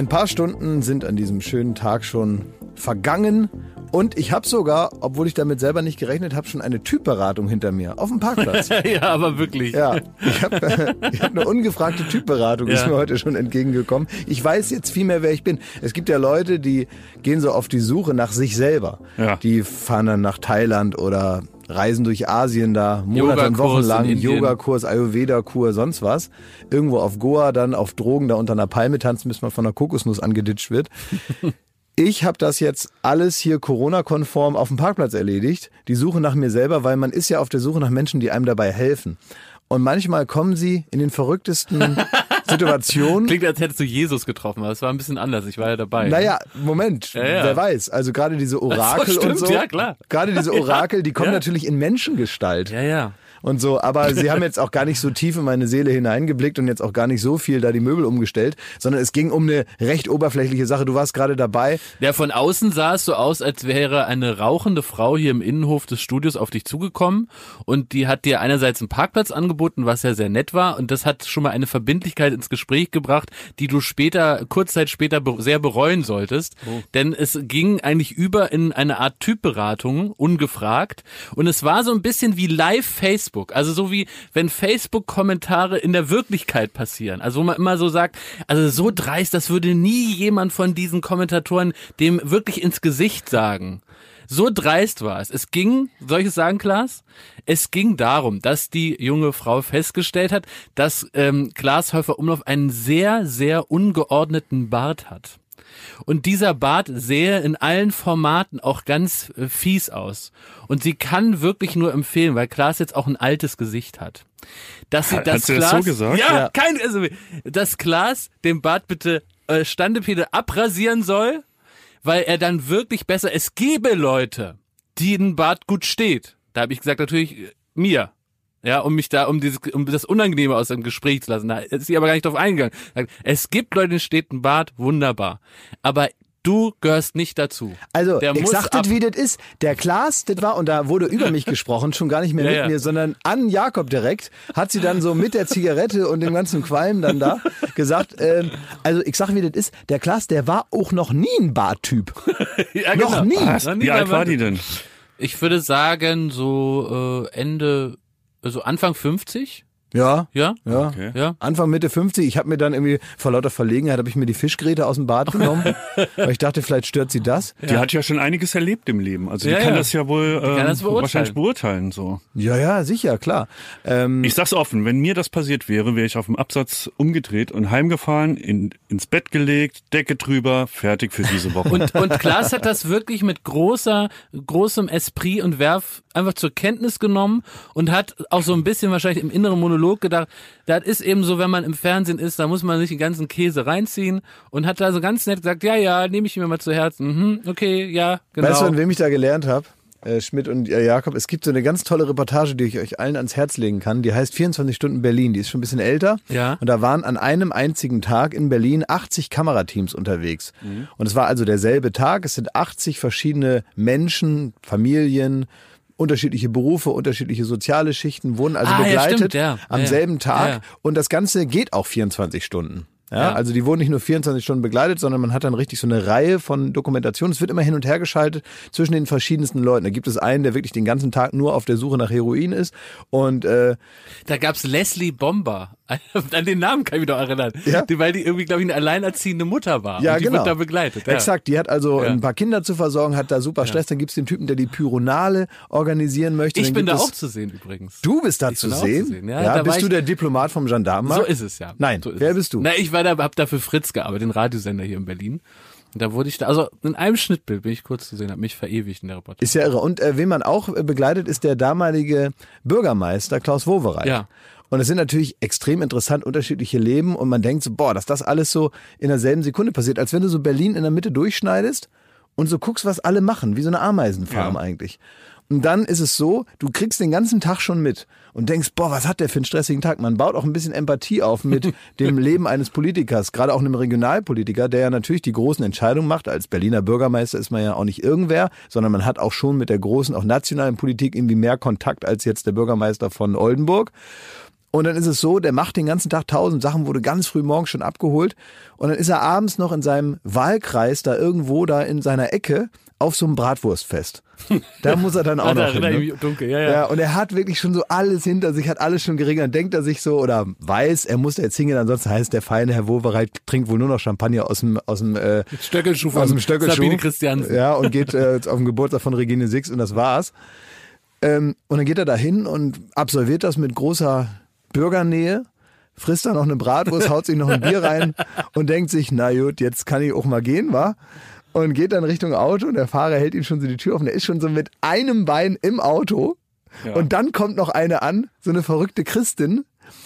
Ein paar Stunden sind an diesem schönen Tag schon vergangen und ich habe sogar, obwohl ich damit selber nicht gerechnet habe, schon eine Typberatung hinter mir auf dem Parkplatz. ja, aber wirklich. Ja, ich habe ich hab eine ungefragte Typberatung, ja. ist mir heute schon entgegengekommen. Ich weiß jetzt viel mehr, wer ich bin. Es gibt ja Leute, die gehen so auf die Suche nach sich selber. Ja. Die fahren dann nach Thailand oder reisen durch Asien da, Monate und Wochen lang, Yogakurs, Ayurveda-Kur, sonst was. Irgendwo auf Goa dann auf Drogen da unter einer Palme tanzen, bis man von einer Kokosnuss angeditscht wird. Ich habe das jetzt alles hier Corona-konform auf dem Parkplatz erledigt. Die Suche nach mir selber, weil man ist ja auf der Suche nach Menschen, die einem dabei helfen. Und manchmal kommen sie in den verrücktesten Situationen. Klingt, als hättest du Jesus getroffen, aber es war ein bisschen anders. Ich war ja dabei. Naja, Moment, ja, ja. wer weiß. Also gerade diese Orakel so, stimmt, und so. Ja, klar. Gerade diese Orakel, die kommen natürlich in Menschengestalt. Ja, ja und so. Aber sie haben jetzt auch gar nicht so tief in meine Seele hineingeblickt und jetzt auch gar nicht so viel da die Möbel umgestellt, sondern es ging um eine recht oberflächliche Sache. Du warst gerade dabei. Ja, von außen sah es so aus, als wäre eine rauchende Frau hier im Innenhof des Studios auf dich zugekommen und die hat dir einerseits einen Parkplatz angeboten, was ja sehr nett war und das hat schon mal eine Verbindlichkeit ins Gespräch gebracht, die du später, kurz Zeit später sehr bereuen solltest. Oh. Denn es ging eigentlich über in eine Art Typberatung, ungefragt. Und es war so ein bisschen wie Live-Facebook Facebook. Also so wie wenn Facebook-Kommentare in der Wirklichkeit passieren. Also wo man immer so sagt, also so dreist, das würde nie jemand von diesen Kommentatoren dem wirklich ins Gesicht sagen. So dreist war es. Es ging, soll ich es sagen, Klaas? Es ging darum, dass die junge Frau festgestellt hat, dass ähm, Klaas Häufer Umlauf einen sehr, sehr ungeordneten Bart hat. Und dieser Bart sähe in allen Formaten auch ganz äh, fies aus. Und sie kann wirklich nur empfehlen, weil Klaas jetzt auch ein altes Gesicht hat. Dass sie hat, das hat Klaas, das so gesagt? Ja, ja. kein, also, dass Klaas den Bart bitte äh, Standepede abrasieren soll, weil er dann wirklich besser, es gäbe Leute, die ein Bart gut steht. Da habe ich gesagt, natürlich äh, mir. Ja, um mich da, um dieses, um das Unangenehme aus dem Gespräch zu lassen. Da ist sie aber gar nicht drauf eingegangen. Es gibt Leute, die steht ein Bart, wunderbar. Aber Du gehörst nicht dazu. Also, der ich sag das, wie das ist. Der Klaas, das war, und da wurde über mich gesprochen, schon gar nicht mehr ja, mit ja. mir, sondern an Jakob direkt, hat sie dann so mit der Zigarette und dem ganzen Qualm dann da gesagt, ähm, also ich sag, wie das ist, der Klaas, der war auch noch nie ein Barttyp. ja, noch genau. nie. Was? Wie alt war die denn? Ich würde sagen, so äh, Ende also Anfang 50? Ja. Ja? Ja. Okay. ja. Anfang Mitte 50. Ich habe mir dann irgendwie vor lauter Verlegenheit habe ich mir die Fischgräte aus dem Bad genommen, weil ich dachte, vielleicht stört sie das. Die hat ja schon einiges erlebt im Leben. Also die ja, kann ja. das ja wohl ähm, das beurteilen. wahrscheinlich beurteilen so. Ja, ja, sicher, klar. Ähm, ich sag's offen, wenn mir das passiert wäre, wäre ich auf dem Absatz umgedreht und heimgefahren, in, ins Bett gelegt, Decke drüber, fertig für diese Woche. und, und Klaas hat das wirklich mit großer, großem Esprit und Werf einfach zur Kenntnis genommen und hat auch so ein bisschen wahrscheinlich im inneren Monolog gedacht, das ist eben so, wenn man im Fernsehen ist, da muss man sich den ganzen Käse reinziehen und hat da so ganz nett gesagt, ja, ja, nehme ich mir mal zu Herzen. Mhm, okay, ja, genau. Weißt du, an wem ich da gelernt habe? Äh, Schmidt und äh, Jakob, es gibt so eine ganz tolle Reportage, die ich euch allen ans Herz legen kann. Die heißt 24 Stunden Berlin. Die ist schon ein bisschen älter. Ja. Und da waren an einem einzigen Tag in Berlin 80 Kamerateams unterwegs. Mhm. Und es war also derselbe Tag. Es sind 80 verschiedene Menschen, Familien, unterschiedliche Berufe, unterschiedliche soziale Schichten, wurden also ah, begleitet ja, ja. am ja, selben Tag. Und das Ganze geht auch 24 Stunden. Ja, ja, also die wurden nicht nur 24 Stunden begleitet, sondern man hat dann richtig so eine Reihe von Dokumentationen. Es wird immer hin und her geschaltet zwischen den verschiedensten Leuten. Da gibt es einen, der wirklich den ganzen Tag nur auf der Suche nach Heroin ist. Und äh, da gab's Leslie Bomber. An den Namen kann ich mich noch erinnern. Ja? Die, weil die irgendwie, glaube ich, eine alleinerziehende Mutter war. Ja, und die genau. wird da begleitet. Ja. Exakt, die hat also ja. ein paar Kinder zu versorgen, hat da super Stress. Dann gibt's den Typen, der die Pyronale organisieren möchte. Ich bin da auch zu sehen übrigens. Du bist da, zu sehen? zu sehen? Ja, ja bist du der Diplomat vom Gendarmenmarkt? So ist es ja. Nein, so wer bist du? Na, ich war da, hab da für Fritz gearbeitet, den Radiosender hier in Berlin. Und da wurde ich da, also in einem Schnittbild bin ich kurz zu sehen, habe mich verewigt in der Reportage. Ist ja irre. Und äh, wen man auch begleitet, ist der damalige Bürgermeister Klaus Wowereit. Ja. Und es sind natürlich extrem interessant unterschiedliche Leben und man denkt so, boah, dass das alles so in derselben Sekunde passiert, als wenn du so Berlin in der Mitte durchschneidest und so guckst, was alle machen, wie so eine Ameisenfarm ja. eigentlich. Und dann ist es so, du kriegst den ganzen Tag schon mit und denkst, boah, was hat der für einen stressigen Tag? Man baut auch ein bisschen Empathie auf mit dem Leben eines Politikers, gerade auch einem Regionalpolitiker, der ja natürlich die großen Entscheidungen macht. Als Berliner Bürgermeister ist man ja auch nicht irgendwer, sondern man hat auch schon mit der großen, auch nationalen Politik irgendwie mehr Kontakt als jetzt der Bürgermeister von Oldenburg. Und dann ist es so, der macht den ganzen Tag tausend Sachen, wurde ganz früh morgens schon abgeholt. Und dann ist er abends noch in seinem Wahlkreis da irgendwo da in seiner Ecke auf so einem Bratwurstfest. Da muss er dann auch noch hin. Ne? Dunkel, ja, ja. ja, und er hat wirklich schon so alles hinter sich, hat alles schon geregelt. Dann denkt er sich so oder weiß, er muss jetzt hingehen, ansonsten heißt der feine Herr Wowereit trinkt wohl nur noch Champagner aus dem aus dem äh, Stöckelschuh aus dem Stöckelschuh. Sabine Christiansen. Ja, und geht äh, auf den Geburtstag von Regine Six und das war's. Ähm, und dann geht er da hin und absolviert das mit großer Bürgernähe frisst da noch eine Bratwurst, haut sich noch ein Bier rein und denkt sich, na gut, jetzt kann ich auch mal gehen, wa? Und geht dann Richtung Auto und der Fahrer hält ihm schon so die Tür offen. Der ist schon so mit einem Bein im Auto. Ja. Und dann kommt noch eine an, so eine verrückte Christin,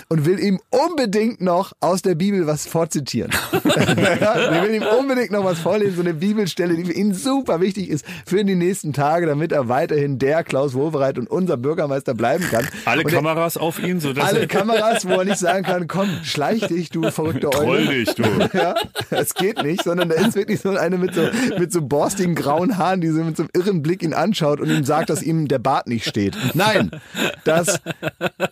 und will ihm unbedingt noch aus der Bibel was vorzitieren. ja, will ihm unbedingt noch was vorlesen, so eine Bibelstelle, die für ihn super wichtig ist für die nächsten Tage, damit er weiterhin der Klaus Wowereit und unser Bürgermeister bleiben kann. Alle und Kameras er, auf ihn, so dass alle Kameras, wo er nicht sagen kann, komm, schleich dich, du verrückter Eule. Troll dich, du. Ja, es geht nicht, sondern da ist wirklich so eine mit so mit so borstigen grauen Haaren, die so mit so einem irren Blick ihn anschaut und ihm sagt, dass ihm der Bart nicht steht. Nein, dass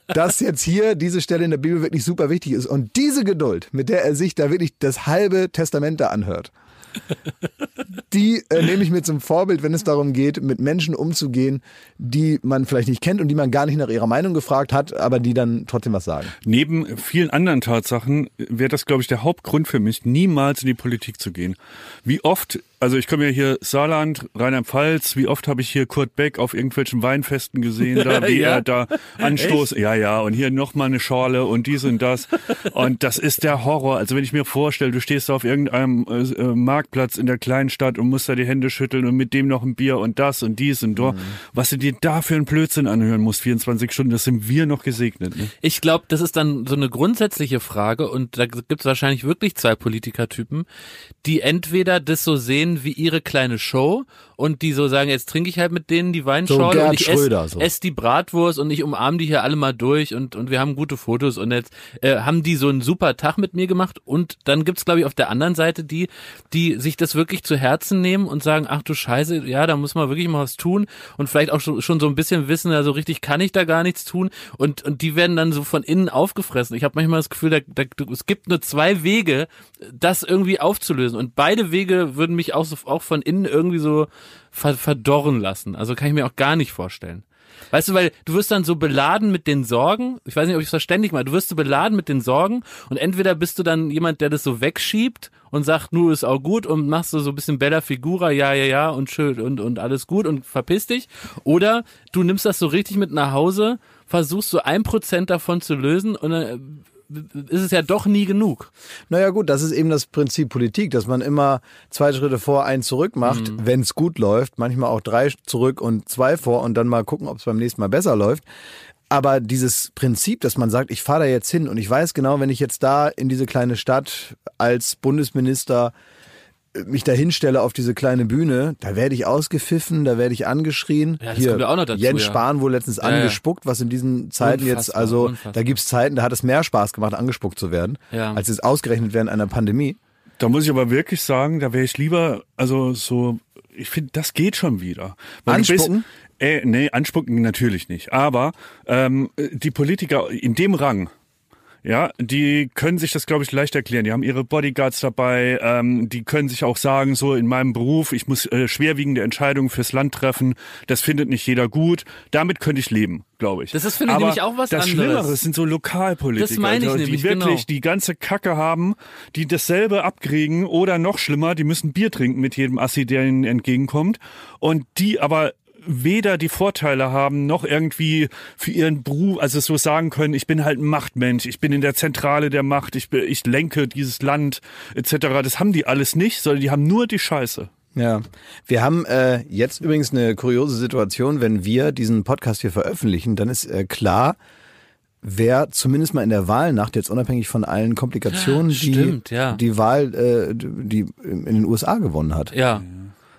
dass jetzt hier diese Stelle in der Bibel wirklich super wichtig ist. Und diese Geduld, mit der er sich da wirklich das halbe Testament da anhört, die äh, nehme ich mir zum Vorbild, wenn es darum geht, mit Menschen umzugehen, die man vielleicht nicht kennt und die man gar nicht nach ihrer Meinung gefragt hat, aber die dann trotzdem was sagen. Neben vielen anderen Tatsachen wäre das, glaube ich, der Hauptgrund für mich, niemals in die Politik zu gehen. Wie oft also ich komme ja hier Saarland, Rheinland-Pfalz. Wie oft habe ich hier Kurt Beck auf irgendwelchen Weinfesten gesehen, da wie ja. er da anstoßt. Ja, ja. Und hier nochmal eine Schorle und dies und das. Und das ist der Horror. Also wenn ich mir vorstelle, du stehst da auf irgendeinem äh, äh, Marktplatz in der kleinen Stadt und musst da die Hände schütteln und mit dem noch ein Bier und das und dies und dort. Mhm. Was du dir da für einen Blödsinn anhören musst, 24 Stunden, das sind wir noch gesegnet. Ne? Ich glaube, das ist dann so eine grundsätzliche Frage und da gibt es wahrscheinlich wirklich zwei Politikertypen, die entweder das so sehen, wie ihre kleine Show und die so sagen, jetzt trinke ich halt mit denen die Weinschorle so und ich esse so. ess die Bratwurst und ich umarme die hier alle mal durch und, und wir haben gute Fotos. Und jetzt äh, haben die so einen super Tag mit mir gemacht. Und dann gibt's glaube ich auf der anderen Seite die, die sich das wirklich zu Herzen nehmen und sagen, ach du Scheiße, ja, da muss man wirklich mal was tun. Und vielleicht auch schon, schon so ein bisschen wissen, ja, so richtig kann ich da gar nichts tun. Und, und die werden dann so von innen aufgefressen. Ich habe manchmal das Gefühl, da, da, es gibt nur zwei Wege, das irgendwie aufzulösen. Und beide Wege würden mich auch, so, auch von innen irgendwie so verdorren lassen. Also kann ich mir auch gar nicht vorstellen. Weißt du, weil du wirst dann so beladen mit den Sorgen. Ich weiß nicht, ob ich es verständlich mache. Du wirst so beladen mit den Sorgen und entweder bist du dann jemand, der das so wegschiebt und sagt, nur ist auch gut und machst du so ein bisschen Bella Figura, ja, ja, ja und schön und, und alles gut und verpiss dich. Oder du nimmst das so richtig mit nach Hause, versuchst so ein Prozent davon zu lösen und dann ist es ja doch nie genug. Naja gut, das ist eben das Prinzip Politik, dass man immer zwei Schritte vor, einen zurück macht, mhm. wenn es gut läuft, manchmal auch drei zurück und zwei vor und dann mal gucken, ob es beim nächsten Mal besser läuft. Aber dieses Prinzip, dass man sagt, ich fahre da jetzt hin und ich weiß genau, wenn ich jetzt da in diese kleine Stadt als Bundesminister mich da hinstelle auf diese kleine Bühne, da werde ich ausgepfiffen, da werde ich angeschrien. Ja, das Hier, kommt ja auch noch dazu, Jens ja. Spahn wurde letztens ja, angespuckt, was in diesen Zeiten unfassbar, jetzt, also unfassbar. da gibt's Zeiten, da hat es mehr Spaß gemacht, angespuckt zu werden, ja. als jetzt ausgerechnet während einer Pandemie. Da muss ich aber wirklich sagen, da wäre ich lieber, also so, ich finde, das geht schon wieder. Weil Anspucken? Bist, äh, nee, anspucken natürlich nicht. Aber ähm, die Politiker in dem Rang, ja, die können sich das, glaube ich, leicht erklären. Die haben ihre Bodyguards dabei, ähm, die können sich auch sagen, so in meinem Beruf, ich muss äh, schwerwiegende Entscheidungen fürs Land treffen, das findet nicht jeder gut. Damit könnte ich leben, glaube ich. Das ist, finde ich, nämlich auch was das anderes. Das Schlimmere sind so Lokalpolitiker, das meine ich also, nämlich, die wirklich genau. die ganze Kacke haben, die dasselbe abkriegen oder noch schlimmer, die müssen Bier trinken mit jedem Assi, der ihnen entgegenkommt und die aber weder die Vorteile haben, noch irgendwie für ihren Beruf, also so sagen können, ich bin halt ein Machtmensch, ich bin in der Zentrale der Macht, ich, ich lenke dieses Land etc. Das haben die alles nicht, sondern die haben nur die Scheiße. Ja, wir haben äh, jetzt übrigens eine kuriose Situation, wenn wir diesen Podcast hier veröffentlichen, dann ist äh, klar, wer zumindest mal in der Wahlnacht, jetzt unabhängig von allen Komplikationen, Stimmt, die, ja. die Wahl, äh, die in den USA gewonnen hat. Ja.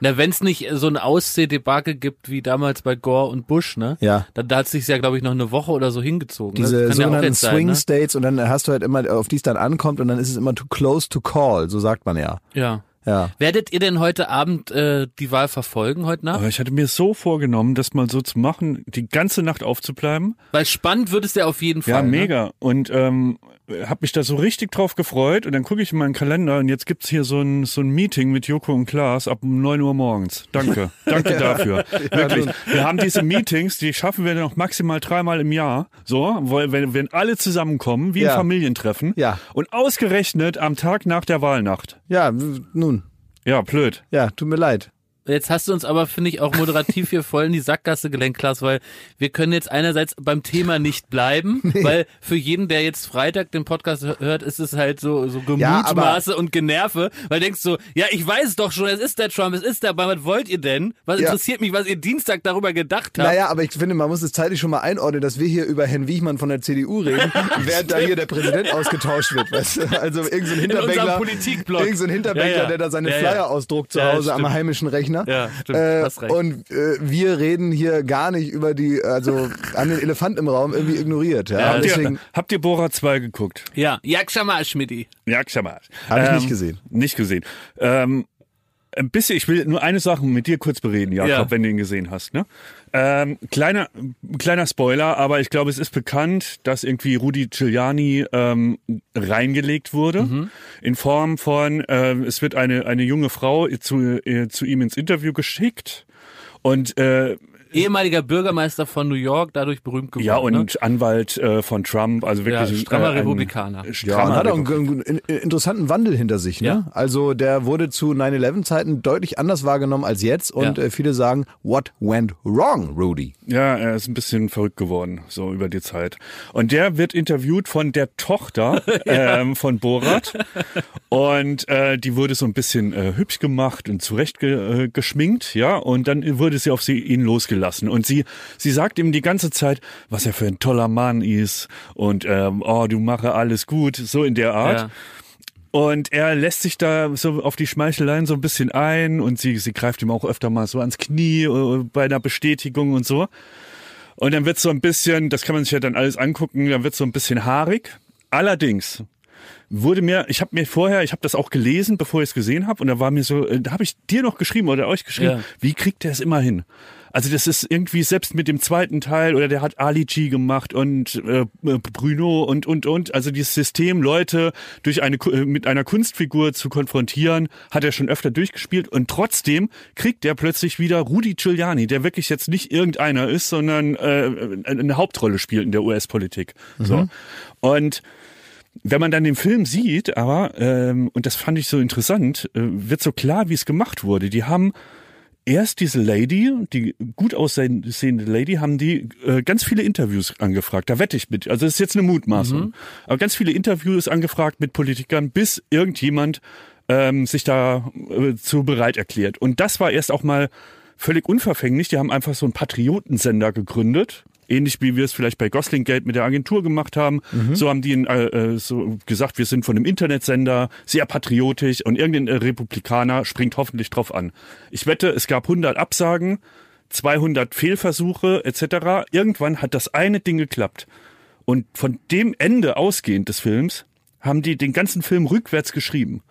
Na, wenn es nicht so ein Aussehdebakel gibt wie damals bei Gore und Bush, ne? Ja. Da, da hat sich ja, glaube ich, noch eine Woche oder so hingezogen. Diese sogenannten ja Swing ne? States und dann hast du halt immer, auf die es dann ankommt und dann ist es immer too close to call, so sagt man ja. Ja. Ja. Werdet ihr denn heute Abend äh, die Wahl verfolgen, heute Nacht? Aber ich hatte mir so vorgenommen, das mal so zu machen, die ganze Nacht aufzubleiben. Weil spannend wird es ja auf jeden Fall. Ja, ne? mega. Und ähm, habe mich da so richtig drauf gefreut. Und dann gucke ich in meinen Kalender und jetzt gibt's hier so ein, so ein Meeting mit Joko und Klaas ab um 9 Uhr morgens. Danke. Danke dafür. Wirklich. Wir haben diese Meetings, die schaffen wir noch maximal dreimal im Jahr. So, weil wenn, wenn alle zusammenkommen, wie Ja. ein Familientreffen. Ja. Und ausgerechnet am Tag nach der Wahlnacht. Ja, nun. Ja, blöd. Ja, tut mir leid. Jetzt hast du uns aber, finde ich, auch moderativ hier voll in die Sackgasse gelenkt, Klaas, weil wir können jetzt einerseits beim Thema nicht bleiben, weil für jeden, der jetzt Freitag den Podcast hört, ist es halt so, so Ja, Gemutmaße und Generve, weil du denkst so, ja, ich weiß es doch schon, es ist der Trump, es ist der, aber was wollt ihr denn? Was Ja. interessiert mich, was ihr Dienstag darüber gedacht habt? Naja, aber ich finde, man muss es zeitlich schon mal einordnen, dass wir hier über Herrn Wiechmann von der CDU reden, während da hier der Präsident ausgetauscht wird. Weißt du? Also irgendein so Hinterbänkler, unserem Politikblock. irgend so Hinterbänkler, Ja, ja. der da seine Ja, ja. Flyer ausdruckt zu Ja, Hause am heimischen Rechner. Ja, stimmt, Äh, hast recht. und äh, wir reden hier gar nicht über die, also an den Elefant im Raum irgendwie ignoriert. Ja, Ja, Habt deswegen ihr, habt ihr Bora 2 geguckt? Ja, Jakschama Schmidti. Ja, Xamat. Hab ich nicht gesehen. Nicht gesehen. Ähm, ein bisschen, ich will nur eine Sache mit dir kurz bereden, Jakob, Ja. wenn du ihn gesehen hast. Ne? Ähm, kleiner, kleiner Spoiler, aber ich glaube, es ist bekannt, dass irgendwie Rudi Giuliani ähm, reingelegt wurde Mhm. in Form von, ähm, es wird eine, eine junge Frau zu, äh, zu ihm ins Interview geschickt und äh, Ehemaliger Bürgermeister von New York, dadurch berühmt geworden. ja und ne? Anwalt äh, von Trump, also wirklich Ja, ein- strammer äh, ein- Republikaner. Ja, strammer und hat auch einen einen interessanten Wandel hinter sich. Ne? Ja. Also der wurde zu 9-11-Zeiten deutlich anders wahrgenommen als jetzt und Ja. äh, viele sagen, what went wrong, Rudy? Ja, er ist ein bisschen verrückt geworden, so über die Zeit. Und der wird interviewt von der Tochter ähm, von Borat. Und äh, die wurde so ein bisschen äh, hübsch gemacht und zurecht ge äh, geschminkt, ja. Und dann wurde sie auf sie ihn losgelassen. Und sie, sie sagt ihm die ganze Zeit, was er für ein toller Mann ist und ähm, oh, du mache alles gut, so in der Art. Ja. Und er lässt sich da so auf die Schmeicheleien so ein bisschen ein und sie, sie greift ihm auch öfter mal so ans Knie äh, bei einer Bestätigung und so. Und dann wird so ein bisschen, das kann man sich ja dann alles angucken, dann wird so ein bisschen haarig. Allerdings wurde mir, ich habe mir vorher, ich habe das auch gelesen, bevor ich es gesehen habe, und da war mir so, äh, da habe ich dir noch geschrieben oder euch geschrieben, Ja. wie kriegt er es immer hin? Also das ist irgendwie selbst mit dem zweiten Teil oder der hat Ali G gemacht und äh, Bruno und und und. Also dieses System Leute durch eine äh, mit einer Kunstfigur zu konfrontieren hat er schon öfter durchgespielt. Und trotzdem kriegt er plötzlich wieder Rudi Giuliani der wirklich jetzt nicht irgendeiner ist sondern äh, eine Hauptrolle spielt in der US-Politik so. Und wenn man dann den Film sieht, aber, ähm, und das fand ich so interessant, äh, wird so klar, wie es gemacht wurde. Die haben erst diese Lady, die gut aussehende Lady, haben die äh, ganz viele Interviews angefragt. Da wette ich mit. Also das ist jetzt eine Mutmaßung. Aber ganz viele Interviews angefragt mit Politikern, bis irgendjemand ähm, sich da äh, zu bereit erklärt. Und das war erst auch mal völlig unverfänglich. Die haben einfach so einen Patriotensender gegründet. Ähnlich wie wir es vielleicht bei Gosling Gate mit der Agentur gemacht haben. So haben die äh, äh, so gesagt, wir sind von einem Internetsender, sehr patriotisch und irgendein äh, Republikaner springt hoffentlich drauf an. Ich wette, es gab 100 Absagen, 200 Fehlversuche etc. Irgendwann hat das eine Ding geklappt. Und von dem Ende ausgehend des Films haben die den ganzen Film rückwärts geschrieben.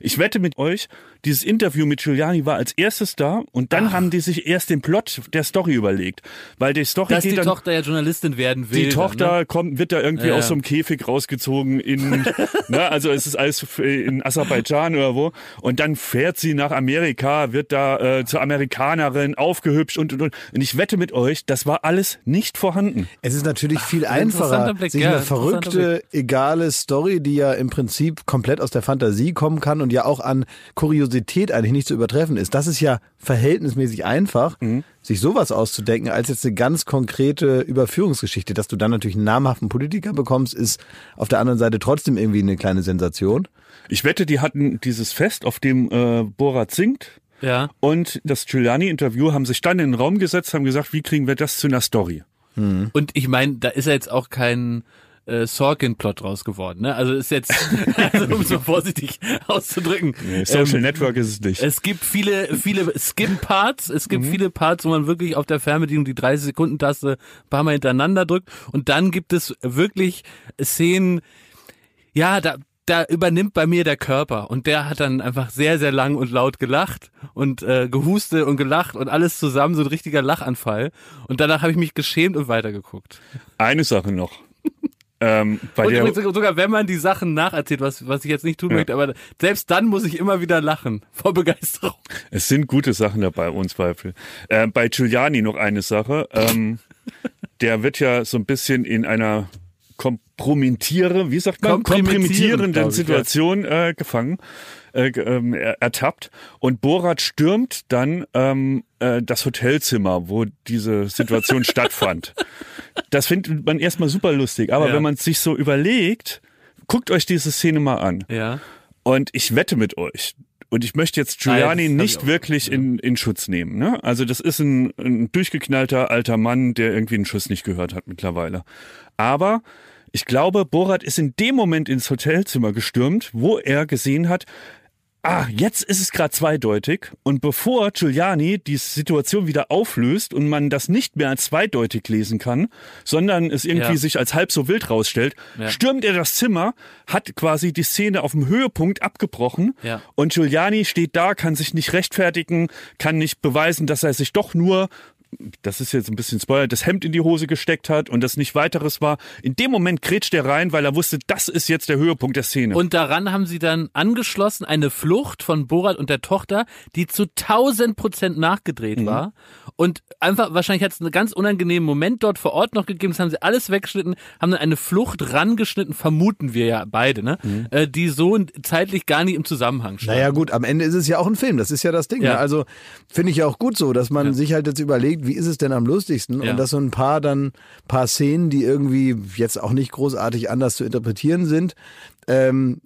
Ich wette mit euch, dieses Interview mit Giuliani war als erstes da und dann haben die sich erst den Plot der Story überlegt. Weil die Story Dass geht die dann, Tochter ja Journalistin werden will. die dann, Tochter ne? kommt, wird da irgendwie Ja, aus so einem Käfig rausgezogen in, ne, also es ist alles in Aserbaidschan oder wo. Und dann fährt sie nach Amerika, wird da äh, zur Amerikanerin aufgehübscht und, und, und. Und ich wette mit euch, das war alles nicht vorhanden. Es ist natürlich viel interessanter einfacher, Blick, sich ja, eine verrückte, egale Story, die ja im Prinzip komplett aus der Fantasie kommen kann und ja auch an Kuriosität eigentlich nicht zu übertreffen ist. Das ist ja verhältnismäßig einfach, Mhm. sich sowas auszudenken, als jetzt eine ganz konkrete Überführungsgeschichte. Dass du dann natürlich einen namhaften Politiker bekommst, ist auf der anderen Seite trotzdem irgendwie eine kleine Sensation. Ich wette, die hatten dieses Fest, auf dem äh, Borat singt. Ja. Und das Giuliani-Interview haben sich dann in den Raum gesetzt, haben gesagt, wie kriegen wir das zu einer Story? Und ich meine, da ist ja jetzt auch kein äh, Sorkin-Plot draus geworden. Ne? Also ist jetzt, also, um es mal vorsichtig auszudrücken. Social ähm, Network ist es nicht. Es gibt viele, viele Skip-Parts. Es Mhm. gibt viele Parts, wo man wirklich auf der Fernbedienung die 30-Sekunden-Taste ein paar Mal hintereinander drückt. Und dann gibt es wirklich Szenen, ja, da, da übernimmt bei mir der Körper und der hat dann einfach sehr, sehr lang und laut gelacht und äh, gehustet und gelacht und alles zusammen, so ein richtiger Lachanfall. Und danach habe ich mich geschämt und weitergeguckt. Eine Sache noch. Ähm, und übrigens sogar wenn man die Sachen nacherzählt, was, was ich jetzt nicht tun ja. möchte, aber selbst dann muss ich immer wieder lachen vor Begeisterung. Es sind gute Sachen dabei, ohne Zweifel. Äh, bei Giuliani noch eine Sache. Ähm, der wird ja so ein bisschen in einer kompromittiere, wie sagt man, kompromittierenden Situation äh, gefangen, äh, ähm, ertappt. Und Borat stürmt dann ähm, äh, das Hotelzimmer, wo diese Situation stattfand. Das findet man erstmal super lustig. Aber ja. wenn man sich so überlegt, guckt euch diese Szene mal an. Ja. Und ich wette mit euch, und ich möchte jetzt Giuliani Nein, nicht wirklich in, in Schutz nehmen. Ne? Also das ist ein, ein durchgeknallter alter Mann, der irgendwie einen Schuss nicht gehört hat mittlerweile. Aber ich glaube, Borat ist in dem Moment ins Hotelzimmer gestürmt, wo er gesehen hat, ah, jetzt ist es gerade zweideutig. Und bevor Giuliani die Situation wieder auflöst und man das nicht mehr als zweideutig lesen kann, sondern es irgendwie ja. sich als halb so wild rausstellt, ja. stürmt er das Zimmer, hat quasi die Szene auf dem Höhepunkt abgebrochen ja. und Giuliani steht da, kann sich nicht rechtfertigen, kann nicht beweisen, dass er sich doch nur das ist jetzt ein bisschen Spoiler, das Hemd in die Hose gesteckt hat und das nicht weiteres war. In dem Moment kretscht er rein, weil er wusste, das ist jetzt der Höhepunkt der Szene. Und daran haben sie dann angeschlossen eine Flucht von Borat und der Tochter, die zu 1000 Prozent nachgedreht mhm. war. Und einfach, wahrscheinlich hat es einen ganz unangenehmen Moment dort vor Ort noch gegeben. Das haben sie alles weggeschnitten, haben dann eine Flucht rangeschnitten, vermuten wir ja beide, ne? Mhm. Äh, die so zeitlich gar nicht im Zusammenhang stehen. Naja gut, am Ende ist es ja auch ein Film, das ist ja das Ding. Ne? Ja. Ne? Also finde ich ja auch gut so, dass man ja. sich halt jetzt überlegt, wie ist es denn am lustigsten? Ja. Und dass so ein paar dann, paar Szenen, die irgendwie jetzt auch nicht großartig anders zu interpretieren sind, ähm,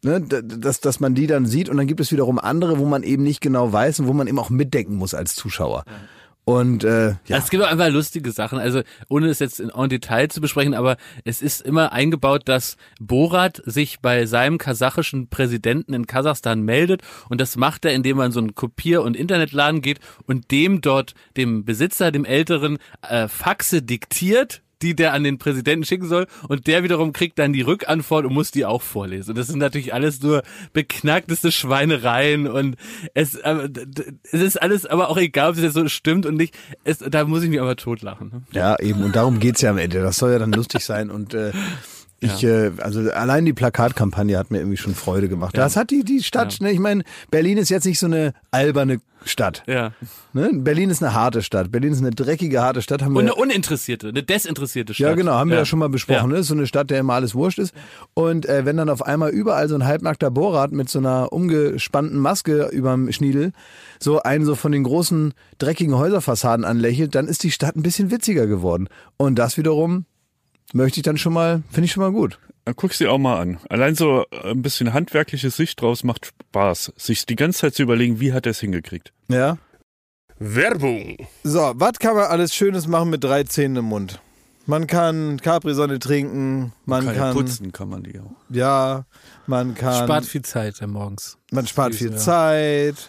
Ne, dass, dass man die dann sieht und dann gibt es wiederum andere, wo man eben nicht genau weiß und wo man eben auch mitdenken muss als Zuschauer. Ja. Und äh, ja. Es gibt auch einfach lustige Sachen, also ohne es jetzt in, en Detail zu besprechen, aber es ist immer eingebaut, dass Borat sich bei seinem kasachischen Präsidenten in Kasachstan meldet und das macht er, indem er in so einen Kopier- und Internetladen geht und dem dort, dem Besitzer, dem Älteren, äh, Faxe diktiert die der an den Präsidenten schicken soll und der wiederum kriegt dann die Rückantwort und muss die auch vorlesen. Und das sind natürlich alles nur beknackteste Schweinereien und es, äh, es ist alles aber auch egal, ob es jetzt so stimmt und nicht. Es, da muss ich mich aber totlachen. Ne? Ja, eben. Und darum geht's ja am Ende. Das soll ja dann lustig sein und äh, ich, äh, also allein die Plakatkampagne hat mir irgendwie schon Freude gemacht. Das hat die, die Stadt, ne, ich meine, Berlin ist jetzt nicht so eine alberne Stadt. Ja. Ne? Berlin ist eine harte Stadt. Berlin ist eine dreckige, harte Stadt. Haben Und eine uninteressierte, eine desinteressierte Stadt. Ja, genau, haben wir ja schon mal besprochen. Ne? So eine Stadt, der immer alles wurscht ist. Und äh, wenn dann auf einmal überall so ein halbnackter Bohrrad mit so einer umgespannten Maske überm Schniedel so einen so von den großen, dreckigen Häuserfassaden anlächelt, dann ist die Stadt ein bisschen witziger geworden. Und das wiederum möchte ich dann schon mal, finde ich schon mal gut. Dann guckst du dir auch mal an. Allein so ein bisschen handwerkliche Sicht draus macht Spaß, sich die ganze Zeit zu überlegen, wie hat er es hingekriegt. Ja. Werbung. So, was kann man alles Schönes machen mit drei Zähnen im Mund? Man kann Capri-Sonne trinken, man, man kann, kann, putzen, kann man die auch. Ja, man kann. Spart viel Zeit ja, morgens. Man spart viel Zeit.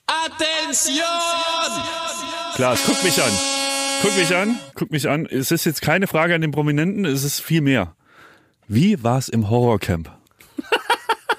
Attention! Klaas, guck mich an. Guck mich an. Guck mich an. Es ist jetzt keine Frage an den Prominenten, es ist viel mehr. Wie war es im Horrorcamp?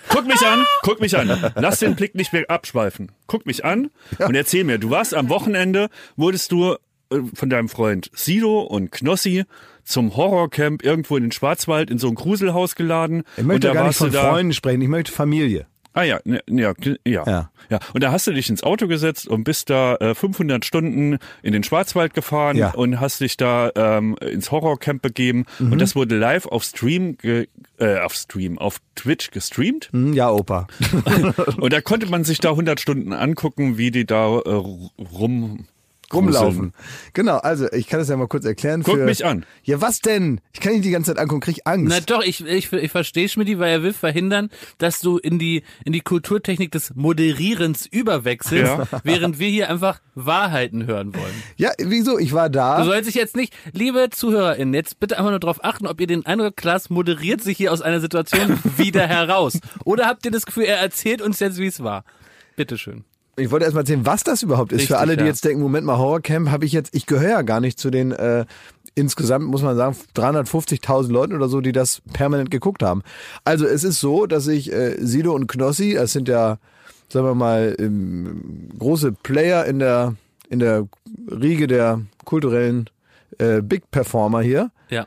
Guck mich an, guck mich an. Lass den Blick nicht mehr abschweifen. Guck mich an und erzähl mir, du warst am Wochenende, wurdest du äh, von deinem Freund Sido und Knossi zum Horrorcamp irgendwo in den Schwarzwald in so ein Gruselhaus geladen. Ich möchte und da gar nicht von Freunden sprechen, ich möchte Familie. Ah ja, ne, ja, ja, ja, ja. Und da hast du dich ins Auto gesetzt und bist da äh, 500 Stunden in den Schwarzwald gefahren ja. und hast dich da ähm, ins Horrorcamp begeben. Mhm. Und das wurde live auf Stream, ge, äh, auf Stream, auf Twitch gestreamt. Mhm, ja, Opa. und da konnte man sich da 100 Stunden angucken, wie die da äh, rum rumlaufen. Genau, also ich kann das ja mal kurz erklären. Guck für, mich an. Ja, was denn? Ich kann nicht die ganze Zeit angucken, krieg Angst. Na doch, ich, ich, ich verstehe Schmidt, weil er will verhindern, dass du in die, in die Kulturtechnik des Moderierens überwechselst, ja. während wir hier einfach Wahrheiten hören wollen. Ja, wieso? Ich war da. Du sollst dich jetzt nicht, liebe ZuhörerInnen, jetzt bitte einfach nur darauf achten, ob ihr den Eindruck, Klaas moderiert sich hier aus einer Situation wieder heraus. Oder habt ihr das Gefühl, er erzählt uns jetzt, wie es war? Bitteschön. Ich wollte erst mal erzählen, was das überhaupt ist. Richtig, Für alle, die ja. jetzt denken, Moment mal, Horrorcamp habe ich jetzt, ich gehöre ja gar nicht zu den äh, insgesamt, muss man sagen, 350.000 Leuten oder so, die das permanent geguckt haben. Also es ist so, dass ich äh, Sido und Knossi, das sind ja, sagen wir mal, ähm, große Player in der, in der Riege der kulturellen äh, Big Performer hier. Ja.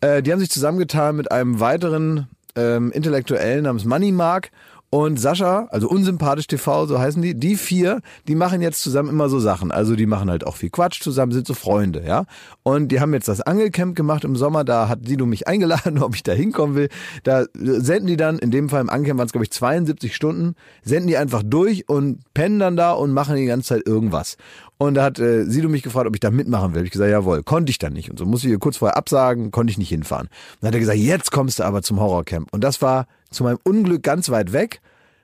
Äh, die haben sich zusammengetan mit einem weiteren ähm, Intellektuellen namens Money Mark und Sascha, also unsympathisch TV, so heißen die, die vier, die machen jetzt zusammen immer so Sachen. Also die machen halt auch viel Quatsch zusammen, sind so Freunde, ja. Und die haben jetzt das Angelcamp gemacht im Sommer, da hat Sido mich eingeladen, ob ich da hinkommen will. Da senden die dann, in dem Fall im Angelcamp waren es glaube ich 72 Stunden, senden die einfach durch und pennen dann da und machen die ganze Zeit irgendwas. Und da hat äh, Sido mich gefragt, ob ich da mitmachen will. Ich gesagt, jawohl, konnte ich dann nicht. Und so musste ich ihr kurz vorher absagen, konnte ich nicht hinfahren. dann hat er gesagt, jetzt kommst du aber zum Horrorcamp. Und das war zu meinem Unglück ganz weit weg.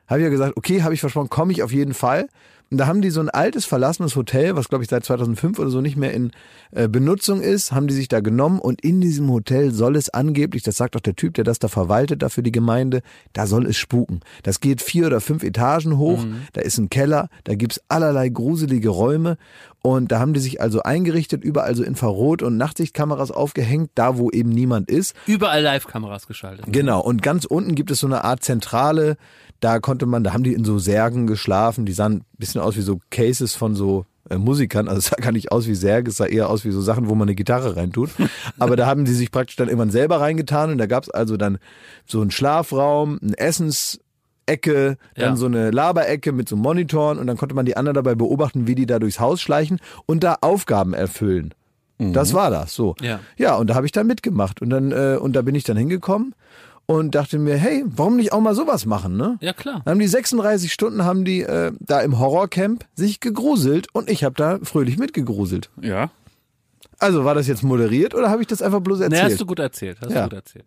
Habe ich ja gesagt, okay, habe ich versprochen, komme ich auf jeden Fall. Und da haben die so ein altes, verlassenes Hotel, was glaube ich seit 2005 oder so nicht mehr in äh, Benutzung ist, haben die sich da genommen und in diesem Hotel soll es angeblich, das sagt auch der Typ, der das da verwaltet, da für die Gemeinde, da soll es spuken. Das geht vier oder fünf Etagen hoch, mhm. da ist ein Keller, da gibt's allerlei gruselige Räume und da haben die sich also eingerichtet, überall so Infrarot- und Nachtsichtkameras aufgehängt, da wo eben niemand ist. Überall Live-Kameras geschaltet. Genau. Und ganz unten gibt es so eine Art zentrale, da konnte man, da haben die in so Särgen geschlafen, die sahen ein bisschen aus wie so Cases von so äh, Musikern, also es sah gar nicht aus wie Särge, es sah eher aus wie so Sachen, wo man eine Gitarre reintut. Aber da haben die sich praktisch dann irgendwann selber reingetan und da gab's also dann so einen Schlafraum, ein Essens, Ecke, dann ja. so eine Laberecke mit so Monitoren und dann konnte man die anderen dabei beobachten, wie die da durchs Haus schleichen und da Aufgaben erfüllen. Mhm. Das war das so. Ja, ja und da habe ich da mitgemacht und dann äh, und da bin ich dann hingekommen und dachte mir, hey, warum nicht auch mal sowas machen, ne? Ja, klar. Dann haben die 36 Stunden haben die äh, da im Horrorcamp sich gegruselt und ich habe da fröhlich mitgegruselt. Ja. Also war das jetzt moderiert oder habe ich das einfach bloß erzählt? Nee, hast du gut erzählt, hast ja. du gut erzählt.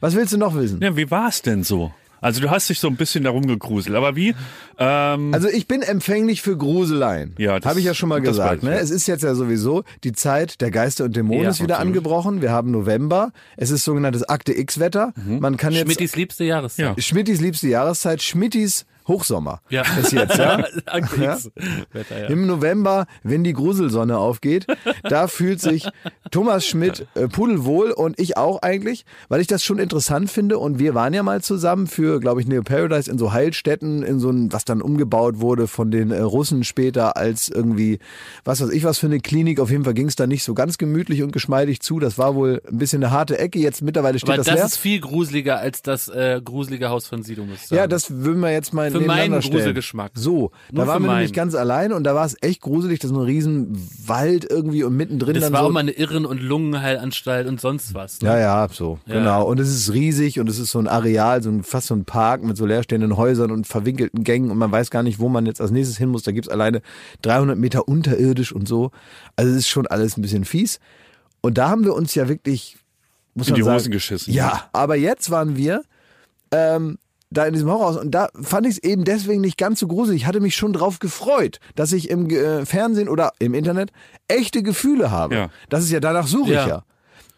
Was willst du noch wissen? Ja, wie war es denn so? Also du hast dich so ein bisschen darum gegruselt. Aber wie? Ähm, also ich bin empfänglich für Gruseleien. Ja, habe ich ja schon mal gesagt. Ne? Es ist jetzt ja sowieso die Zeit der Geister und Dämonen ja, ist wieder natürlich. angebrochen. Wir haben November. Es ist sogenanntes Akte X-Wetter. Mhm. Man kann jetzt Schmittis liebste Jahreszeit. Ja. Schmittis liebste Jahreszeit. Schmittis Hochsommer ja. ist jetzt, ja? ja? Wetter, ja. Im November, wenn die Gruselsonne aufgeht, da fühlt sich Thomas Schmidt äh, pudelwohl und ich auch eigentlich, weil ich das schon interessant finde und wir waren ja mal zusammen für, glaube ich, Neo Paradise in so Heilstätten, in so ein, was dann umgebaut wurde von den äh, Russen später als irgendwie, was weiß ich, was für eine Klinik. Auf jeden Fall ging es da nicht so ganz gemütlich und geschmeidig zu. Das war wohl ein bisschen eine harte Ecke. Jetzt mittlerweile steht Aber das das leer. ist viel gruseliger als das äh, gruselige Haus von Sido, muss. Ja, das würden wir jetzt mal für meinen Gruselgeschmack. So, Nur da waren wir nämlich ganz allein und da war es echt gruselig, das ist ein riesen Wald irgendwie und mittendrin das dann war so auch mal eine Irren- und Lungenheilanstalt und sonst was. Ne? Ja, ja, so, ja. genau. Und es ist riesig und es ist so ein Areal, so ein, fast so ein Park mit so leerstehenden Häusern und verwinkelten Gängen und man weiß gar nicht, wo man jetzt als nächstes hin muss. Da gibt's alleine 300 Meter unterirdisch und so. Also es ist schon alles ein bisschen fies. Und da haben wir uns ja wirklich, muss in die sagen, Hosen geschissen. Ja, aber jetzt waren wir ähm, da in diesem Horrorhaus. Und da fand ich es eben deswegen nicht ganz so gruselig. Ich hatte mich schon drauf gefreut, dass ich im äh, Fernsehen oder im Internet echte Gefühle habe. Ja. Das ist ja, danach suche ja. ich ja.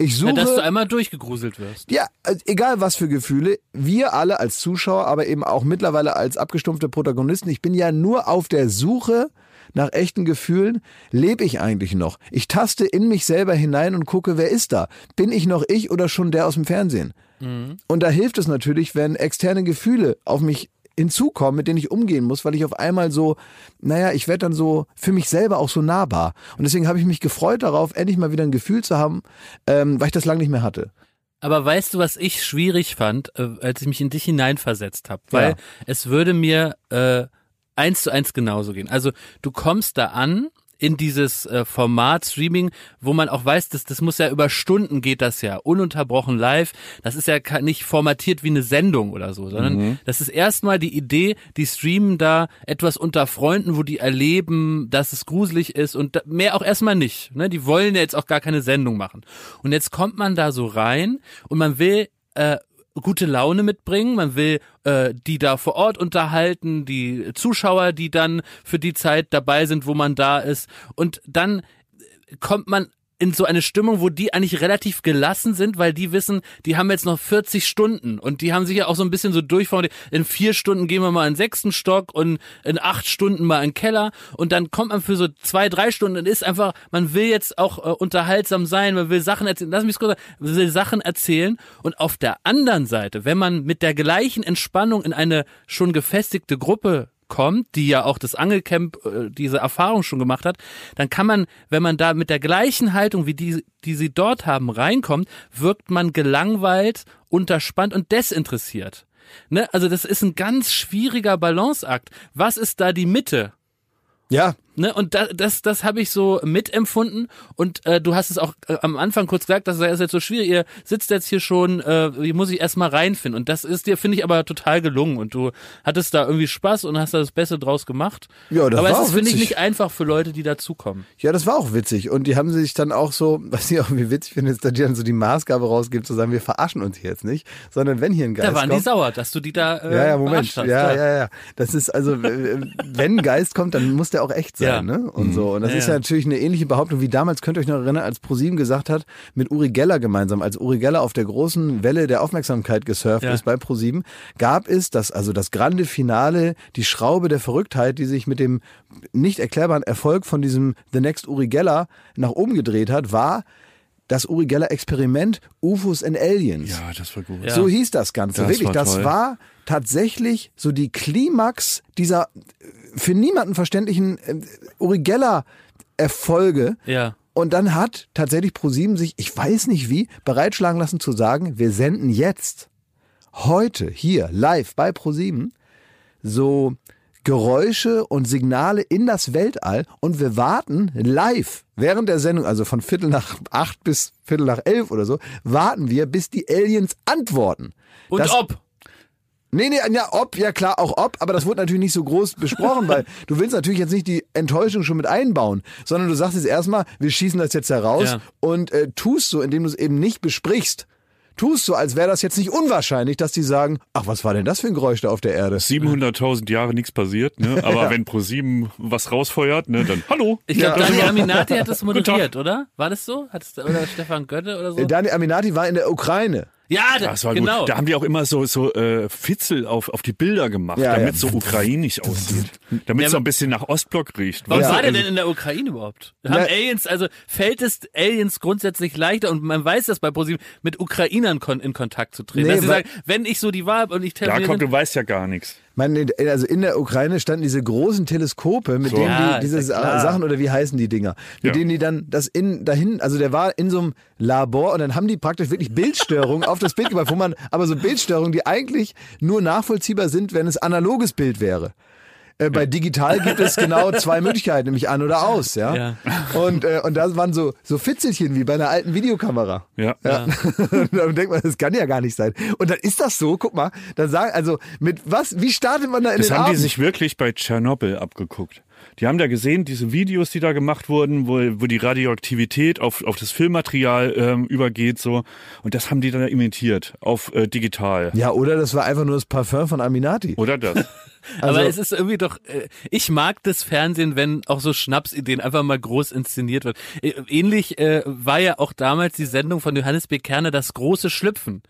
Ich suche, ja, dass du einmal durchgegruselt wirst. Ja, also egal was für Gefühle. Wir alle als Zuschauer, aber eben auch mittlerweile als abgestumpfte Protagonisten. Ich bin ja nur auf der Suche nach echten Gefühlen. Lebe ich eigentlich noch? Ich taste in mich selber hinein und gucke, wer ist da? Bin ich noch ich oder schon der aus dem Fernsehen? Mhm. Und da hilft es natürlich, wenn externe Gefühle auf mich hinzukommen, mit denen ich umgehen muss, weil ich auf einmal so, naja, ich werde dann so für mich selber auch so nahbar. Und deswegen habe ich mich gefreut darauf, endlich mal wieder ein Gefühl zu haben, ähm, weil ich das lange nicht mehr hatte. Aber weißt du, was ich schwierig fand, äh, als ich mich in dich hineinversetzt habe? Weil ja. es würde mir äh, eins zu eins genauso gehen. Also du kommst da an in dieses äh, Format Streaming, wo man auch weiß, dass das muss ja über Stunden geht das ja ununterbrochen live. Das ist ja nicht formatiert wie eine Sendung oder so, sondern mhm. das ist erstmal die Idee, die streamen da etwas unter Freunden, wo die erleben, dass es gruselig ist und mehr auch erstmal nicht. Ne? Die wollen ja jetzt auch gar keine Sendung machen. Und jetzt kommt man da so rein und man will äh, gute Laune mitbringen, man will äh, die da vor Ort unterhalten, die Zuschauer, die dann für die Zeit dabei sind, wo man da ist. Und dann kommt man in so eine Stimmung, wo die eigentlich relativ gelassen sind, weil die wissen, die haben jetzt noch 40 Stunden und die haben sich ja auch so ein bisschen so durchformuliert. In vier Stunden gehen wir mal in den sechsten Stock und in acht Stunden mal in den Keller und dann kommt man für so zwei, drei Stunden und ist einfach, man will jetzt auch äh, unterhaltsam sein, man will Sachen erzählen, lass mich kurz sagen, man will Sachen erzählen und auf der anderen Seite, wenn man mit der gleichen Entspannung in eine schon gefestigte Gruppe kommt, die ja auch das Angelcamp äh, diese Erfahrung schon gemacht hat, dann kann man, wenn man da mit der gleichen Haltung wie die, die sie dort haben, reinkommt, wirkt man gelangweilt, unterspannt und desinteressiert. Ne? Also das ist ein ganz schwieriger Balanceakt. Was ist da die Mitte? Ja, Ne, und da, das, das habe ich so mitempfunden. Und äh, du hast es auch äh, am Anfang kurz gesagt, das ist jetzt so schwierig. Ihr sitzt jetzt hier schon, äh, hier muss ich erstmal reinfinden. Und das ist dir, finde ich, aber total gelungen. Und du hattest da irgendwie Spaß und hast da das Beste draus gemacht. Ja, das aber war es ist, finde ich, nicht einfach für Leute, die dazukommen. Ja, das war auch witzig. Und die haben sich dann auch so, was ich auch irgendwie witzig finde, ist, dass die dann so die Maßgabe rausgibt, zu sagen, wir verarschen uns jetzt nicht, sondern wenn hier ein Geist Da waren kommt, die sauer, dass du die da äh, Ja, ja, Moment. Hast, ja, ja, ja. Das ist also, wenn ein Geist kommt, dann muss der auch echt sein, ja. Ne? Und so. Und das ja, ist ja, natürlich eine ähnliche Behauptung wie damals, könnt ihr euch noch erinnern, als ProSieben gesagt hat, mit Uri Geller gemeinsam, als Uri Geller auf der großen Welle der Aufmerksamkeit gesurft ja. ist bei ProSieben, gab es das, also das grande Finale, die Schraube der Verrücktheit, die sich mit dem nicht erklärbaren Erfolg von diesem The Next Uri Geller nach oben gedreht hat, war, das Uri Geller Experiment UFOs and Aliens. Ja, das war gut. Ja. So hieß das Ganze. Das Wirklich, war das war tatsächlich so die Klimax dieser für niemanden verständlichen äh, Uri Geller Erfolge. Ja. Und dann hat tatsächlich ProSieben sich, ich weiß nicht wie, bereitschlagen lassen zu sagen, wir senden jetzt, heute, hier, live bei ProSieben, so Geräusche und Signale in das Weltall und wir warten live während der Sendung, also von Viertel nach acht bis Viertel nach elf oder so, warten wir, bis die Aliens antworten. Und das, ob? Nee, nee, ja, ob, ja klar, auch ob, aber das wurde natürlich nicht so groß besprochen, weil du willst natürlich jetzt nicht die Enttäuschung schon mit einbauen, sondern du sagst jetzt erstmal, wir schießen das jetzt heraus ja. und äh, tust so, indem du es eben nicht besprichst, tust so, als wäre das jetzt nicht unwahrscheinlich, dass die sagen, ach, was war denn das für ein Geräusch da auf der Erde? 700.000 Jahre nichts passiert, ne? aber ja. wenn ProSieben was rausfeuert, ne, dann hallo. Ich glaube, ja. Dani Aminati hat das moderiert, oder? War das so? Hat es, oder Stefan Götte oder so? Dani Aminati war in der Ukraine. Ja, das, war genau. Gut. Da haben die auch immer so so äh, Fitzel auf auf die Bilder gemacht, ja, damit ja. so ukrainisch aussieht, damit es so ein bisschen nach Ostblock riecht. Warum ja. war der denn in der Ukraine überhaupt? Haben Aliens, also fällt es Aliens grundsätzlich leichter und man weiß das bei ProSieben mit Ukrainern in Kontakt zu treten. Nee, dass sie sagen, wenn ich so die Wahl habe und ich Ja, komm, du weißt ja gar nichts. Man, also in der Ukraine standen diese großen Teleskope, mit so. denen die diese ja Sachen oder wie heißen die Dinger, mit denen die dann das in dahin, also der war in so einem Labor und dann haben die praktisch wirklich Bildstörungen auf das Bild gemacht, wo man aber so Bildstörungen, die eigentlich nur nachvollziehbar sind, wenn es analoges Bild wäre. Äh, bei digital gibt es genau zwei Möglichkeiten, nämlich an oder aus, ja. ja. Und äh, und da waren so so Fitzelchen wie bei einer alten Videokamera. Ja. ja. dann denkt man, das kann ja gar nicht sein. Und dann ist das so, guck mal, dann sagen also mit was, wie startet man da in das den haben Abend? die sich wirklich bei Tschernobyl abgeguckt. Die haben da gesehen, diese Videos, die da gemacht wurden, wo, wo die Radioaktivität auf, auf das Filmmaterial ähm, übergeht, so. Und das haben die dann imitiert auf äh, digital. Ja, oder das war einfach nur das Parfum von Aminati. Oder das. Also, Aber es ist irgendwie doch, äh, ich mag das Fernsehen, wenn auch so Schnapsideen einfach mal groß inszeniert wird. Äh, ähnlich äh, war ja auch damals die Sendung von Johannes B. Kerner, das große Schlüpfen.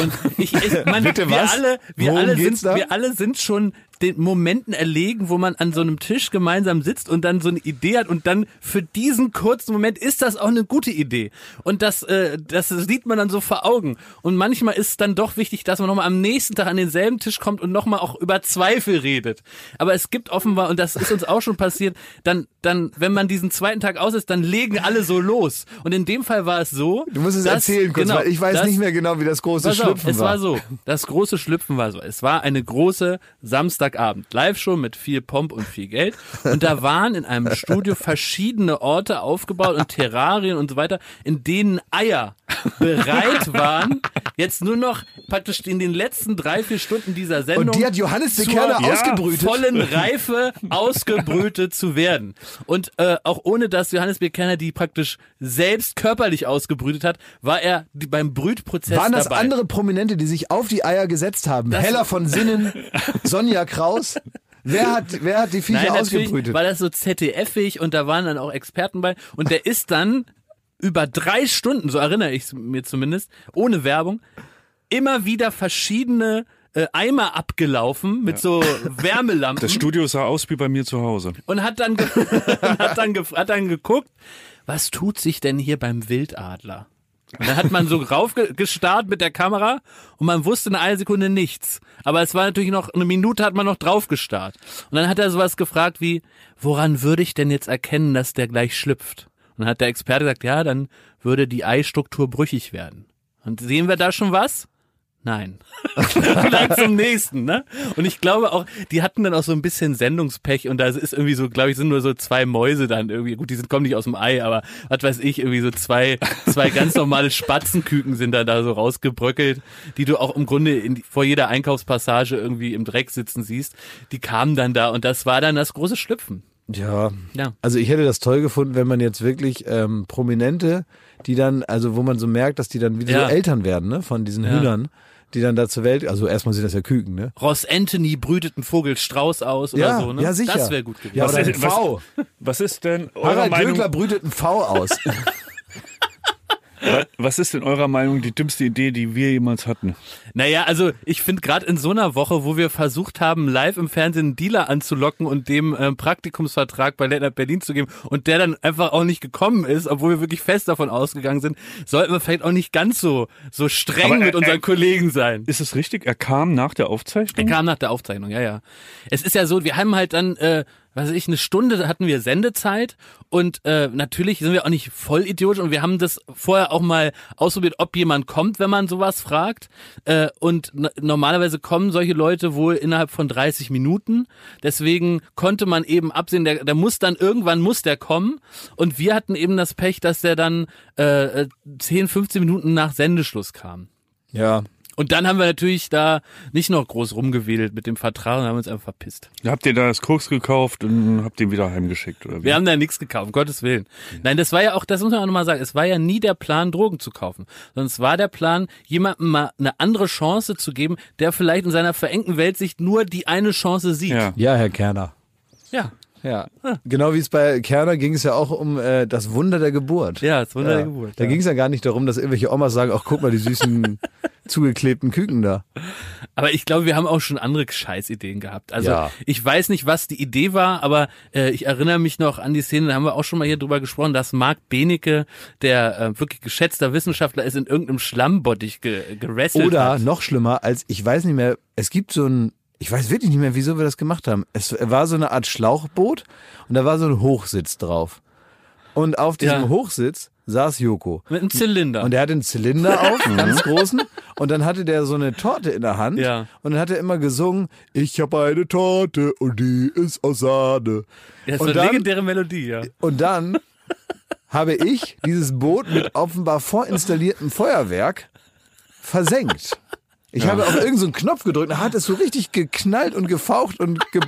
Und ich, ich meine, wir was? alle, wir alle sind, wir alle sind schon den Momenten erlegen, wo man an so einem Tisch gemeinsam sitzt und dann so eine Idee hat und dann für diesen kurzen Moment ist das auch eine gute Idee. Und das, äh, das sieht man dann so vor Augen. Und manchmal ist es dann doch wichtig, dass man nochmal am nächsten Tag an denselben Tisch kommt und nochmal auch über Zweifel redet. Aber es gibt offenbar, und das ist uns auch schon passiert, dann, dann, wenn man diesen zweiten Tag aus ist, dann legen alle so los. Und in dem Fall war es so. Du musst es dass, erzählen kurz, genau, weil ich weiß das, nicht mehr genau, wie das große Schlüpfen auf, war. Es war so. Das große Schlüpfen war so. Es war eine große Samstag Samstagabend. Live-Show mit viel Pomp und viel Geld. Und da waren in einem Studio verschiedene Orte aufgebaut und Terrarien und so weiter, in denen Eier bereit waren, jetzt nur noch praktisch in den letzten drei, vier Stunden dieser Sendung. Und die hat Johannes de Kerner ja, ausgebrütet. vollen Reife ausgebrütet zu werden. Und äh, auch ohne, dass Johannes B. Kerner die praktisch selbst körperlich ausgebrütet hat, war er beim Brütprozess Waren das dabei. andere Prominente, die sich auf die Eier gesetzt haben? Das Heller von Sinnen, Sonja Kraus? Wer hat, wer hat die Viecher Nein, ausgebrütet? War das so ZDF-ig und da waren dann auch Experten bei. Und der ist dann über drei Stunden, so erinnere ich mir zumindest, ohne Werbung, immer wieder verschiedene äh, Eimer abgelaufen mit ja. so Wärmelampen. Das Studio sah aus wie bei mir zu Hause. Und hat dann, hat dann, hat dann geguckt, was tut sich denn hier beim Wildadler? Und dann hat man so raufgestarrt mit der Kamera und man wusste in einer Sekunde nichts. Aber es war natürlich noch, eine Minute hat man noch draufgestarrt. Und dann hat er sowas gefragt wie, woran würde ich denn jetzt erkennen, dass der gleich schlüpft? Und dann hat der Experte gesagt, ja, dann würde die Eistruktur brüchig werden. Und sehen wir da schon was? Nein. Vielleicht zum nächsten, ne? Und ich glaube auch, die hatten dann auch so ein bisschen Sendungspech und da ist irgendwie so, glaube ich, sind nur so zwei Mäuse dann irgendwie. Gut, die sind, kommen nicht aus dem Ei, aber was weiß ich, irgendwie so zwei, zwei ganz normale Spatzenküken sind dann da so rausgebröckelt, die du auch im Grunde in, vor jeder Einkaufspassage irgendwie im Dreck sitzen siehst. Die kamen dann da und das war dann das große Schlüpfen. Ja. ja. Also ich hätte das toll gefunden, wenn man jetzt wirklich ähm, Prominente, die dann, also wo man so merkt, dass die dann wieder ja. so Eltern werden, ne, von diesen ja. Hühnern die dann da zur Welt, also erstmal sind das ja Küken, ne? Ross Anthony brütet einen Vogel Strauß aus oder ja, so, ne? Ja, sicher. Das wäre gut gewesen. Ja, oder ein V. Was, was ist denn eure Harald Meinung? Glöckler brütet ein V aus. Was ist in eurer Meinung die dümmste Idee, die wir jemals hatten? Naja, also ich finde gerade in so einer Woche, wo wir versucht haben, live im Fernsehen einen Dealer anzulocken und dem äh, Praktikumsvertrag bei Late Berlin zu geben und der dann einfach auch nicht gekommen ist, obwohl wir wirklich fest davon ausgegangen sind, sollten wir vielleicht auch nicht ganz so so streng er, mit unseren er, Kollegen sein. Ist es richtig? Er kam nach der Aufzeichnung? Er kam nach der Aufzeichnung, ja, ja. Es ist ja so, wir haben halt dann äh, weiß ich, eine Stunde hatten wir Sendezeit und äh, natürlich sind wir auch nicht voll idiotisch und wir haben das vorher auch mal ausprobiert, ob jemand kommt, wenn man sowas fragt. Äh, und normalerweise kommen solche Leute wohl innerhalb von 30 Minuten. Deswegen konnte man eben absehen, der, der muss dann irgendwann muss der kommen. Und wir hatten eben das Pech, dass der dann äh, 10, 15 Minuten nach Sendeschluss kam. Ja, Und dann haben wir natürlich da nicht noch groß rumgewedelt mit dem Vertrag und haben uns einfach verpisst. Habt ihr da das Koks gekauft und habt den wieder heimgeschickt oder wie? Wir haben da nichts gekauft, um Gottes Willen. Nein, das war ja auch, das muss man auch nochmal sagen, es war ja nie der Plan, Drogen zu kaufen, sondern es war der Plan, jemandem mal eine andere Chance zu geben, der vielleicht in seiner verengten Weltsicht nur die eine Chance sieht. Ja, ja Herr Kerner. Ja. Ja, genau wie es bei Kerner ging es ja auch um äh, das Wunder der Geburt. Ja, das Wunder ja. der Geburt. Da ja. ging es ja gar nicht darum, dass irgendwelche Omas sagen, ach guck mal, die süßen zugeklebten Küken da. Aber ich glaube, wir haben auch schon andere Scheißideen gehabt. Also ja. ich weiß nicht, was die Idee war, aber äh, ich erinnere mich noch an die Szene, da haben wir auch schon mal hier drüber gesprochen, dass Marc Benecke, der äh, wirklich geschätzter Wissenschaftler ist, in irgendeinem Schlammbottich ge gerestelt Oder hat. noch schlimmer, als ich weiß nicht mehr, es gibt so ein ich weiß wirklich nicht mehr, wieso wir das gemacht haben. Es war so eine Art Schlauchboot und da war so ein Hochsitz drauf. Und auf diesem ja. Hochsitz saß Joko. Mit einem Zylinder. Und er hatte einen Zylinder auf, ganz großen. Und dann hatte der so eine Torte in der Hand. Ja. Und dann hat er immer gesungen, ich habe eine Torte und die ist aus Sahne. Ja, das und war eine legendäre Melodie, ja. Und dann habe ich dieses Boot mit offenbar vorinstalliertem Feuerwerk versenkt. Ich ja. habe auf irgendeinen so Knopf gedrückt, da hat es so richtig geknallt und gefaucht und ge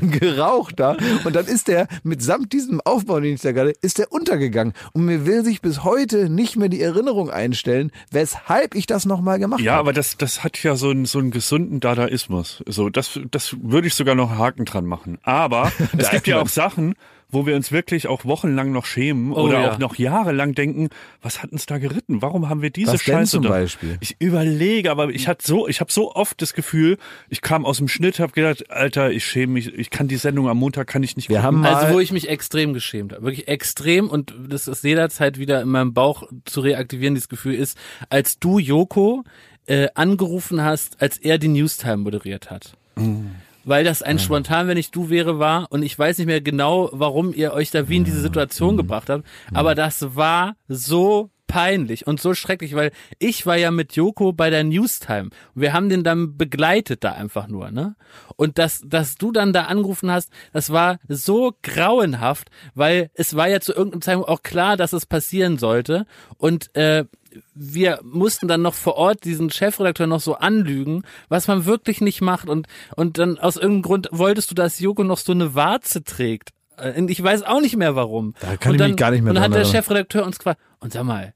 geraucht da. Und dann ist der mitsamt diesem Aufbau, den ich da gerade, ist der untergegangen. Und mir will sich bis heute nicht mehr die Erinnerung einstellen, weshalb ich das nochmal gemacht ja, habe. Ja, aber das, das hat ja so einen, so einen gesunden Dadaismus. So, das, das würde ich sogar noch Haken dran machen. Aber es gibt ja auch Sachen, wo wir uns wirklich auch wochenlang noch schämen oh, oder ja. auch noch jahrelang denken, was hat uns da geritten? Warum haben wir diese was Scheiße zum Beispiel? Ich überlege, aber ich hatte so, ich habe so oft das Gefühl, ich kam aus dem Schnitt, habe gedacht, Alter, ich schäme mich, ich kann die Sendung am Montag kann ich nicht. Wir haben also wo ich mich extrem geschämt habe, wirklich extrem und das ist jederzeit wieder in meinem Bauch zu reaktivieren, dieses Gefühl ist, als du Joko äh, angerufen hast, als er die Newstime moderiert hat. Mhm weil das ein spontan, wenn ich du wäre, war. Und ich weiß nicht mehr genau, warum ihr euch da wie in diese Situation mhm. gebracht habt. Aber das war so peinlich und so schrecklich, weil ich war ja mit Joko bei der Newstime. Wir haben den dann begleitet da einfach nur, ne? Und dass, dass du dann da angerufen hast, das war so grauenhaft, weil es war ja zu irgendeinem Zeitpunkt auch klar, dass es passieren sollte. Und äh, wir mussten dann noch vor Ort diesen Chefredakteur noch so anlügen, was man wirklich nicht macht. Und, und dann aus irgendeinem Grund wolltest du, dass Joko noch so eine Warze trägt. Äh, ich weiß auch nicht mehr warum. Da kann und ich dann, mich gar nicht mehr Und dann hat der Chefredakteur uns gefragt, und sag mal,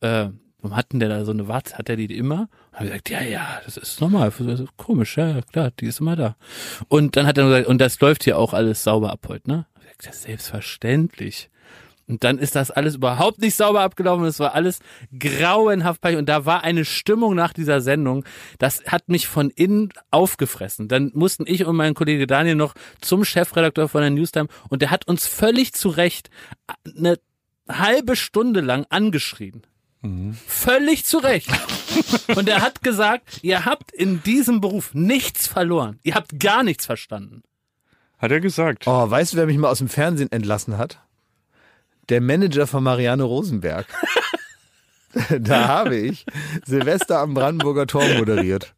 äh, warum hat denn der da so eine Warze? Hat er die immer? Und haben gesagt, ja, ja, das ist normal, das ist komisch, ja, klar, die ist immer da. Und dann hat er gesagt, und das läuft hier auch alles sauber ab heute, ne? Ich gesagt, das ist selbstverständlich. Und dann ist das alles überhaupt nicht sauber abgelaufen. Es war alles grauenhaft peinlich. Und da war eine Stimmung nach dieser Sendung, das hat mich von innen aufgefressen. Dann mussten ich und mein Kollege Daniel noch zum Chefredakteur von der Newstime und der hat uns völlig zu Recht eine halbe Stunde lang angeschrien. Mhm. Völlig zu Recht. Und er hat gesagt, ihr habt in diesem Beruf nichts verloren. Ihr habt gar nichts verstanden. Hat er gesagt. Oh, weißt du, wer mich mal aus dem Fernsehen entlassen hat? Der Manager von Marianne Rosenberg. da habe ich Silvester am Brandenburger Tor moderiert.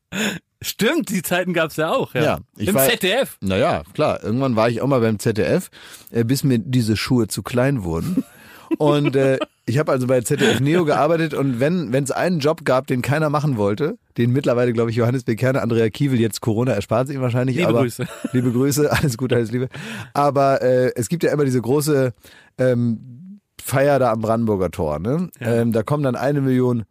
Stimmt, die Zeiten gab's ja auch, ja. ja ich Im war, ZDF. Naja, klar. Irgendwann war ich auch mal beim ZDF, äh, bis mir diese Schuhe zu klein wurden. Und äh, ich habe also bei ZDF Neo gearbeitet und wenn es einen Job gab, den keiner machen wollte, den mittlerweile, glaube ich, Johannes Bekerner, Andrea Kiewel, jetzt Corona erspart sich wahrscheinlich. Liebe aber, Grüße. Liebe Grüße, alles Gute, alles Liebe. Aber äh, es gibt ja immer diese große ähm, Feier da am Brandenburger Tor. Ne? Ja. Ähm, da kommen dann eine Million,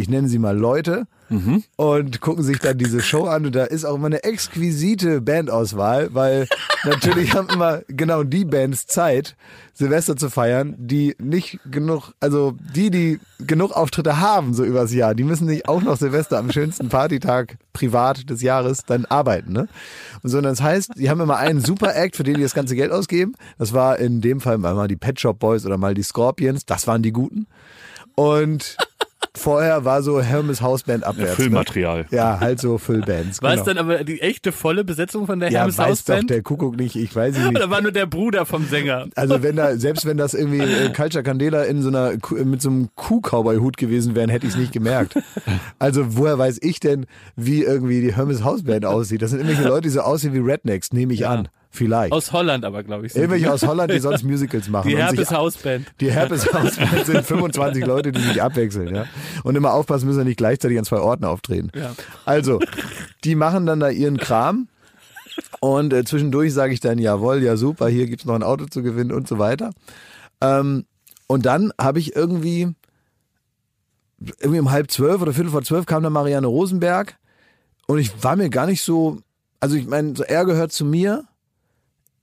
ich nenne sie mal Leute, mhm. und gucken sich dann diese Show an. Und da ist auch immer eine exquisite Bandauswahl, weil natürlich haben immer genau die Bands Zeit, Silvester zu feiern, die nicht genug, also die, die genug Auftritte haben, so übers Jahr, die müssen nicht auch noch Silvester am schönsten Partytag privat des Jahres dann arbeiten, ne? Und so, das heißt, die haben immer einen Super Act, für den die das ganze Geld ausgeben. Das war in dem Fall mal die Pet Shop Boys oder mal die Scorpions. Das waren die Guten. Und Vorher war so Hermes Hausband abwärts. Ja, Füllmaterial. Ne? Ja, halt so Füllbands. War genau. es dann aber die echte volle Besetzung von der ja, Hermes weiß Hausband? doch der Kuckuck nicht, ich weiß nicht. Oder war nur der Bruder vom Sänger? Also wenn da, selbst wenn das irgendwie äh, Culture Candela in so einer, mit so einem Kuh-Cowboy-Hut gewesen wären, hätte ich es nicht gemerkt. Also woher weiß ich denn, wie irgendwie die Hermes Hausband aussieht? Das sind irgendwelche Leute, die so aussehen wie Rednecks, nehme ich ja. an. Vielleicht. Aus Holland aber, glaube ich. Irgendwelche aus Holland, die sonst Musicals machen. Die Herpes Hausband. Die Herpes Hausband sind 25 Leute, die sich abwechseln, ja. Und immer aufpassen müssen, nicht gleichzeitig an zwei Orten auftreten. Ja. Also, die machen dann da ihren Kram. Und äh, zwischendurch sage ich dann, jawohl, ja super, hier gibt's noch ein Auto zu gewinnen und so weiter. Ähm, und dann habe ich irgendwie, irgendwie um halb zwölf oder viertel vor zwölf kam dann Marianne Rosenberg und ich war mir gar nicht so, also ich meine, so er gehört zu mir,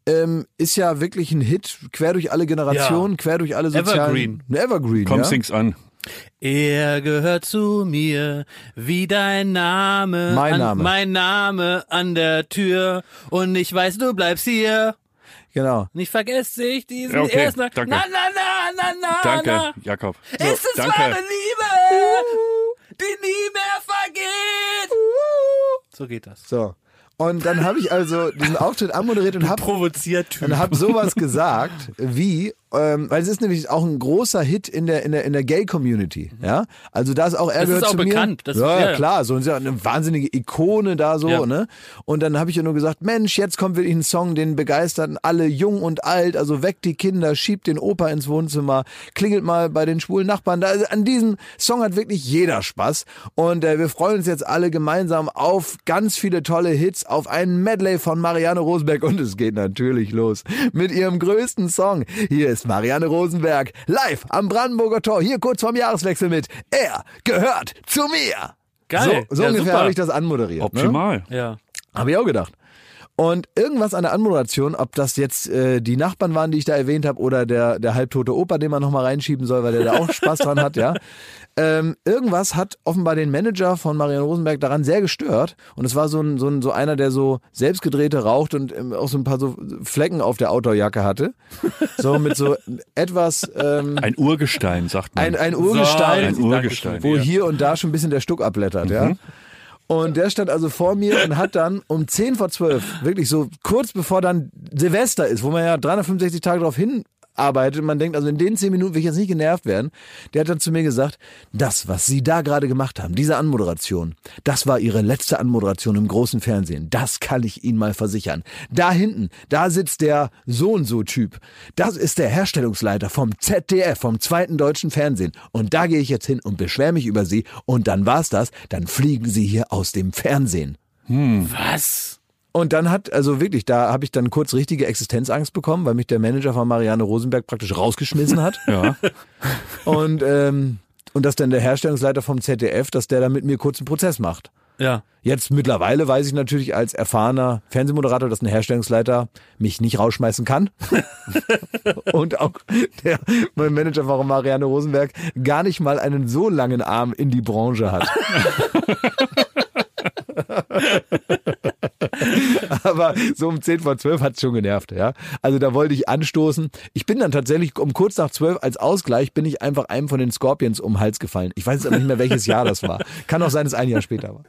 ähm, ist ja wirklich ein Hit, quer durch alle Generationen, ja. quer durch alle sozialen... Evergreen. Ein Evergreen, Komm, ja. sing's an. Er gehört zu mir, wie dein Name. Mein an, Name. Mein Name an der Tür. Und ich weiß, du bleibst hier. Genau. Nicht vergesst ich diesen okay, ersten. danke. Na, na, na, na, na, Danke, na. Jakob. Ist es danke. wahre Liebe, die nie mehr vergeht. So geht das. So. Und dann habe ich also diesen Auftritt anmoderiert und habe Provoziert und hab sowas gesagt wie, ähm, weil es ist nämlich auch ein großer Hit in der in der in der Gay Community, ja. Also da ist auch er Das ist gehört auch zu bekannt. Mir. Das- ja, ja, ja, klar, so ist ja eine wahnsinnige Ikone da so, Ja. ne? Und dann habe ich ja nur gesagt, Mensch, jetzt kommt wirklich ein Song, den begeisterten alle jung und alt, also weckt die Kinder, schiebt den Opa ins Wohnzimmer, klingelt mal bei den schwulen Nachbarn. Da, also an diesem Song hat wirklich jeder Spaß und äh, wir freuen uns jetzt alle gemeinsam auf ganz viele tolle Hits, auf einen Medley von Marianne Rosenberg und es geht natürlich los mit ihrem größten Song. Hier ist Marianne Rosenberg live am Brandenburger Tor, hier kurz vorm Jahreswechsel mit Er gehört zu mir. Geil. So, so ja, ungefähr habe ich das anmoderiert. Ne? Optimal. Ja. Habe ich auch gedacht. Und irgendwas an der Anmoderation, ob das jetzt äh, die Nachbarn waren, die ich da erwähnt habe, oder der, der halbtote Opa, den man nochmal reinschieben soll, weil der da auch Spaß dran hat, ja. Ähm, irgendwas hat offenbar den Manager von Marianne Rosenberg daran sehr gestört. Und es war so ein, so ein so einer, der so selbstgedrehte raucht und ähm, auch so ein paar so Flecken auf der Outdoorjacke hatte. So mit so etwas ähm, Ein Urgestein, sagt man. ein, ein Urgestein, ein Urgestein. wo hier und da schon ein bisschen der Stuck abblättert, ja. Und der stand also vor mir und hat dann um 10 vor 12, wirklich so kurz bevor dann Silvester ist, wo man ja 365 Tage darauf hinarbeitet, man denkt, also in den 10 Minuten will ich jetzt nicht genervt werden, der hat dann zu mir gesagt, das, was Sie da gerade gemacht haben, diese Anmoderation, das war Ihre letzte Anmoderation im großen Fernsehen. Das kann ich Ihnen mal versichern. Da hinten, da sitzt der so und so Typ. Das ist der Herstellungsleiter vom ZDF, vom zweiten deutschen Fernsehen. Und da gehe ich jetzt hin und beschwere mich über Sie. Und dann war's das. Dann fliegen Sie hier aus dem Fernsehen. Was? Und dann hat, also wirklich, da habe ich dann kurz richtige Existenzangst bekommen, weil mich der Manager von Marianne Rosenberg praktisch rausgeschmissen hat. Ja. Und, ähm, und dass dann der Herstellungsleiter vom ZDF, dass der dann mit mir kurz einen Prozess macht. Ja. Jetzt mittlerweile weiß ich natürlich als erfahrener Fernsehmoderator, dass ein Herstellungsleiter mich nicht rausschmeißen kann. Und auch der mein Manager von Marianne Rosenberg gar nicht mal einen so langen Arm in die Branche hat. Aber so um 10 vor 12 hat's schon genervt, ja. Also da wollte ich anstoßen. Ich bin dann tatsächlich um kurz nach 12 als Ausgleich bin ich einfach einem von den Scorpions um den Hals gefallen. Ich weiß aber nicht mehr, welches Jahr das war. Kann auch sein, dass es ein Jahr später war.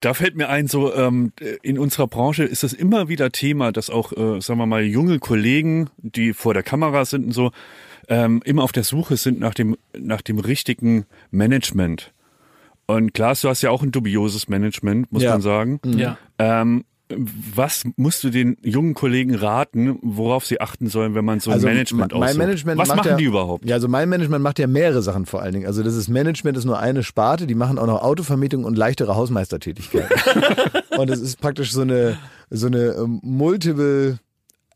Da fällt mir ein, so ähm, in unserer Branche ist das immer wieder Thema, dass auch, äh, sagen wir mal, junge Kollegen, die vor der Kamera sind und so, ähm, immer auf der Suche sind nach dem, nach dem richtigen Management. Und Klaas, du hast ja auch ein dubioses Management, muss Ja. man sagen. Ja. Ähm, was musst du den jungen Kollegen raten, worauf sie achten sollen, wenn man so ein Management Also mein aussucht? Management Was macht machen ja, die überhaupt? Ja, also mein Management macht ja mehrere Sachen vor allen Dingen. Also das ist Management ist nur eine Sparte, die machen auch noch Autovermietung und leichtere Hausmeistertätigkeiten. und es ist praktisch so eine so eine ähm, multiple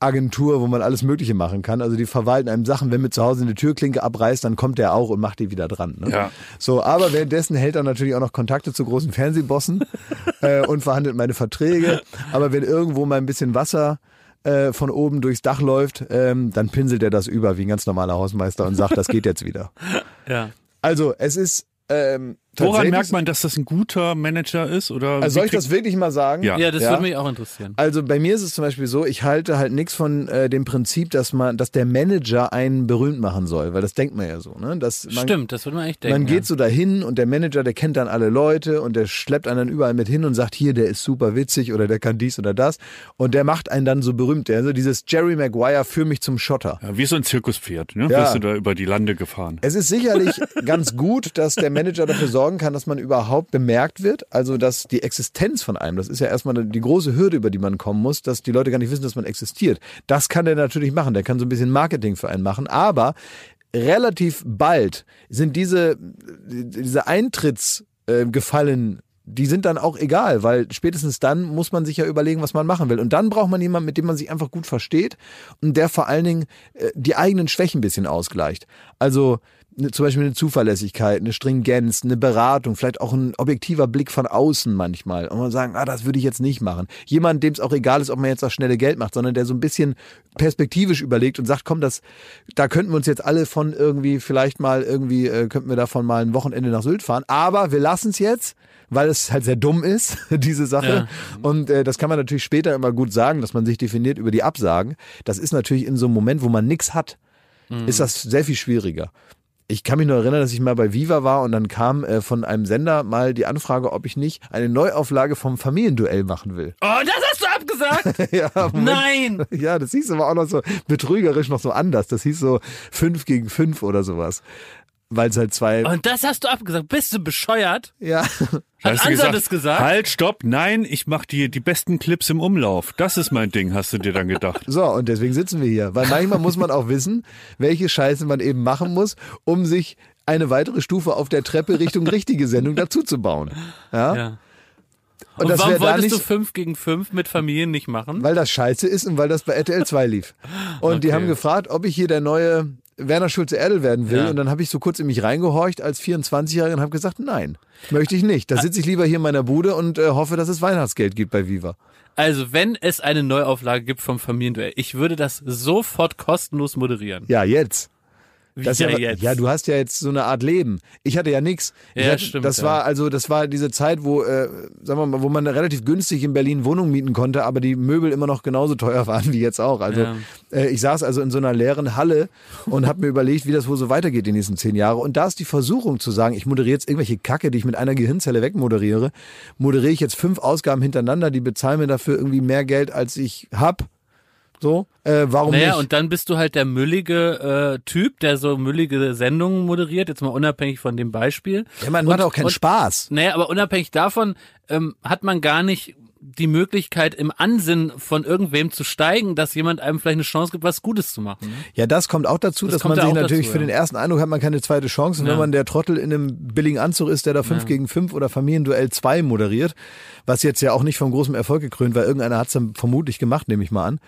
Agentur, wo man alles Mögliche machen kann. Also die verwalten einem Sachen, wenn mir zu Hause eine Türklinke abreißt, dann kommt der auch und macht die wieder dran. Ne? Ja. So, aber währenddessen hält er natürlich auch noch Kontakte zu großen Fernsehbossen äh, und verhandelt meine Verträge. Aber wenn irgendwo mal ein bisschen Wasser äh, von oben durchs Dach läuft, ähm, dann pinselt er das über wie ein ganz normaler Hausmeister und sagt, das geht jetzt wieder. Ja. Also es ist ähm, Woran merkt man, dass das ein guter Manager ist? Oder Also soll ich das wirklich mal sagen? Ja. Ja, das Ja. würde mich auch interessieren. Also bei mir ist es zum Beispiel so, ich halte halt nichts von äh, dem Prinzip, dass man, dass der Manager einen berühmt machen soll, weil das denkt man ja so, ne? Dass man, Stimmt, das würde man echt denken. Man geht ja. so dahin und der Manager, der kennt dann alle Leute und der schleppt einen dann überall mit hin und sagt, hier, der ist super witzig oder der kann dies oder das. Und der macht einen dann so berühmt. Also dieses Jerry Maguire für mich zum Schotter. Ja, wie so ein Zirkuspferd, ne? Ja. Wirst du da über die Lande gefahren. Es ist sicherlich ganz gut, dass der Manager dafür sorgt, sorgen kann, dass man überhaupt bemerkt wird. Also, dass die Existenz von einem, das ist ja erstmal die große Hürde, über die man kommen muss, dass die Leute gar nicht wissen, dass man existiert. Das kann der natürlich machen. Der kann so ein bisschen Marketing für einen machen. Aber relativ bald sind diese, diese Eintrittsgefallen die sind dann auch egal, weil spätestens dann muss man sich ja überlegen, was man machen will. Und dann braucht man jemanden, mit dem man sich einfach gut versteht und der vor allen Dingen äh, die eigenen Schwächen ein bisschen ausgleicht. Also ne, zum Beispiel eine Zuverlässigkeit, eine Stringenz, eine Beratung, vielleicht auch ein objektiver Blick von außen manchmal. Und man sagen, ah, das würde ich jetzt nicht machen. Jemand, dem es auch egal ist, ob man jetzt das schnelle Geld macht, sondern der so ein bisschen perspektivisch überlegt und sagt, komm, das, da könnten wir uns jetzt alle von irgendwie, vielleicht mal irgendwie, äh, könnten wir davon mal ein Wochenende nach Sylt fahren. Aber wir lassen es jetzt weil es halt sehr dumm ist, diese Sache. Ja. Und äh, das kann man natürlich später immer gut sagen, dass man sich definiert über die Absagen. Das ist natürlich in so einem Moment, wo man nichts hat, mhm. ist das sehr viel schwieriger. Ich kann mich nur erinnern, dass ich mal bei Viva war und dann kam äh, von einem Sender mal die Anfrage, ob ich nicht eine Neuauflage vom Familienduell machen will. Oh, das hast du abgesagt? ja, Nein! Ja, das hieß aber auch noch so betrügerisch noch so anders. Das hieß so fünf gegen fünf oder sowas weil es halt zwei. Und das hast du abgesagt. Bist du bescheuert? Ja. Hat Ansa gesagt, das gesagt? Halt, stopp, nein, ich mach die, die besten Clips im Umlauf. Das ist mein Ding, hast du dir dann gedacht. So, und deswegen sitzen wir hier. Weil manchmal muss man auch wissen, welche Scheiße man eben machen muss, um sich eine weitere Stufe auf der Treppe Richtung richtige Sendung dazuzubauen. Ja. ja. Und, und warum wolltest nicht, du 5 gegen 5 mit Familien nicht machen? Weil das scheiße ist und weil das bei RTL 2 lief. Und okay. die haben gefragt, ob ich hier der neue Werner Schulze Erdel werden will. Ja. Und dann habe ich so kurz in mich reingehorcht als 24-Jähriger und habe gesagt, nein, möchte ich nicht. Da sitze ich lieber hier in meiner Bude und äh, hoffe, dass es Weihnachtsgeld gibt bei Viva. Also, wenn es eine Neuauflage gibt vom Familienduell, ich würde das sofort kostenlos moderieren. Ja, jetzt. Das ja, jetzt. ja, du hast ja jetzt so eine Art Leben. Ich hatte ja nichts. Ja, hatte, stimmt. Das ja. war also, das war diese Zeit, wo, äh, sagen wir mal, wo man relativ günstig in Berlin Wohnungen mieten konnte, aber die Möbel immer noch genauso teuer waren wie jetzt auch. Also ja. äh, ich saß also in so einer leeren Halle und habe mir überlegt, wie das wohl so weitergeht die nächsten zehn Jahre. Und da ist die Versuchung zu sagen, ich moderiere jetzt irgendwelche Kacke, die ich mit einer Gehirnzelle wegmoderiere, moderiere ich jetzt fünf Ausgaben hintereinander, die bezahlen mir dafür irgendwie mehr Geld, als ich hab so, äh, warum naja, nicht? und dann bist du halt der müllige äh, Typ, der so müllige Sendungen moderiert, jetzt mal unabhängig von dem Beispiel. Ja, man macht auch keinen und, Spaß. Naja, aber unabhängig davon ähm, hat man gar nicht die Möglichkeit, im Ansinn von irgendwem zu steigen, dass jemand einem vielleicht eine Chance gibt, was Gutes zu machen. Ja, das kommt auch dazu, das dass man sich natürlich dazu, für ja. den ersten Eindruck hat man keine zweite Chance. Und ja. wenn man der Trottel in einem billigen Anzug ist, der da 5 ja. gegen 5 oder Familienduell 2 moderiert, was jetzt ja auch nicht von großem Erfolg gekrönt war, irgendeiner hat es dann vermutlich gemacht, nehme ich mal an.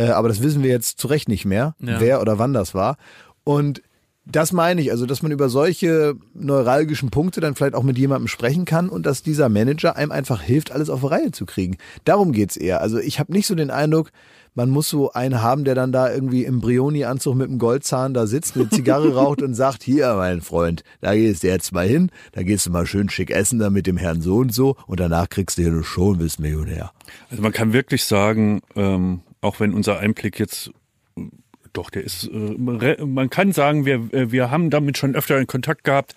Äh, aber das wissen wir jetzt zu Recht nicht mehr, wer oder wann das war. Und das meine ich, also dass man über solche neuralgischen Punkte dann vielleicht auch mit jemandem sprechen kann und dass dieser Manager einem einfach hilft, alles auf Reihe zu kriegen. Darum geht's eher. Also ich habe nicht so den Eindruck, man muss so einen haben, der dann da irgendwie im Brioni-Anzug mit dem Goldzahn da sitzt, eine Zigarre raucht und sagt, hier, mein Freund, da gehst du jetzt mal hin, da gehst du mal schön schick essen da mit dem Herrn so und so und danach kriegst du hier Show und bist Millionär. Also man kann wirklich sagen, ähm, auch wenn unser Einblick jetzt doch, der ist, äh, man kann sagen, wir, äh, wir haben damit schon öfter in Kontakt gehabt.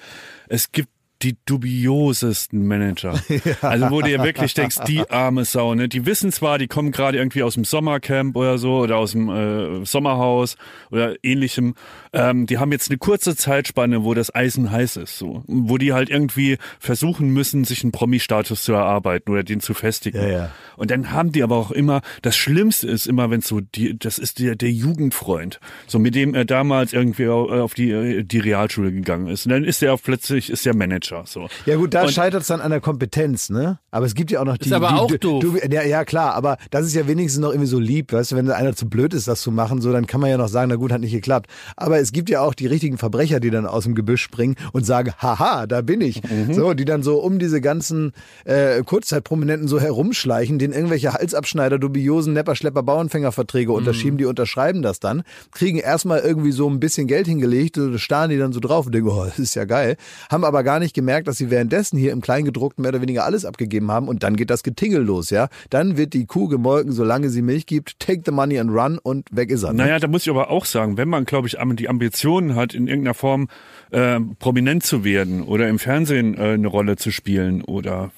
Es gibt die dubiosesten Manager. Ja. Also wo du dir wirklich denkst, die arme Sau, ne? Die wissen zwar, die kommen gerade irgendwie aus dem Sommercamp oder so oder aus dem äh, Sommerhaus oder ähnlichem. Ähm, die haben jetzt eine kurze Zeitspanne, wo das Eisen heiß ist, so. Wo die halt irgendwie versuchen müssen, sich einen Promi-Status zu erarbeiten oder den zu festigen. Ja, ja. Und dann haben die aber auch immer, das Schlimmste ist immer, wenn so die, das ist der, der Jugendfreund, so mit dem er damals irgendwie auf die, die Realschule gegangen ist. Und dann ist er plötzlich, ist der Manager. Manager. So. Ja gut, da scheitert es dann an der Kompetenz, ne? Aber es gibt ja auch noch die. Ist aber die, auch die, doof. Du, ja, ja, klar, aber das ist ja wenigstens noch irgendwie so lieb, weißt du, wenn einer zu blöd ist, das zu machen, so, dann kann man ja noch sagen, na gut, hat nicht geklappt. Aber es gibt ja auch die richtigen Verbrecher, die dann aus dem Gebüsch springen und sagen, haha, da bin ich. Mhm. So, die dann so um diese ganzen äh, Kurzzeitprominenten so herumschleichen, denen irgendwelche Halsabschneider, dubiosen Nepperschlepper, Bauernfängerverträge mhm. unterschieben, die unterschreiben das dann, kriegen erstmal irgendwie so ein bisschen Geld hingelegt, starren die dann so drauf und denken, oh, das ist ja geil, haben aber gar nicht gemerkt, dass sie währenddessen hier im Kleingedruckten mehr oder weniger alles abgegeben haben und dann geht das Getingel los, ja. Dann wird die Kuh gemolken, solange sie Milch gibt, take the money and run und weg ist er. Ne? Naja, da muss ich aber auch sagen, wenn man, glaube ich, die Ambitionen hat, in irgendeiner Form äh, prominent zu werden oder im Fernsehen äh, eine Rolle zu spielen oder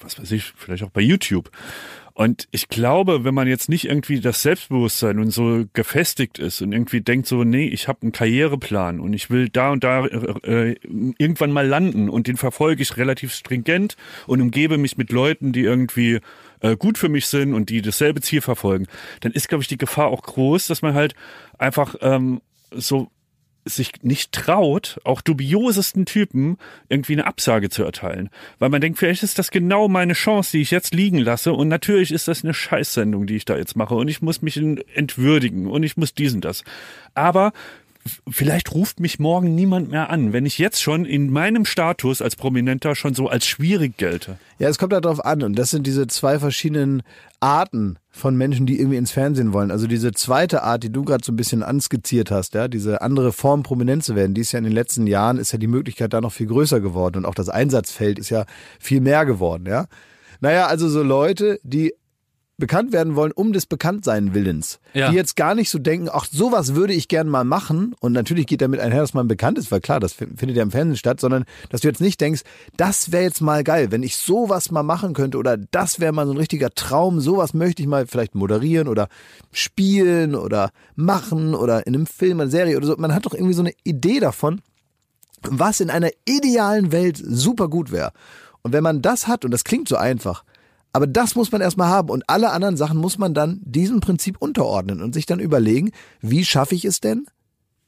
was weiß ich, vielleicht auch bei YouTube Und ich glaube, wenn man jetzt nicht irgendwie das Selbstbewusstsein und so gefestigt ist und irgendwie denkt so, nee, ich habe einen Karriereplan und ich will da und da äh, irgendwann mal landen und den verfolge ich relativ stringent und umgebe mich mit Leuten, die irgendwie äh, gut für mich sind und die dasselbe Ziel verfolgen, dann ist, glaube ich, die Gefahr auch groß, dass man halt einfach ähm, so sich nicht traut, auch dubiosesten Typen irgendwie eine Absage zu erteilen. Weil man denkt, vielleicht ist das genau meine Chance, die ich jetzt liegen lasse. Und natürlich ist das eine Scheißsendung, die ich da jetzt mache. Und ich muss mich entwürdigen und ich muss diesen das. Aber vielleicht ruft mich morgen niemand mehr an, wenn ich jetzt schon in meinem Status als Prominenter schon so als schwierig gelte. Ja, es kommt darauf an und das sind diese zwei verschiedenen Arten von Menschen, die irgendwie ins Fernsehen wollen. Also diese zweite Art, die du gerade so ein bisschen anskizziert hast, ja, diese andere Form prominent zu werden, die ist ja in den letzten Jahren, ist ja die Möglichkeit da noch viel größer geworden und auch das Einsatzfeld ist ja viel mehr geworden, ja. Naja, also so Leute, die bekannt werden wollen um des Bekanntsein Willens. Ja. Die jetzt gar nicht so denken, ach, sowas würde ich gern mal machen. Und natürlich geht damit einher, dass man bekannt ist, weil klar, das findet ja im Fernsehen statt, sondern dass du jetzt nicht denkst, das wäre jetzt mal geil, wenn ich sowas mal machen könnte oder das wäre mal so ein richtiger Traum, sowas möchte ich mal vielleicht moderieren oder spielen oder machen oder in einem Film, einer Serie oder so. Man hat doch irgendwie so eine Idee davon, was in einer idealen Welt super gut wäre. Und wenn man das hat, und das klingt so einfach, aber das muss man erstmal haben und alle anderen Sachen muss man dann diesem Prinzip unterordnen und sich dann überlegen, wie schaffe ich es denn?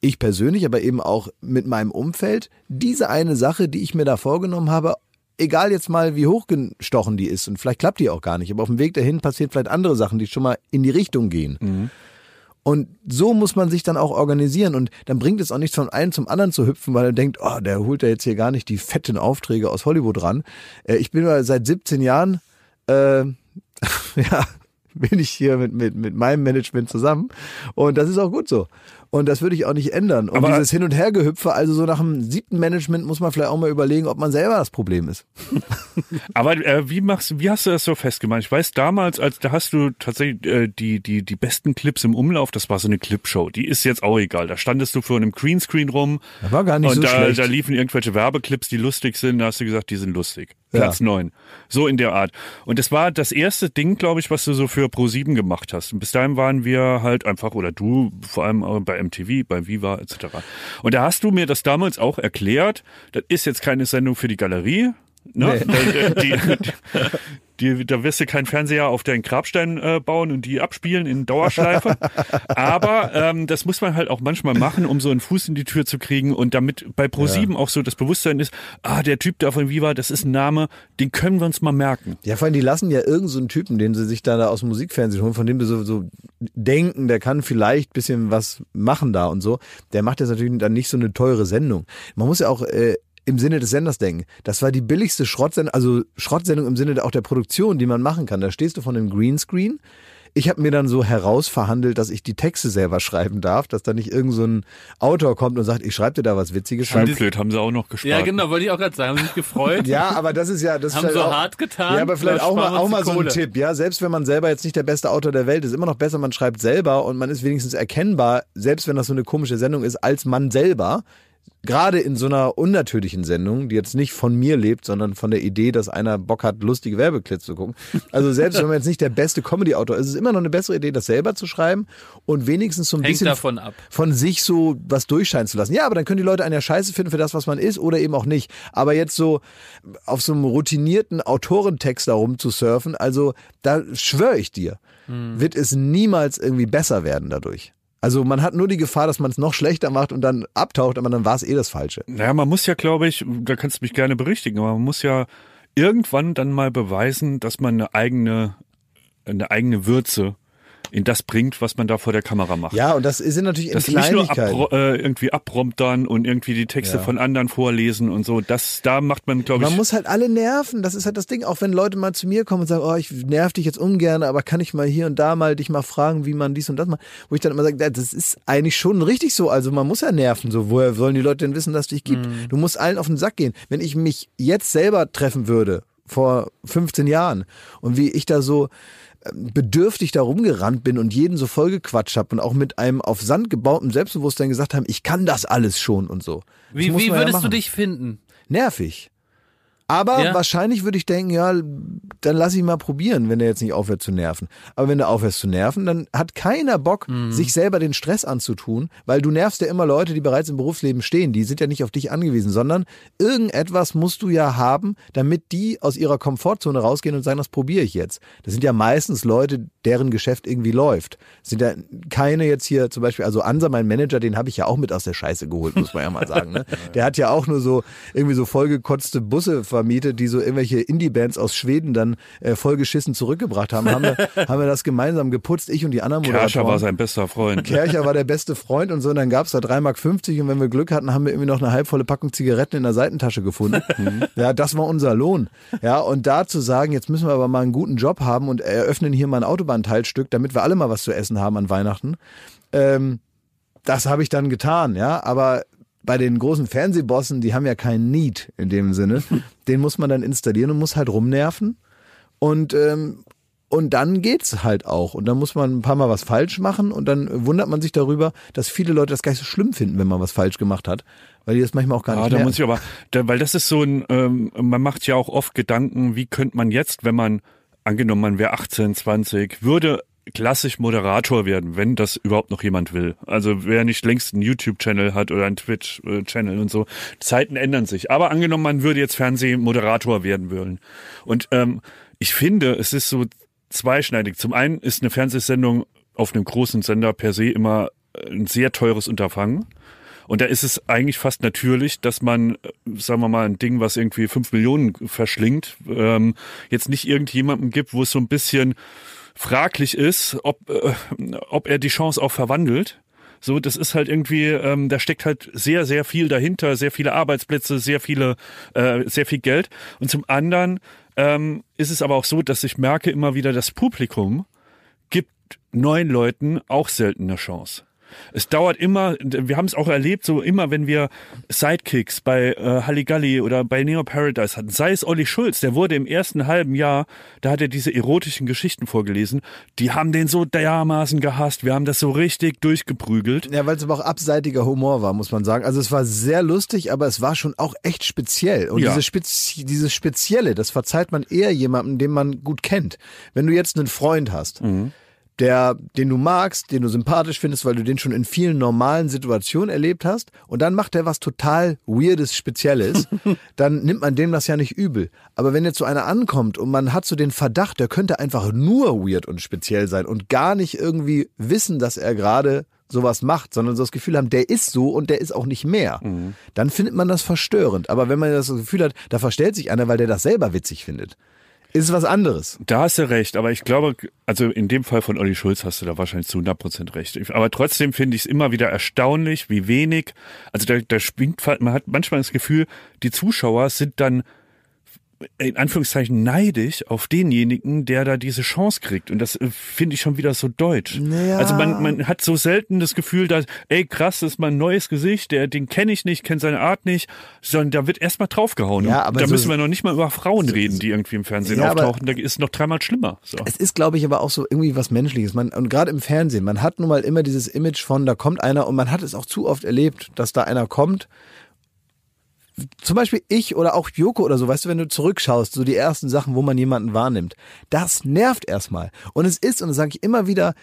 Ich persönlich, aber eben auch mit meinem Umfeld, diese eine Sache, die ich mir da vorgenommen habe, egal jetzt mal, wie hochgestochen die ist und vielleicht klappt die auch gar nicht, aber auf dem Weg dahin passieren vielleicht andere Sachen, die schon mal in die Richtung gehen. Mhm. Und so muss man sich dann auch organisieren und dann bringt es auch nichts von einem zum anderen zu hüpfen, weil er denkt, oh, der holt ja jetzt hier gar nicht die fetten Aufträge aus Hollywood ran. Äh, ich bin seit 17 Jahren äh, ja, bin ich hier mit, mit, mit meinem Management zusammen. Und das ist auch gut so. Und das würde ich auch nicht ändern. Und Aber dieses Hin- und Hergehüpfe, also so nach dem siebten Management muss man vielleicht auch mal überlegen, ob man selber das Problem ist. Aber äh, wie machst wie hast du das so festgemacht? Ich weiß damals, als da hast du tatsächlich äh, die die die besten Clips im Umlauf. Das war so eine Clipshow. Die ist jetzt auch egal. Da standest du vor einem Greenscreen rum. Das war gar nicht und so da, schlecht. da liefen irgendwelche Werbeclips, die lustig sind. Da hast du gesagt, die sind lustig. Platz neun. Ja. So in der Art. Und das war das erste Ding, glaube ich, was du so für Pro7 gemacht hast. Und bis dahin waren wir halt einfach, oder du vor allem bei MTV, bei Viva etc. Und da hast du mir das damals auch erklärt, das ist jetzt keine Sendung für die Galerie, Ne? Nee. Die, die, die, da wirst du keinen Fernseher auf deinen Grabstein äh, bauen und die abspielen in Dauerschleife. Aber ähm, das muss man halt auch manchmal machen, um so einen Fuß in die Tür zu kriegen und damit bei Pro7 ja. auch so das Bewusstsein ist, ah, der Typ da von Viva, das ist ein Name, den können wir uns mal merken. Ja, vor allem, die lassen ja irgendeinen so Typen, den sie sich da, da aus dem Musikfernsehen holen, von dem wir so, so denken, der kann vielleicht bisschen was machen da und so. Der macht jetzt natürlich dann nicht so eine teure Sendung. Man muss ja auch äh, im Sinne des Senders denken. Das war die billigste Schrottsendung, also Schrottsendung im Sinne auch der Produktion, die man machen kann. Da stehst du von einem Greenscreen. Ich habe mir dann so herausverhandelt, dass ich die Texte selber schreiben darf, dass da nicht irgend so ein Autor kommt und sagt, ich schreibe dir da was Witziges. Scheinblöd haben sie auch noch gespart. Ja, genau, wollte ich auch gerade sagen. Haben sie sich gefreut? ja, aber das ist ja... Das haben so auch, hart getan. Ja, aber vielleicht auch mal, auch mal so ein Tipp. Ja, Selbst wenn man selber jetzt nicht der beste Autor der Welt ist, immer noch besser, man schreibt selber und man ist wenigstens erkennbar, selbst wenn das so eine komische Sendung ist, als man selber gerade in so einer unnatürlichen Sendung, die jetzt nicht von mir lebt, sondern von der Idee, dass einer Bock hat, lustige Werbeclips zu gucken. Also selbst wenn man jetzt nicht der beste Comedy-Autor ist, ist es immer noch eine bessere Idee, das selber zu schreiben und wenigstens so ein Hängt bisschen davon ab. von sich so was durchscheinen zu lassen. Ja, aber dann können die Leute einen ja scheiße finden für das, was man ist oder eben auch nicht. Aber jetzt so auf so einem routinierten Autorentext da rumzusurfen, also da schwöre ich dir, hm. wird es niemals irgendwie besser werden dadurch. Also man hat nur die Gefahr, dass man es noch schlechter macht und dann abtaucht, aber dann war es eh das Falsche. Naja, man muss ja, glaube ich, da kannst du mich gerne berichtigen, aber man muss ja irgendwann dann mal beweisen, dass man eine eigene, eine eigene Würze in das bringt, was man da vor der Kamera macht. Ja, und das sind natürlich in das Kleinigkeiten. Nicht nur äh, irgendwie abromptern und irgendwie die Texte ja. von anderen vorlesen und so. Das, da macht man, glaube ich. Man muss halt alle nerven. Das ist halt das Ding. Auch wenn Leute mal zu mir kommen und sagen, oh, ich nerv dich jetzt ungern, aber kann ich mal hier und da mal dich mal fragen, wie man dies und das macht. Wo ich dann immer sage, das ist eigentlich schon richtig so. Also man muss ja nerven. So, woher sollen die Leute denn wissen, dass es dich gibt? Mhm. Du musst allen auf den Sack gehen. Wenn ich mich jetzt selber treffen würde, vor 15 Jahren, und wie ich da so, bedürftig da rumgerannt bin und jeden so vollgequatscht habe und auch mit einem auf Sand gebauten Selbstbewusstsein gesagt haben, ich kann das alles schon und so. Wie, wie würdest ja du dich finden? Nervig. Aber ja. wahrscheinlich würde ich denken, ja, dann lass ich mal probieren, wenn der jetzt nicht aufhört zu nerven. Aber wenn der aufhört zu nerven, dann hat keiner Bock, mhm. sich selber den Stress anzutun, weil du nervst ja immer Leute, die bereits im Berufsleben stehen. Die sind ja nicht auf dich angewiesen, sondern irgendetwas musst du ja haben, damit die aus ihrer Komfortzone rausgehen und sagen, das probiere ich jetzt. Das sind ja meistens Leute, deren Geschäft irgendwie läuft. Sind ja keine jetzt hier zum Beispiel, also Ansa, mein Manager, den habe ich ja auch mit aus der Scheiße geholt, muss man ja mal sagen. Ne? Der hat ja auch nur so irgendwie so vollgekotzte Busse vermietet, die so irgendwelche Indie-Bands aus Schweden dann äh, vollgeschissen zurückgebracht haben. Haben wir, haben wir das gemeinsam geputzt, ich und die anderen Moderatoren. Kercher war sein bester Freund. Kercher war der beste Freund und so. Und dann gab es da 3,50 Mark und wenn wir Glück hatten, haben wir irgendwie noch eine halbvolle Packung Zigaretten in der Seitentasche gefunden. Mhm. ja, das war unser Lohn. Ja, und da zu sagen, jetzt müssen wir aber mal einen guten Job haben und eröffnen hier mal ein Autobahnteilstück, damit wir alle mal was zu essen haben an Weihnachten. Ähm, das habe ich dann getan, ja. Aber bei den großen Fernsehbossen, die haben ja keinen Need in dem Sinne. Den muss man dann installieren und muss halt rumnerven. Und, ähm, und dann geht's halt auch. Und dann muss man ein paar Mal was falsch machen und dann wundert man sich darüber, dass viele Leute das gar nicht so schlimm finden, wenn man was falsch gemacht hat. Weil die das manchmal auch gar nicht ja, da muss ich aber, da, weil das ist so ein, ähm, man macht ja auch oft Gedanken, wie könnte man jetzt, wenn man, angenommen man wäre 18, 20, würde klassisch Moderator werden, wenn das überhaupt noch jemand will. Also wer nicht längst einen YouTube-Channel hat oder einen Twitch-Channel und so. Zeiten ändern sich. Aber angenommen, man würde jetzt Fernsehmoderator werden wollen. Und ähm, ich finde, es ist so zweischneidig. Zum einen ist eine Fernsehsendung auf einem großen Sender per se immer ein sehr teures Unterfangen. Und da ist es eigentlich fast natürlich, dass man, sagen wir mal, ein Ding, was irgendwie fünf Millionen verschlingt, ähm, jetzt nicht irgendjemandem gibt, wo es so ein bisschen fraglich ist, ob, äh, ob er die Chance auch verwandelt. So, das ist halt irgendwie, ähm, da steckt halt sehr, sehr viel dahinter, sehr viele Arbeitsplätze, sehr viele, äh, sehr viel Geld. Und zum anderen ähm, ist es aber auch so, dass ich merke immer wieder, das Publikum gibt neuen Leuten auch selten eine Chance. Es dauert immer, wir haben es auch erlebt, so immer, wenn wir Sidekicks bei äh, Halligalli oder bei Neo Paradise hatten, sei es Olli Schulz, der wurde im ersten halben Jahr, da hat er diese erotischen Geschichten vorgelesen, die haben den so dermaßen gehasst, wir haben das so richtig durchgeprügelt. Ja, weil es aber auch abseitiger Humor war, muss man sagen. Also es war sehr lustig, aber es war schon auch echt speziell. Und ja. diese Spezi dieses Spezielle, das verzeiht man eher jemandem, den man gut kennt. Wenn du jetzt einen Freund hast, mhm der, den du magst, den du sympathisch findest, weil du den schon in vielen normalen Situationen erlebt hast, und dann macht er was total Weirdes, Spezielles, dann nimmt man dem das ja nicht übel. Aber wenn jetzt so einer ankommt und man hat so den Verdacht, der könnte einfach nur weird und speziell sein und gar nicht irgendwie wissen, dass er gerade sowas macht, sondern so das Gefühl haben, der ist so und der ist auch nicht mehr, mhm. dann findet man das verstörend. Aber wenn man das Gefühl hat, da verstellt sich einer, weil der das selber witzig findet, ist was anderes. Da hast du recht, aber ich glaube, also in dem Fall von Olli Schulz hast du da wahrscheinlich zu 100 Prozent recht. Aber trotzdem finde ich es immer wieder erstaunlich, wie wenig, also da, da springt, man hat manchmal das Gefühl, die Zuschauer sind dann in Anführungszeichen neidisch auf denjenigen, der da diese Chance kriegt. Und das äh, finde ich schon wieder so deutsch. Naja. Also man, man hat so selten das Gefühl, dass, ey krass, das ist mein neues Gesicht, der, den kenne ich nicht, kenne seine Art nicht, sondern da wird erstmal draufgehauen. Ja, aber da so müssen wir noch nicht mal über Frauen so, reden, die irgendwie im Fernsehen ja, auftauchen. Da ist noch dreimal schlimmer. So. Es ist, glaube ich, aber auch so irgendwie was Menschliches. Man, und gerade im Fernsehen, man hat nun mal immer dieses Image von, da kommt einer und man hat es auch zu oft erlebt, dass da einer kommt zum Beispiel ich oder auch Joko oder so, weißt du, wenn du zurückschaust, so die ersten Sachen, wo man jemanden wahrnimmt, das nervt erstmal. Und es ist, und das sage ich immer wieder,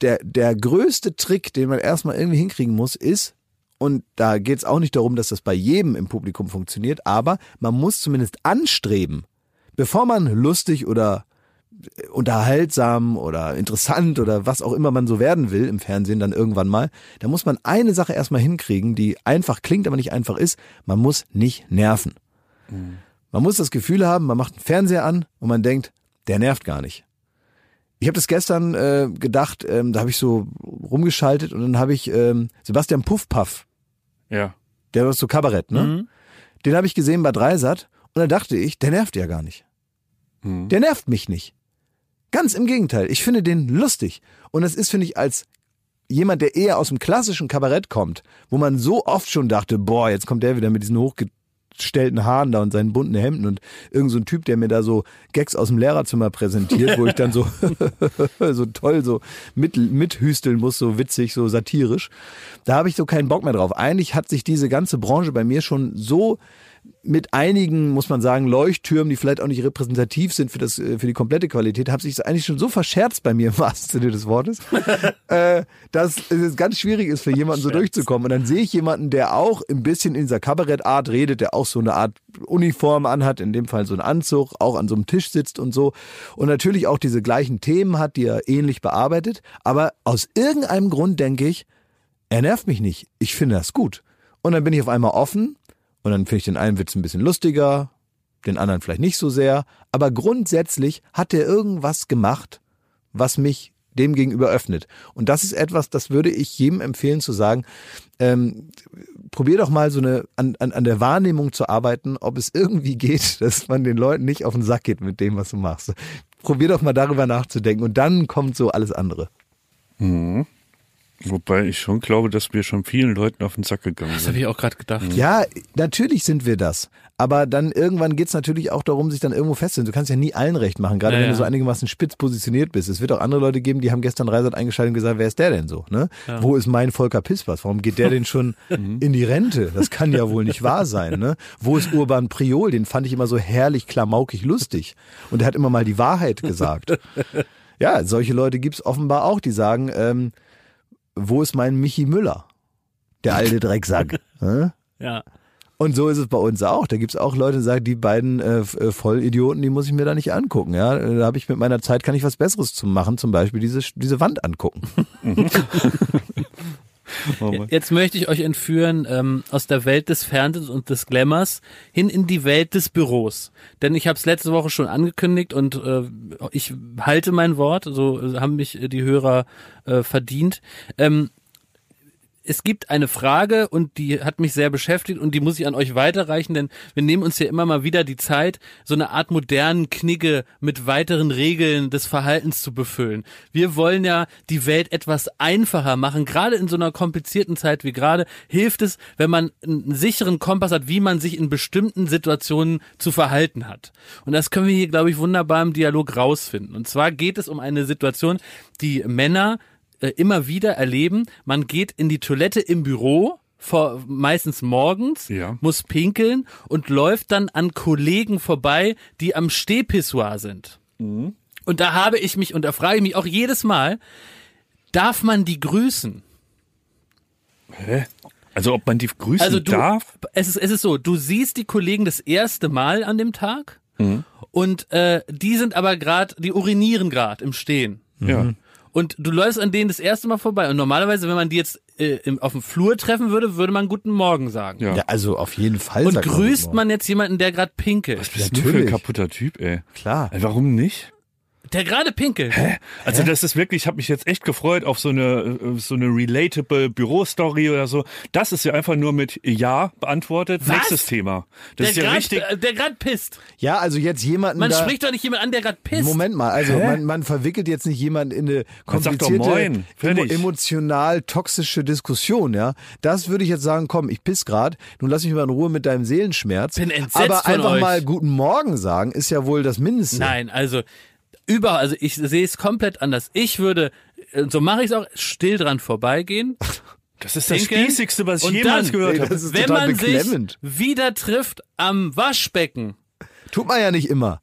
der, der größte Trick, den man erstmal irgendwie hinkriegen muss, ist, und da geht es auch nicht darum, dass das bei jedem im Publikum funktioniert, aber man muss zumindest anstreben, bevor man lustig oder unterhaltsam oder interessant oder was auch immer man so werden will im Fernsehen dann irgendwann mal, da muss man eine Sache erstmal hinkriegen, die einfach klingt, aber nicht einfach ist. Man muss nicht nerven. Mhm. Man muss das Gefühl haben, man macht einen Fernseher an und man denkt, der nervt gar nicht. Ich habe das gestern äh, gedacht, ähm, da habe ich so rumgeschaltet und dann habe ich ähm, Sebastian Puffpaff. Ja. Der war so Kabarett, ne? Mhm. Den habe ich gesehen bei Dreisat und da dachte ich, der nervt ja gar nicht. Mhm. Der nervt mich nicht. Ganz im Gegenteil. Ich finde den lustig. Und das ist, finde ich, als jemand, der eher aus dem klassischen Kabarett kommt, wo man so oft schon dachte, boah, jetzt kommt der wieder mit diesen hochgestellten Haaren da und seinen bunten Hemden und irgend so ein Typ, der mir da so Gags aus dem Lehrerzimmer präsentiert, wo ich dann so, so toll so mit, mithüsteln muss, so witzig, so satirisch. Da habe ich so keinen Bock mehr drauf. Eigentlich hat sich diese ganze Branche bei mir schon so mit einigen, muss man sagen, Leuchttürmen, die vielleicht auch nicht repräsentativ sind für das, äh, für die komplette Qualität, habe sich eigentlich schon so verscherzt bei mir im wahrsten Sinne des Wortes, äh, dass es ganz schwierig ist für jemanden so durchzukommen. Und dann sehe ich jemanden, der auch ein bisschen in dieser Kabarettart redet, der auch so eine Art Uniform anhat, in dem Fall so einen Anzug, auch an so einem Tisch sitzt und so. Und natürlich auch diese gleichen Themen hat, die er ähnlich bearbeitet. Aber aus irgendeinem Grund denke ich, er nervt mich nicht. Ich finde das gut. Und dann bin ich auf einmal offen und dann finde ich den einen Witz ein bisschen lustiger, den anderen vielleicht nicht so sehr. Aber grundsätzlich hat er irgendwas gemacht, was mich dem gegenüber öffnet. Und das ist etwas, das würde ich jedem empfehlen zu sagen, ähm, probier doch mal so eine an, an, an der Wahrnehmung zu arbeiten, ob es irgendwie geht, dass man den Leuten nicht auf den Sack geht mit dem, was du machst. Probier doch mal darüber nachzudenken und dann kommt so alles andere. Mhm. Wobei ich schon glaube, dass wir schon vielen Leuten auf den Sack gegangen sind. Das habe ich auch gerade gedacht. Ja, natürlich sind wir das. Aber dann irgendwann geht's natürlich auch darum, sich dann irgendwo festzuhalten. Du kannst ja nie allen recht machen, gerade Ja, wenn ja. du so einigermaßen spitz positioniert bist. Es wird auch andere Leute geben, die haben gestern Reisert eingeschaltet und gesagt, wer ist der denn so? Ne? Wo ist mein Volker Pispers? Warum geht der denn schon in die Rente? Das kann ja wohl nicht wahr sein. Ne? Wo ist Urban Priol? Den fand ich immer so herrlich klamaukig lustig. Und er hat immer mal die Wahrheit gesagt. Ja, solche Leute gibt's offenbar auch, die sagen, ähm, wo ist mein Michi Müller? Der alte Drecksack. Ja. Und so ist es bei uns auch. Da gibt's auch Leute, die sagen, die beiden äh, äh, Vollidioten, die muss ich mir da nicht angucken. Ja, da habe ich mit meiner Zeit kann ich was Besseres zu machen, zum Beispiel diese diese Wand angucken. Oh. Jetzt möchte ich euch entführen ähm, aus der Welt des Fernsehens und des Glamours hin in die Welt des Büros. Denn ich habe es letzte Woche schon angekündigt und äh, ich halte mein Wort, so haben mich äh, die Hörer äh, verdient. Ähm, es gibt eine Frage und die hat mich sehr beschäftigt und die muss ich an euch weiterreichen, denn wir nehmen uns ja immer mal wieder die Zeit, so eine Art modernen Knigge mit weiteren Regeln des Verhaltens zu befüllen. Wir wollen ja die Welt etwas einfacher machen. Gerade in so einer komplizierten Zeit wie gerade hilft es, wenn man einen sicheren Kompass hat, wie man sich in bestimmten Situationen zu verhalten hat. Und das können wir hier, glaube ich, wunderbar im Dialog rausfinden. Und zwar geht es um eine Situation, die Männer äh, immer wieder erleben, man geht in die Toilette im Büro, vor, meistens morgens, Ja. muss pinkeln und läuft dann an Kollegen vorbei, die am Stehpissoir sind. Und da habe ich mich, und da frage ich mich auch jedes Mal, darf man die grüßen? Hä? Also ob man die grüßen Also du, darf? es ist, es ist so, du siehst die Kollegen das erste Mal an dem Tag und äh, die sind aber gerade, die urinieren gerade im Stehen. Ja. Und du läufst an denen das erste Mal vorbei. Und normalerweise, wenn man die jetzt äh, im, auf dem Flur treffen würde, würde man Guten Morgen sagen. Ja. Ja, also auf jeden Fall. Und sagt grüßt man jetzt jemanden, der gerade pinkelt? Was bist du für ein Natürlich. kaputter Typ, ey? Klar. Ey, Warum nicht? Der gerade pinkelt. Also das ist wirklich, ich habe mich jetzt echt gefreut auf so eine äh, so eine relatable Bürostory oder so. Das ist ja einfach nur mit Ja beantwortet. Was? Nächstes Thema. Das Der ist ja grad, richtig. äh, der gerade pisst. Ja, also jetzt jemanden Man da, spricht doch nicht jemand an, der gerade pisst. Moment mal, also man, man verwickelt jetzt nicht jemanden in eine Man sagt doch komplizierte, Moin, emo emotional toxische Diskussion, ja. Das würde ich jetzt sagen, komm, ich piss grad, nun lass mich mal in Ruhe mit deinem Seelenschmerz. Bin entsetzt Aber von einfach euch. mal guten Morgen sagen, ist ja wohl das Mindeste. Nein, also über, also ich sehe es komplett anders. Ich würde, äh, so mache ich es auch, still dran vorbeigehen. Das ist das Spießigste, was ich und jemals dann- gehört Nee, habe. das ist Wenn total man beklemmend. sich wieder trifft am Waschbecken. Tut man ja nicht immer.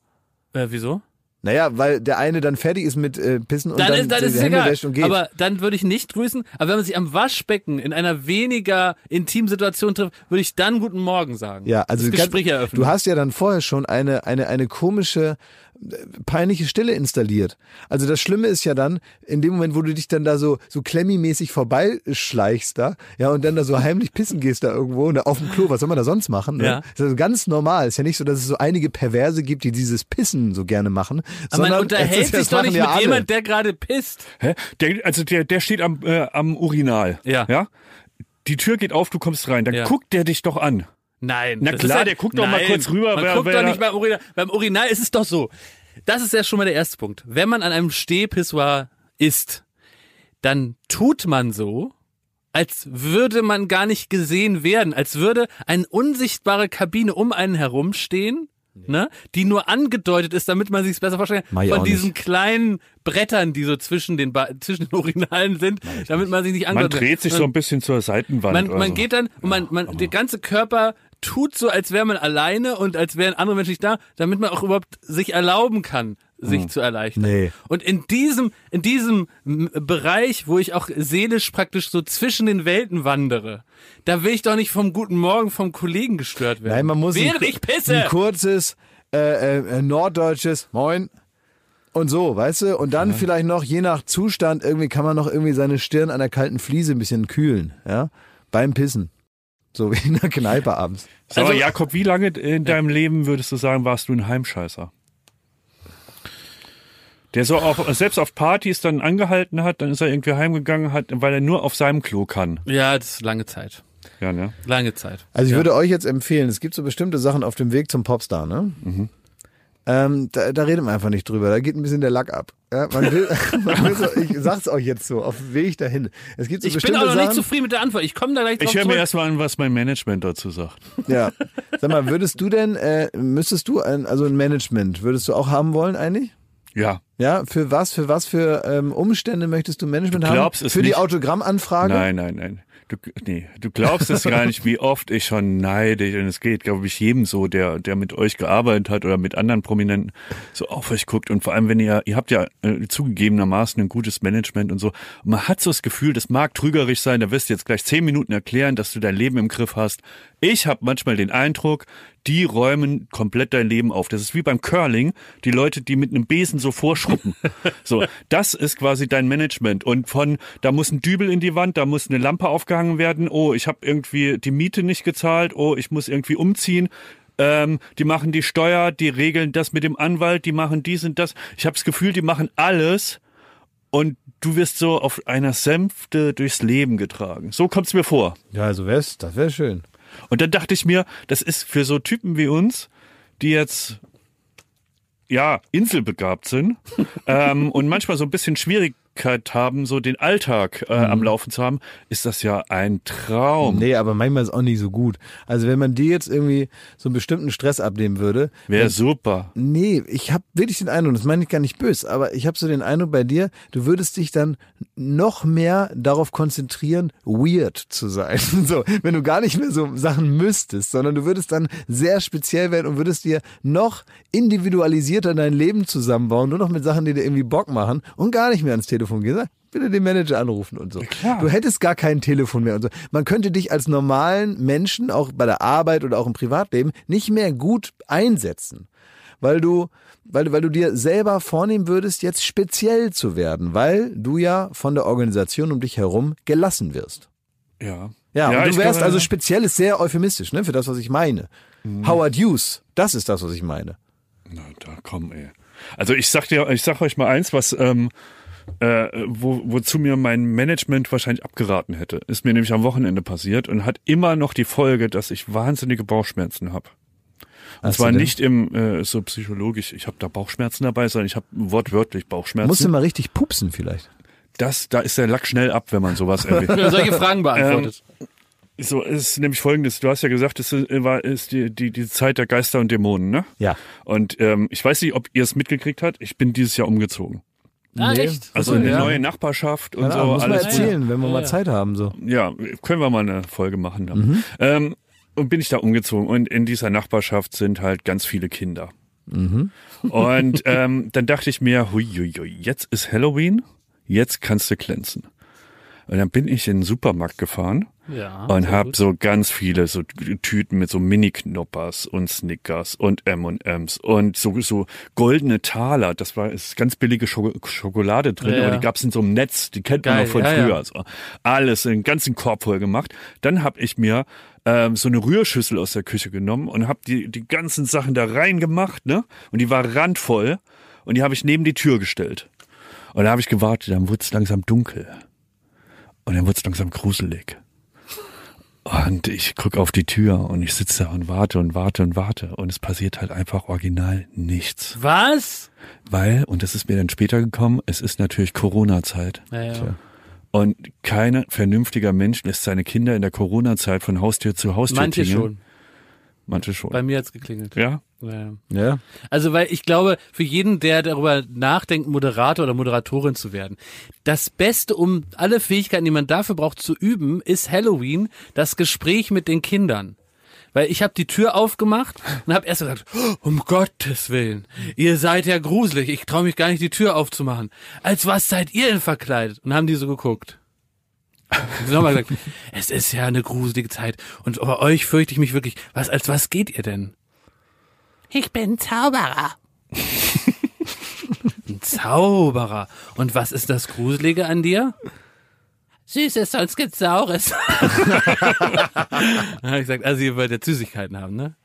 Äh, wieso? Naja, weil der eine dann fertig ist mit äh, Pissen und Dann, dann, ist, dann ist es Hände egal. wäscht und geht. Aber dann würde ich nicht grüßen. Aber wenn man sich am Waschbecken in einer weniger intimen Situation trifft, würde ich dann Guten Morgen sagen. Ja, also das Gespräch eröffnen. Du hast ja dann vorher schon eine, eine, eine komische, peinliche Stille installiert. Also das Schlimme ist ja dann, in dem Moment, wo du dich dann da so, so klemmimäßig vorbeischleichst da, ja, und dann da so heimlich pissen gehst da irgendwo, ne, auf dem Klo, was soll man da sonst machen? Ne? Ja. Das ist also ganz normal. Ist ja nicht so, dass es so einige Perverse gibt, die dieses Pissen so gerne machen. aber man sondern unterhält ist- das sich doch nicht ja mit alle. jemand, der gerade pisst. Hä? Der, also der, der steht am, äh, am Urinal. Ja. ja. Die Tür geht auf, du kommst rein. Dann Ja. guckt der dich doch an. Nein. Na klar, ja, der guckt doch mal kurz rüber, Man wer- guckt wer doch nicht beim Urinal. Beim Urinal ist es doch so. Das ist ja schon mal der erste Punkt. Wenn man an einem Stehpissoir ist, dann tut man so, als würde man gar nicht gesehen werden, als würde eine unsichtbare Kabine um einen herumstehen, ne, die nur angedeutet ist, damit man sich es besser vorstellen kann, von diesen nicht. kleinen Brettern, die so zwischen den, ba zwischen den Urinalen sind, damit man sich nicht Man angedeutet dreht sich so ein bisschen zur Seitenwand. man, man so. geht dann und man, man, der ganze Körper tut so, als wäre man alleine und als wären andere Menschen nicht da, damit man auch überhaupt sich erlauben kann, sich hm. zu erleichtern. Nee. Und in diesem, in diesem Bereich, wo ich auch seelisch praktisch so zwischen den Welten wandere, da will ich doch nicht vom guten Morgen vom Kollegen gestört werden. Nein, man muss Während ein, ich pisse. ein kurzes äh, äh, norddeutsches Moin und so, weißt du? Und dann ja. vielleicht noch, je nach Zustand, irgendwie kann man noch irgendwie seine Stirn an der kalten Fliese ein bisschen kühlen, ja? Beim Pissen. So wie in der Kneipe abends. So, also, Jakob, wie lange in deinem Leben würdest du sagen, warst du ein Heimscheißer? Der so auch selbst auf Partys dann angehalten hat, dann ist er irgendwie heimgegangen hat, weil er nur auf seinem Klo kann. Ja, das ist lange Zeit. Ja, ne? Lange Zeit. Also ich ja. würde euch jetzt empfehlen, es gibt so bestimmte Sachen auf dem Weg zum Popstar, ne? Mhm. Ähm, da, da redet man einfach nicht drüber. Da geht ein bisschen der Lack ab. Ja, man will, man will so, ich sag's euch jetzt so, auf dem Weg dahin. Es gibt so ich bin auch noch Sachen, nicht zufrieden mit der Antwort. Ich komme da gleich drauf Ich höre mir erstmal an, was mein Management dazu sagt. Ja. Sag mal, würdest du denn, äh, müsstest du ein, also ein Management, würdest du auch haben wollen eigentlich? Ja. Ja, für was, für was für ähm, Umstände möchtest du Management du glaubst, haben? Für die Autogrammanfrage? Nein, nein, nein. Du, nee, du glaubst es gar nicht, wie oft ich schon neide. Und es geht, glaube ich, jedem so, der, der mit euch gearbeitet hat oder mit anderen Prominenten so auf euch guckt. Und vor allem, wenn ihr, ihr habt ja äh, zugegebenermaßen ein gutes Management und so. Und man hat so das Gefühl, das mag trügerisch sein, da wirst du jetzt gleich zehn Minuten erklären, dass du dein Leben im Griff hast. Ich habe manchmal den Eindruck, die räumen komplett dein Leben auf. Das ist wie beim Curling, die Leute, die mit einem Besen so vorschruppen. so, das ist quasi dein Management. Und von, da muss ein Dübel in die Wand, da muss eine Lampe aufgehangen werden. Oh, ich habe irgendwie die Miete nicht gezahlt. Oh, ich muss irgendwie umziehen. Ähm, die machen die Steuer, die regeln das mit dem Anwalt, die machen dies und das. Ich habe das Gefühl, die machen alles und du wirst so auf einer Sänfte durchs Leben getragen. So kommt's mir vor. Ja, also wär's, das wäre schön. Und dann dachte ich mir, das ist für so Typen wie uns, die jetzt ja inselbegabt sind ähm, und manchmal so ein bisschen schwierig Möglichkeit haben, so den Alltag äh, mhm. am Laufen zu haben, ist das ja ein Traum. Nee, aber manchmal ist auch nicht so gut. Also wenn man dir jetzt irgendwie so einen bestimmten Stress abnehmen würde. Wäre super. Nee, ich habe wirklich den Eindruck, das meine ich gar nicht böse, aber ich habe so den Eindruck bei dir, du würdest dich dann noch mehr darauf konzentrieren, weird zu sein. So, wenn du gar nicht mehr so Sachen müsstest, sondern du würdest dann sehr speziell werden und würdest dir noch individualisierter dein Leben zusammenbauen, nur noch mit Sachen, die dir irgendwie Bock machen und gar nicht mehr ans Telefon Telefon gehen, bitte den Manager anrufen und so. Ja, du hättest gar kein Telefon mehr und so. Man könnte dich als normalen Menschen, auch bei der Arbeit oder auch im Privatleben, nicht mehr gut einsetzen. Weil du, weil weil du dir selber vornehmen würdest, jetzt speziell zu werden, weil du ja von der Organisation um dich herum gelassen wirst. Ja. Ja, ja und du wärst glaube, also speziell ist sehr euphemistisch, ne, für das, was ich meine. Mhm. Howard Hughes, das ist das, was ich meine. Na, da komm, ey. Also ich sag dir, ich sag euch mal eins, was ähm, äh, wo, wozu mir mein Management wahrscheinlich abgeraten hätte. Ist mir nämlich am Wochenende passiert und hat immer noch die Folge, dass ich wahnsinnige Bauchschmerzen habe. Und zwar nicht im äh, so psychologisch, ich habe da Bauchschmerzen dabei, sondern ich habe wortwörtlich Bauchschmerzen. Musst du mal richtig pupsen vielleicht? Das, da ist der Lack schnell ab, wenn man sowas erwähnt. ja, solche Fragen beantwortet. Ähm, so ist nämlich folgendes, du hast ja gesagt, es war ist die, die, die Zeit der Geister und Dämonen, ne? Ja. Und ähm, ich weiß nicht, ob ihr es mitgekriegt habt, ich bin dieses Jahr umgezogen. Ah, nee. echt? Also eine ja. neue Nachbarschaft und ja, so. Muss alles man erzählen, ja. wenn wir mal Zeit haben. so. Ja, können wir mal eine Folge machen dann. Mhm. Ähm, und bin ich da umgezogen und in dieser Nachbarschaft sind halt ganz viele Kinder. Mhm. Und ähm, dann dachte ich mir, hui, hui, hui, jetzt ist Halloween, jetzt kannst du glänzen. Und dann bin ich in den Supermarkt gefahren ja, und habe so ganz viele so Tüten mit so Mini-Knoppers und Snickers und M&M's und so, so goldene Taler. Das war ist ganz billige Schok Schokolade drin, ja, aber die gab's in so einem Netz. Die kennt Geil, man noch von ja, früher. Also alles in den ganzen Korb voll gemacht. Dann habe ich mir ähm, so eine Rührschüssel aus der Küche genommen und habe die die ganzen Sachen da reingemacht, ne? Und die war randvoll und die habe ich neben die Tür gestellt. Und da habe ich gewartet. Dann wurde es langsam dunkel. Und dann wird es langsam gruselig. Und ich gucke auf die Tür und ich sitze da und warte und warte und warte und es passiert halt einfach original nichts. Was? Weil, und das ist mir dann später gekommen, es ist natürlich Corona-Zeit. Ja, ja. Und kein vernünftiger Mensch lässt seine Kinder in der Corona-Zeit von Haustür zu Haustür Manche tingeln. schon. Manche schon. Bei mir hat's geklingelt. Ja? Ja. ja. Also, weil ich glaube, für jeden, der darüber nachdenkt, Moderator oder Moderatorin zu werden, das Beste, um alle Fähigkeiten, die man dafür braucht, zu üben, ist Halloween, das Gespräch mit den Kindern. Weil ich habe die Tür aufgemacht und habe erst gesagt, um Gottes Willen, ihr seid ja gruselig, ich traue mich gar nicht, die Tür aufzumachen. Als was seid ihr denn verkleidet? Und haben die so geguckt. Und nochmal gesagt, es ist ja eine gruselige Zeit und bei euch fürchte ich mich wirklich. Was, als was geht ihr denn? Ich bin Zauberer. Ein Zauberer. Und was ist das Gruselige an dir? Süßes, sonst gibt's Saures. Ich gesagt, also ihr wollt ja Süßigkeiten haben, ne?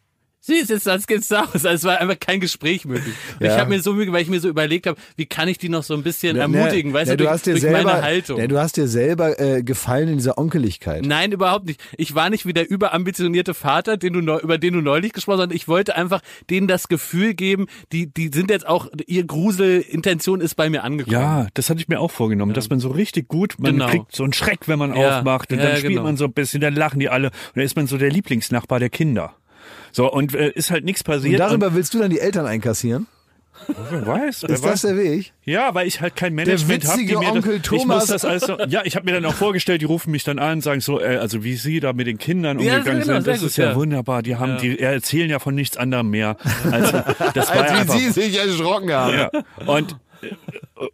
Süß ist, sonst gibt's auch. Also es war einfach kein Gespräch möglich. Und ja. ich habe mir so weil ich mir so überlegt habe, wie kann ich die noch so ein bisschen ja, ermutigen, ne, weißt ne, du, du durch, hast dir durch selber, meine Haltung. Ne, du hast dir selber äh, gefallen in dieser Onkeligkeit. Nein, überhaupt nicht. Ich war nicht wie der überambitionierte Vater, den du über den du neulich gesprochen hast, sondern ich wollte einfach denen das Gefühl geben, die die sind jetzt auch ihr Gruselintention ist bei mir angekommen. Ja, das hatte ich mir auch vorgenommen, ja. dass man so richtig gut, man genau. kriegt so einen Schreck, wenn man aufmacht und dann spielt genau. man so ein bisschen, dann lachen die alle und dann ist man so der Lieblingsnachbar der Kinder. So, und äh, ist halt nichts passiert. Und darüber und willst du dann die Eltern einkassieren? Wer weiß. Wer ist das der Weg? Ja, weil ich halt kein Management habe. Der witzige Onkel das, Thomas. Ich muss das also, ja, ich habe mir dann auch vorgestellt, die rufen mich dann an, sagen so, äh, also wie sie da mit den Kindern ja, umgegangen genau, sind, das ist ja, ja, wunderbar. Die haben, ja. die erzählen ja von nichts anderem mehr. Als, das war als wie einfach, sie sich erschrocken haben. Ja. Und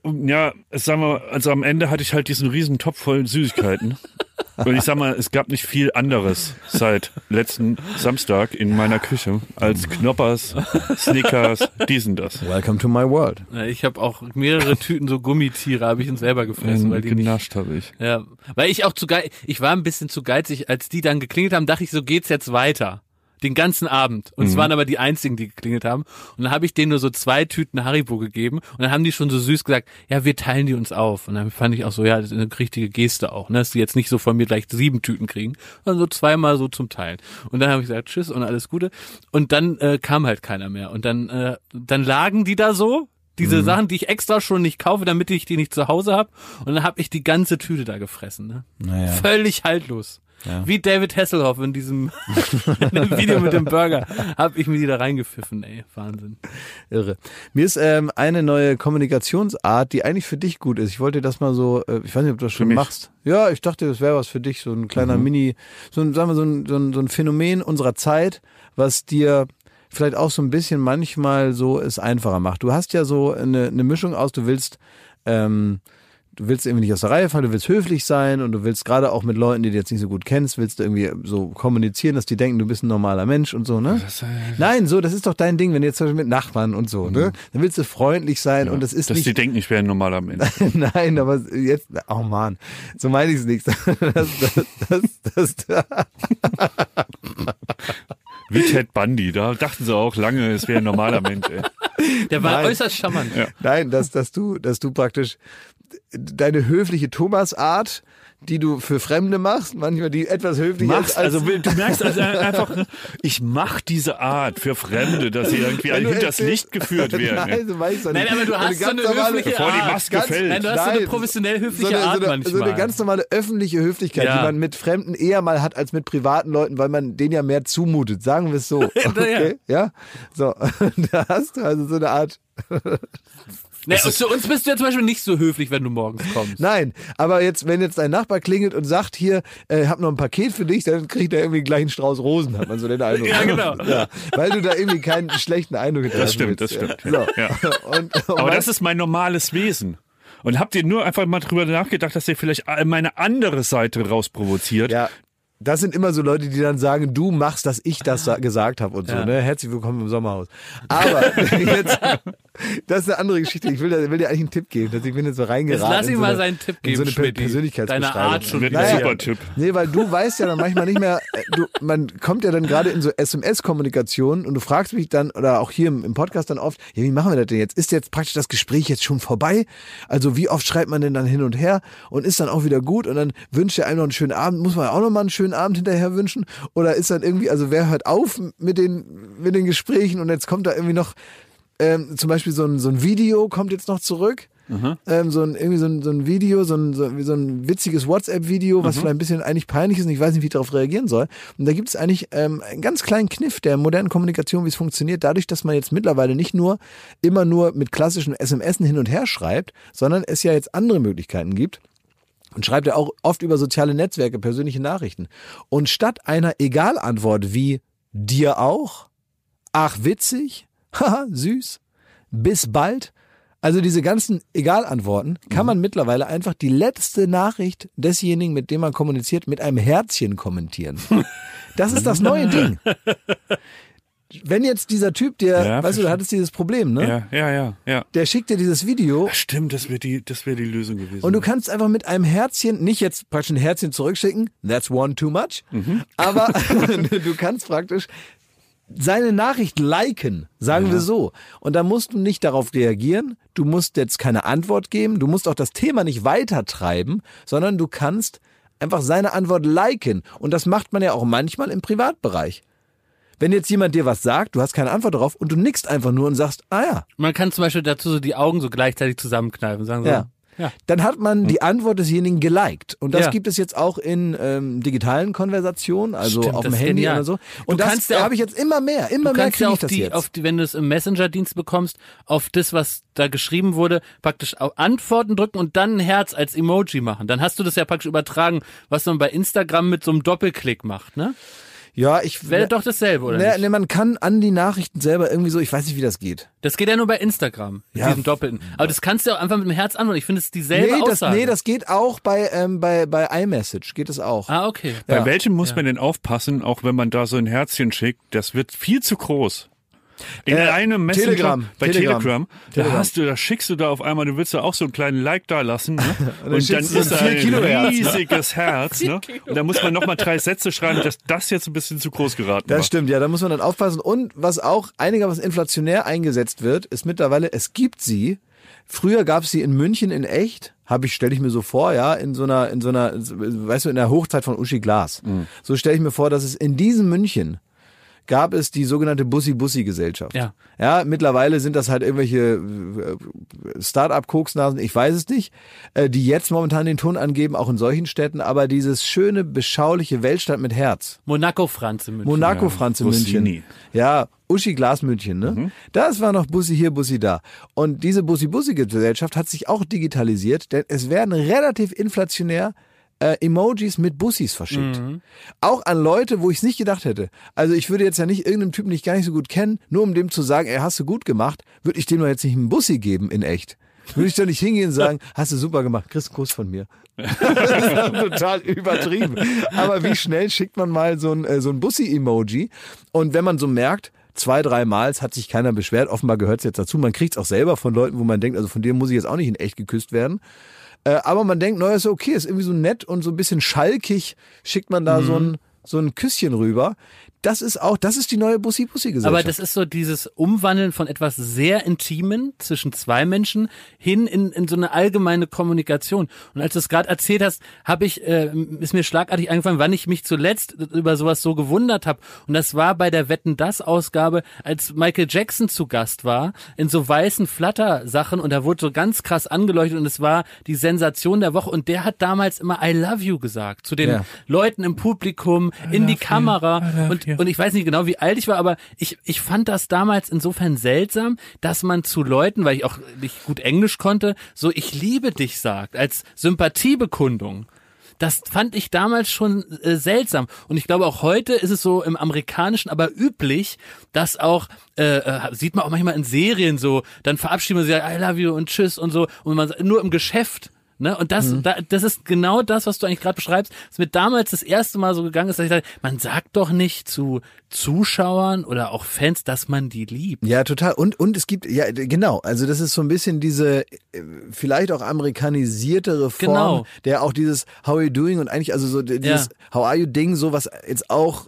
ja, sagen wir, also am Ende hatte ich halt diesen riesen Topf voll Süßigkeiten. Und ich sag mal, es gab nicht viel anderes seit letzten Samstag in meiner Küche als Knoppers, Snickers, diesen das. Welcome to my world. Ich habe auch mehrere Tüten so Gummitiere habe ich uns selber gefressen, weil die genascht habe ich. Ja, weil ich auch zu geizig, ich war ein bisschen zu geizig, als die dann geklingelt haben, dachte ich, so geht's jetzt weiter den ganzen Abend. Und es mhm. waren aber die einzigen, die geklingelt haben. Und dann habe ich denen nur so zwei Tüten Haribo gegeben. Und dann haben die schon so süß gesagt, ja, wir teilen die uns auf. Und dann fand ich auch so, ja, das ist eine richtige Geste auch, ne? dass die jetzt nicht so von mir gleich sieben Tüten kriegen, sondern so zweimal so zum Teilen. Und dann habe ich gesagt, tschüss und alles Gute. Und dann äh, kam halt keiner mehr. Und dann, äh, dann lagen die da so, diese mhm. Sachen, die ich extra schon nicht kaufe, damit ich die nicht zu Hause habe. Und dann habe ich die ganze Tüte da gefressen. Ne? Naja. Völlig haltlos. Ja. Wie David Hasselhoff in diesem in dem Video mit dem Burger habe ich mir die da reingepfiffen, ey, Wahnsinn. Irre. Mir ist ähm, eine neue Kommunikationsart, die eigentlich für dich gut ist. Ich wollte das mal so, äh, ich weiß nicht, ob du das schon machst. Ja, ich dachte, das wäre was für dich, so ein kleiner mhm. Mini, so ein, sagen wir, so ein, so, ein, so ein Phänomen unserer Zeit, was dir vielleicht auch so ein bisschen manchmal so es einfacher macht. Du hast ja so eine, eine Mischung aus, du willst ähm, du willst irgendwie nicht aus der Reihe fallen, du willst höflich sein und du willst gerade auch mit Leuten, die du jetzt nicht so gut kennst, willst du irgendwie so kommunizieren, dass die denken, du bist ein normaler Mensch und so, ne? Das, äh, Nein, so, das ist doch dein Ding, wenn du jetzt zum Beispiel mit Nachbarn und so, ne? Mhm. Dann willst du freundlich sein ja, und das ist dass nicht... Dass die denken, ich wäre ein normaler Mensch. Nein, aber jetzt, oh man, so meine ich es nicht. Das, das, das, das, Wie Ted Bundy, da dachten sie auch lange, es wäre ein normaler Mensch, ey. Der war Nein. äußerst charmant. Ja. Nein, dass, dass du, dass du praktisch deine höfliche Thomas-Art, die du für Fremde machst, manchmal die etwas höflicher Machst, als, also du merkst also einfach, ich mach diese Art für Fremde, dass sie irgendwie ein hinters Licht geführt werden. Nein, so weiß ich Nein, aber du hast so eine höfliche bevor die Maske ganz, fällt. Nein, du hast nein, so eine professionell höfliche so eine, Art so eine, manchmal. So eine ganz normale öffentliche Höflichkeit, ja. die man mit Fremden eher mal hat als mit privaten Leuten, weil man denen ja mehr zumutet. Sagen wir es so. Okay? ja. So, da hast du also so eine Art Nee, zu uns bist du ja zum Beispiel nicht so höflich, wenn du morgens kommst. Nein, aber jetzt, wenn jetzt dein Nachbar klingelt und sagt, hier, äh, hab noch ein Paket für dich, dann kriegt er irgendwie gleich einen Strauß Rosen, hat man so den Eindruck. ja, genau. Ja, weil du da irgendwie keinen schlechten Eindruck hast. Das stimmt, willst. das stimmt. So. Ja. Und, und aber das ist mein normales Wesen. Und habt ihr nur einfach mal drüber nachgedacht, dass ihr vielleicht meine andere Seite rausprovoziert? Ja, das sind immer so Leute, die dann sagen, du machst, dass ich das gesagt habe und so. Ja. Ne? Herzlich willkommen im Sommerhaus. Aber jetzt, das ist eine andere Geschichte. Ich will, will dir eigentlich einen Tipp geben, dass ich bin jetzt so reingeraten. Jetzt lass ihm so mal seinen Tipp geben, so eine Schmitty. Persönlichkeitsbeschreibung. Deine Art schon. Mit naja, super Tipp. Nee, weil du weißt ja dann manchmal nicht mehr, äh, du, man kommt ja dann gerade in so SMS-Kommunikation und du fragst mich dann, oder auch hier im, im Podcast dann oft, ja, wie machen wir das denn jetzt? Ist jetzt praktisch das Gespräch jetzt schon vorbei? Also wie oft schreibt man denn dann hin und her und ist dann auch wieder gut und dann wünscht er einem noch einen schönen Abend, muss man ja auch noch mal einen schönen schönen Abend hinterher wünschen? Oder ist dann irgendwie, also wer hört auf mit den, mit den Gesprächen und jetzt kommt da irgendwie noch ähm, zum Beispiel so ein, so ein Video kommt jetzt noch zurück. Ähm, so ein, irgendwie so ein, so ein Video, so ein, so, so ein witziges WhatsApp-Video, was mhm. vielleicht ein bisschen eigentlich peinlich ist und ich weiß nicht, wie ich darauf reagieren soll. Und da gibt es eigentlich ähm, einen ganz kleinen Kniff der modernen Kommunikation, wie es funktioniert, dadurch, dass man jetzt mittlerweile nicht nur immer nur mit klassischen SMS hin und her schreibt, sondern es ja jetzt andere Möglichkeiten gibt und schreibt ja auch oft über soziale Netzwerke persönliche Nachrichten. Und statt einer Egal-Antwort wie dir auch, ach witzig, haha, süß, bis bald. Also diese ganzen Egal-Antworten kann man mittlerweile einfach die letzte Nachricht desjenigen, mit dem man kommuniziert, mit einem Herzchen kommentieren. Das ist das neue Ding. Wenn jetzt dieser Typ, der, Ja, weißt du, du hattest dieses Problem, ne? Ja, ja, ja, ja. Der schickt dir dieses Video Ach, Stimmt, das wäre die, das wäre die Lösung gewesen. und du kannst einfach mit einem Herzchen, nicht jetzt praktisch ein Herzchen zurückschicken, that's one too much, aber du kannst praktisch seine Nachricht liken, sagen wir so. Und da musst du nicht darauf reagieren, du musst jetzt keine Antwort geben, du musst auch das Thema nicht weitertreiben, sondern du kannst einfach seine Antwort liken. Und das macht man ja auch manchmal im Privatbereich. Wenn jetzt jemand dir was sagt, du hast keine Antwort darauf und du nickst einfach nur und sagst, ah ja, Man kann zum Beispiel dazu so die Augen so gleichzeitig zusammenkneifen, sagen so. ja. Ja. Dann hat man die Antwort desjenigen geliked. Und das Ja. gibt es jetzt auch in ähm, digitalen Konversationen, also Stimmt, auf dem das Handy genial. oder so. Du Und das kannst ja auch- habe ich jetzt immer mehr, immer Du mehr kannst ja kriege ich auf das die, jetzt. auf die, wenn du es im Messenger-Dienst bekommst, auf das, was da geschrieben wurde, praktisch auf Antworten drücken und dann ein Herz als Emoji machen. Dann hast du das ja praktisch übertragen, was man bei Instagram mit so einem Doppelklick macht, ne? Ja, ich Wäre doch dasselbe, oder ne, nicht? ne, man kann an die Nachrichten selber irgendwie so, ich weiß nicht, wie das geht. Das geht ja nur bei Instagram, mit Ja. diesem Doppelten. Aber das kannst du ja auch einfach mit dem Herz antworten. Ich finde es ist dieselbe Nee das, Aussage. nee, das geht auch bei, ähm, bei, bei iMessage, geht es auch. ah, okay. Bei Ja. welchem muss man denn aufpassen, auch wenn man da so ein Herzchen schickt? Das wird viel zu groß. In Äh, einem Messenger, Telegram, bei Telegram. Telegram, da Telegram. hast du, da schickst du da auf einmal, du willst da auch so einen kleinen Like da lassen, ne? und, dann schickst du ist da ein ein vier Kilo Herz. riesiges Herz, ne? Und da muss man nochmal drei Sätze schreiben, dass das jetzt ein bisschen zu groß geraten Das war. stimmt, ja, da muss man dann aufpassen. Und was auch einigermaßen inflationär eingesetzt wird, ist mittlerweile, es gibt sie. Früher gab es sie in München in echt, habe ich, stelle ich mir so vor, ja, in so einer, in so einer, weißt du, in der Hochzeit von Uschi Glas. So stelle ich mir vor, dass es in diesem München gab es die sogenannte Bussi-Bussi-Gesellschaft. Ja. Ja, mittlerweile sind das halt irgendwelche äh, Start-up-Koksnasen, ich weiß es nicht, äh, die jetzt momentan den Ton angeben, auch in solchen Städten, aber dieses schöne, beschauliche Weltstadt mit Herz. Monaco Franz in München. Monaco Ja, Franz in Rossini. München. Ja, Uschi Glas München, ne? Das war noch Bussi hier, Bussi da. Und diese Bussi-Bussi-Gesellschaft hat sich auch digitalisiert, denn es werden relativ inflationär äh, Emojis mit Bussis verschickt. Auch an Leute, wo ich es nicht gedacht hätte. Also ich würde jetzt ja nicht irgendeinem Typen, den ich gar nicht so gut kenne, nur um dem zu sagen, ey, hast du gut gemacht, würde ich dem doch jetzt nicht einen Bussi geben in echt. Würde ich doch nicht hingehen und sagen, hast du super gemacht, kriegst einen Kuss von mir. das ist total übertrieben. Aber wie schnell schickt man mal so ein, äh, so ein Bussi-Emoji? Und wenn man so merkt, zwei, drei Mal, es hat sich keiner beschwert, offenbar gehört es jetzt dazu. Man kriegt es auch selber von Leuten, wo man denkt, also von dir muss ich jetzt auch nicht in echt geküsst werden. Äh, aber man denkt, naja, ist okay, ist irgendwie so nett und so ein bisschen schalkig, schickt man da so ein so ein Küsschen rüber. Das ist auch, das ist die neue Bussi-Bussi-Gesellschaft. Aber das ist so dieses Umwandeln von etwas sehr Intimen zwischen zwei Menschen hin in, in so eine allgemeine Kommunikation. Und als du es gerade erzählt hast, habe ich, äh, ist mir schlagartig eingefallen, wann ich mich zuletzt über sowas so gewundert habe. Und das war bei der Wetten das Ausgabe, als Michael Jackson zu Gast war, in so weißen Flatter-Sachen und da wurde so ganz krass angeleuchtet und es war die Sensation der Woche. Und der hat damals immer I love you gesagt zu den Ja. Leuten im Publikum, in die Kamera. I Und, you. und ich weiß nicht genau, wie alt ich war, aber ich, ich fand das damals insofern seltsam, dass man zu Leuten, weil ich auch nicht gut Englisch konnte, so ich liebe dich sagt, als Sympathiebekundung. Das fand ich damals schon äh, seltsam. Und ich glaube, auch heute ist es so im Amerikanischen aber üblich, dass auch, äh, äh, sieht man auch manchmal in Serien so, dann verabschieden wir sich, I love you und tschüss und so. Und man nur im Geschäft. Ne? Und das, da, das ist genau das, was du eigentlich gerade beschreibst, was mir damals das erste Mal so gegangen ist, dass ich dachte, man sagt doch nicht zu Zuschauern oder auch Fans, dass man die liebt. Ja, total. Und, und es gibt, ja, genau. Also das ist so ein bisschen diese, äh, vielleicht auch amerikanisiertere Form, Genau. der auch dieses How are you doing und eigentlich, also so dieses How are you Ding, so was jetzt auch